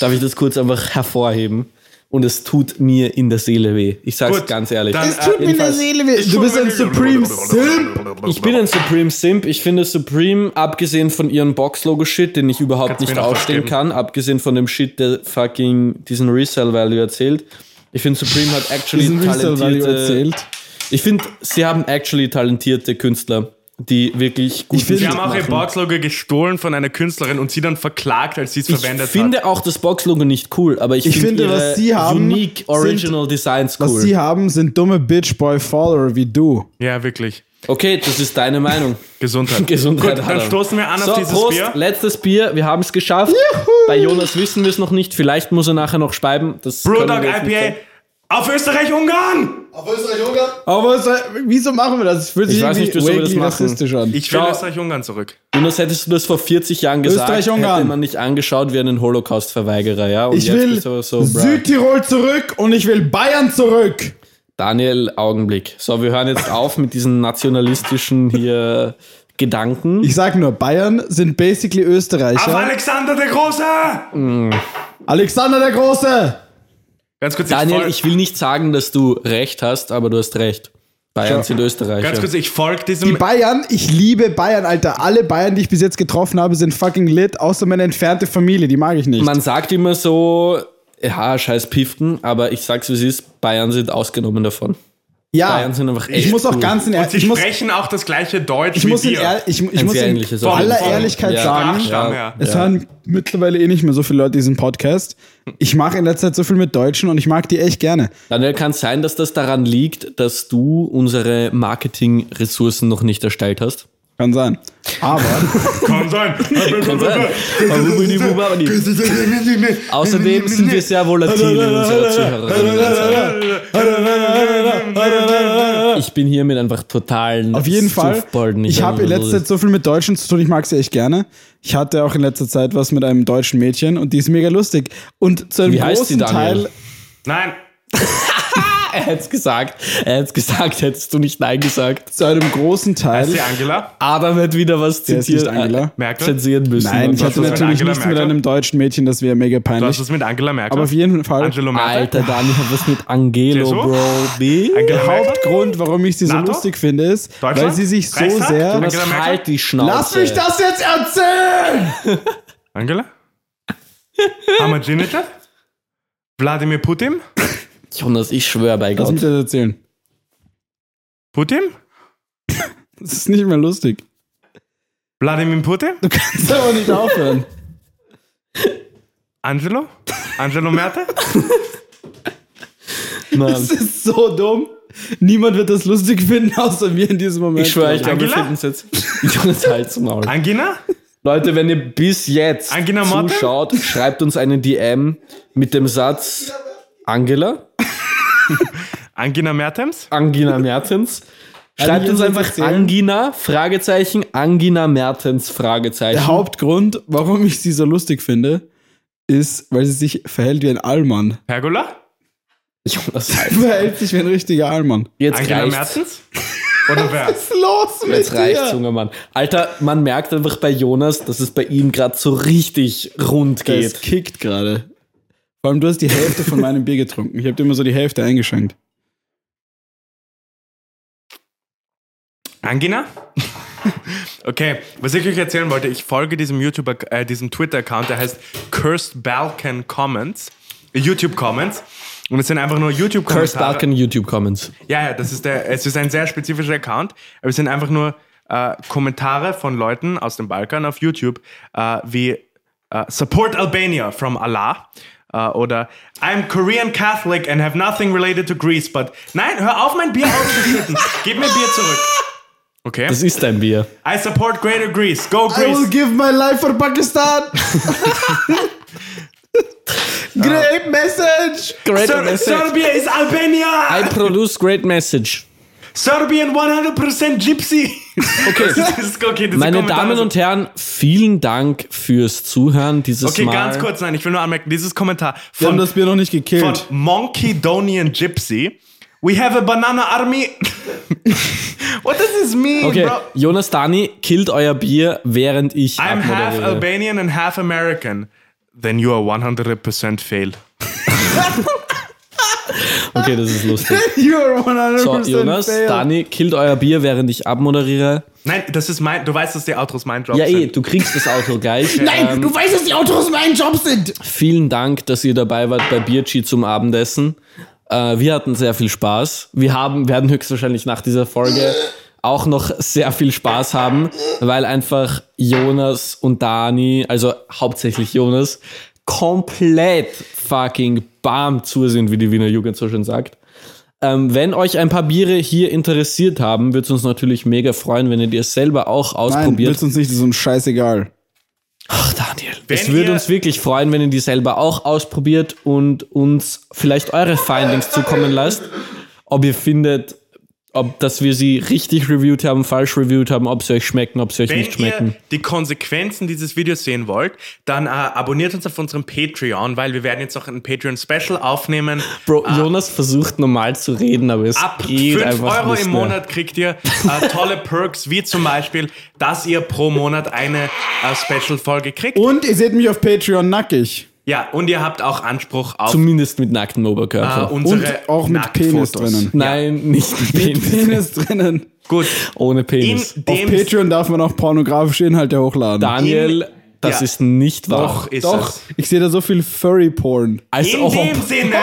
Darf ich das kurz einfach hervorheben? Und es tut mir in der Seele weh. Ich sag's Gut, ganz ehrlich. dann, Es tut mir in der Seele weh. Du bist ein Supreme Simp. Ich bin ein Supreme Simp. Ich finde Supreme, abgesehen von ihrem Box-Logo-Shit, den ich überhaupt Kannst nicht ausstehen kann, abgesehen von dem Shit, der fucking diesen Resale-Value erzählt. Ich finde, Supreme hat actually Diesen Resale Value talentierte... erzählt. Ich finde, sie haben actually talentierte Künstler, die wirklich gut Ich find- Sie haben auch ihr. Boxlogo gestohlen von einer Künstlerin und sie dann verklagt, als sie es Ich verwendet finde hat. auch das Box-Logo nicht cool, aber ich, Ich finde finde, was sie haben, unique sind- Original Designs Was cool. sie haben, sind dumme Bitch-Boy-Follower wie du. Ja, wirklich. Okay, das ist deine Meinung. Gesundheit. Gesundheit. Gut, dann stoßen wir an so, auf dieses Prost, Bier. letztes Bier, wir haben es geschafft. Bei Jonas wissen wir es noch nicht, vielleicht muss er nachher noch schreiben. Das Brewdog wir IPA sagen. auf Österreich-Ungarn! Aber was, wieso machen wir das? Es fühlt sich Ich weiß nicht, wieso wir das machen. rassistisch an. Ich will. Österreich-Ungarn zurück. Jonas, hättest du das vor 40 Jahren gesagt, Österreich-Ungarn. hätte man nicht angeschaut wie einen Holocaust-Verweigerer. Ja? Und Ich jetzt will bist du aber so. Südtirol zurück und ich will Bayern zurück. Daniel, Augenblick. So, wir hören jetzt auf mit diesen nationalistischen hier Gedanken. Ich sag nur, Bayern sind basically Auf Österreicher. Alexander der Große! Alexander der Große! Ganz kurz, Daniel, ich, ich will nicht sagen, dass du recht hast, aber du hast recht. Bayern Schau. sind Österreicher. ganz kurz, ich folge Die diesem. Bayern, ich liebe Bayern, Alter. Alle Bayern, die ich bis jetzt getroffen habe, sind fucking lit, außer meine entfernte Familie, die mag ich nicht. Man sagt immer so, ja, scheiß Piften, aber ich sag's wie es ist, Bayern sind ausgenommen davon. Ja, Bayern sind einfach ich echt muss auch cool. ganz in und Ehr- sie ich muss, sprechen auch das gleiche Deutsch ich wie muss in, wir. Ehr- ich, ich muss in aller Aussehen. Ehrlichkeit Ja. sagen, ja. es hören mittlerweile eh nicht mehr so viele Leute diesen Podcast. Ich mache in letzter Zeit so viel mit Deutschen und ich mag die echt gerne. Daniel, kann es sein, dass das daran liegt, dass du unsere Marketing-Ressourcen noch nicht erstellt hast? Kann sein. Aber Kann sein. Kann sein. Außerdem sind wir sehr volatil in unserer Zuhörerinnen. Ich bin hiermit einfach total Auf jeden Fall. Ich habe in letzter Zeit so viel mit Deutschen zu tun, ich mag sie echt gerne. Ich hatte auch in letzter Zeit was mit einem deutschen Mädchen und die ist mega lustig. Und zu einem Wie großen? Teil. Nein. Er hätte es gesagt. Er hätte es gesagt, hättest du nicht Nein gesagt. Zu einem großen Teil. Heißt sie Angela? Adam hat wieder was ist zitiert. nicht Angela. äh, Merkel? Zensieren müssen. Nein, ich hatte mit natürlich Angela nichts mit einem deutschen Mädchen, das wäre mega Du hast peinlich. es mit Angela Merkel. Aber auf jeden Fall. Angelo Merkel. Alter, Daniel hat was mit Angelo, Jesu? Bro. B. Der? Hauptgrund, warum ich sie so NATO? lustig finde, ist, weil sie sich so Reichstag? sehr. Halt die Schnauze. Lass mich das jetzt erzählen! Angela? Ahmadinejad? Wladimir Putin? Jonas, ich schwöre bei Lass mich Gott. das erzählen. Putin? Das ist nicht mehr lustig. Wladimir Putin? Du kannst aber nicht aufhören. Angelo? Angelo Merte? Mann. Das ist so dumm. Niemand wird das lustig finden, außer mir in diesem Moment. Ich schwöre, ich glaube, wir Angela? finden es jetzt. Jonas, halt's Maul. Angina? Leute, wenn ihr bis jetzt Angela Merkel? zuschaut, schreibt uns eine DM mit dem Satz Angela, Angina Mertens? Angina Mertens. Schreibt uns einfach? Angina, Fragezeichen, Angina Mertens, Fragezeichen. Der Hauptgrund, warum ich sie so lustig finde, ist, weil sie sich verhält wie ein Allmann. Pergola? Jonas, Sie verhält sich wie ein richtiger Allmann. jetzt Angela reicht's. Mertens? Oder wer? Was ist los mit Jetzt reicht's, dir? junger Mann. Alter, man merkt einfach bei Jonas, dass es bei ihm gerade so richtig rund Es geht. kickt gerade. Vor allem, du hast die Hälfte von meinem Bier getrunken. Ich habe dir immer so die Hälfte eingeschenkt. Angina? okay, was ich euch erzählen wollte, ich folge diesem YouTuber, äh, diesem Twitter-Account, der heißt Cursed Balkan Comments, äh, YouTube Comments. Und es sind einfach nur YouTube-Kommentare. Balkan YouTube Comments. Ja, ja, das ist der, es ist ein sehr spezifischer Account, aber es sind einfach nur äh, Kommentare von Leuten aus dem Balkan auf YouTube, äh, wie äh, Support Albania from Allah äh, oder I'm Korean Catholic and have nothing related to Greece, but nein, hör auf mein Bier auszuschütten. Gib mir Bier zurück. Okay. Das ist dein Bier. I support Greater Greece. Go Greece. I will give my life for Pakistan. Great message. Great Ser message. Serbia is Albania. I produce great message. Serbian 100% Gypsy. Okay. Das ist okay, diese Meine Kommentare Damen und Herren, vielen Dank fürs Zuhören dieses Okay, Mal. ganz kurz, nein, ich will nur anmerken, dieses Kommentar Wir haben von, das Bier noch nicht von gekillt. Monkey Donian Gypsy. We have a banana army. What does this mean, Okay, bro? Jonas Dani, killt euer Bier, während ich I'm half. Albanian and half American. Then you are 100% fail. Okay, das ist lustig. You're 100% So, Jonas. Dani, killt euer Bier, während ich abmoderiere. Nein, das ist mein, du weißt, dass die Outros mein Job Ja, eh, sind. du kriegst das Auto gleich. Nein, Ähm, du weißt, dass die Autos mein Job sind. Vielen Dank, dass ihr dabei wart bei Bierchi zum Abendessen. Äh, wir hatten sehr viel Spaß. Wir haben, werden höchstwahrscheinlich nach dieser Folge auch noch sehr viel Spaß haben, weil einfach Jonas und Dani, also hauptsächlich Jonas, komplett fucking bam zu sind, wie die Wiener Jugend so schön sagt. Ähm, wenn euch ein paar Biere hier interessiert haben, würde es uns natürlich mega freuen, wenn ihr die selber auch Nein, ausprobiert. willst uns nicht, das ist uns scheißegal. Ach, Daniel. Wenn es würde uns wirklich freuen, wenn ihr die selber auch ausprobiert und uns vielleicht eure Findings zukommen lasst. Ob ihr findet, ob dass wir sie richtig reviewed haben, falsch reviewed haben, ob sie euch schmecken, ob sie euch Wenn nicht schmecken. ihr die Konsequenzen dieses Videos sehen wollt, dann äh, abonniert uns auf unserem Patreon, weil wir werden jetzt noch ein Patreon-Special aufnehmen. Bro, Jonas versucht normal zu reden, aber es Ab geht 5 einfach Euro nicht im mehr. Monat kriegt ihr äh, tolle Perks, wie zum Beispiel, dass ihr pro Monat eine äh, Special-Folge kriegt. Und ihr seht mich auf Patreon nackig. Ja, und ihr habt auch Anspruch auf Zumindest mit nacktem äh, Oberkörper. unsere Und auch mit Penis drinnen. Nein, nicht mit Penis. Penis drinnen. Gut, Ohne Penis. Auf Patreon darf man auch pornografische Inhalte hochladen. Daniel, das ja. ist nicht wahr. Doch, ist Doch, es. ich sehe da so viel Furry-Porn. Als In ob. dem Sinne,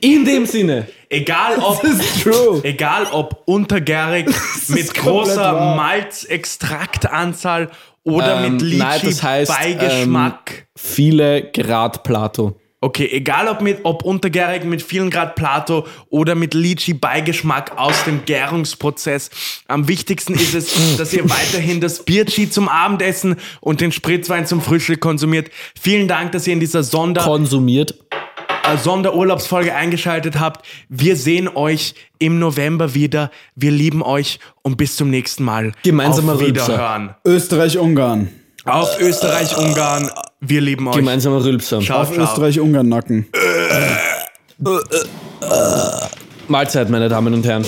In dem Sinne. egal ob, True. egal ob untergärig, mit großer. Malzextraktanzahl oder Ähm, mit Litchi nein, das heißt, Beigeschmack. Viele Grad Plato. Okay, egal ob mit ob untergärig mit vielen Grad Plato oder mit Litchi Beigeschmack aus dem Gärungsprozess. Am wichtigsten ist es, dass ihr weiterhin das Bierchi zum Abendessen und den Spritzwein zum Frühstück konsumiert. Vielen Dank, dass ihr in dieser Sonder Konsumiert. Äh, Sonderurlaubsfolge eingeschaltet habt. Wir sehen euch im November wieder. Wir lieben euch und bis zum nächsten Mal. Gemeinsamer Auf Rülpser. Wiederhören. Österreich-Ungarn. Auf Österreich, Ungarn. Wir lieben euch. Gemeinsamer Rülpser. Ciao, Auf. Österreich-Ungarn-Nacken. Mahlzeit, meine Damen und Herren.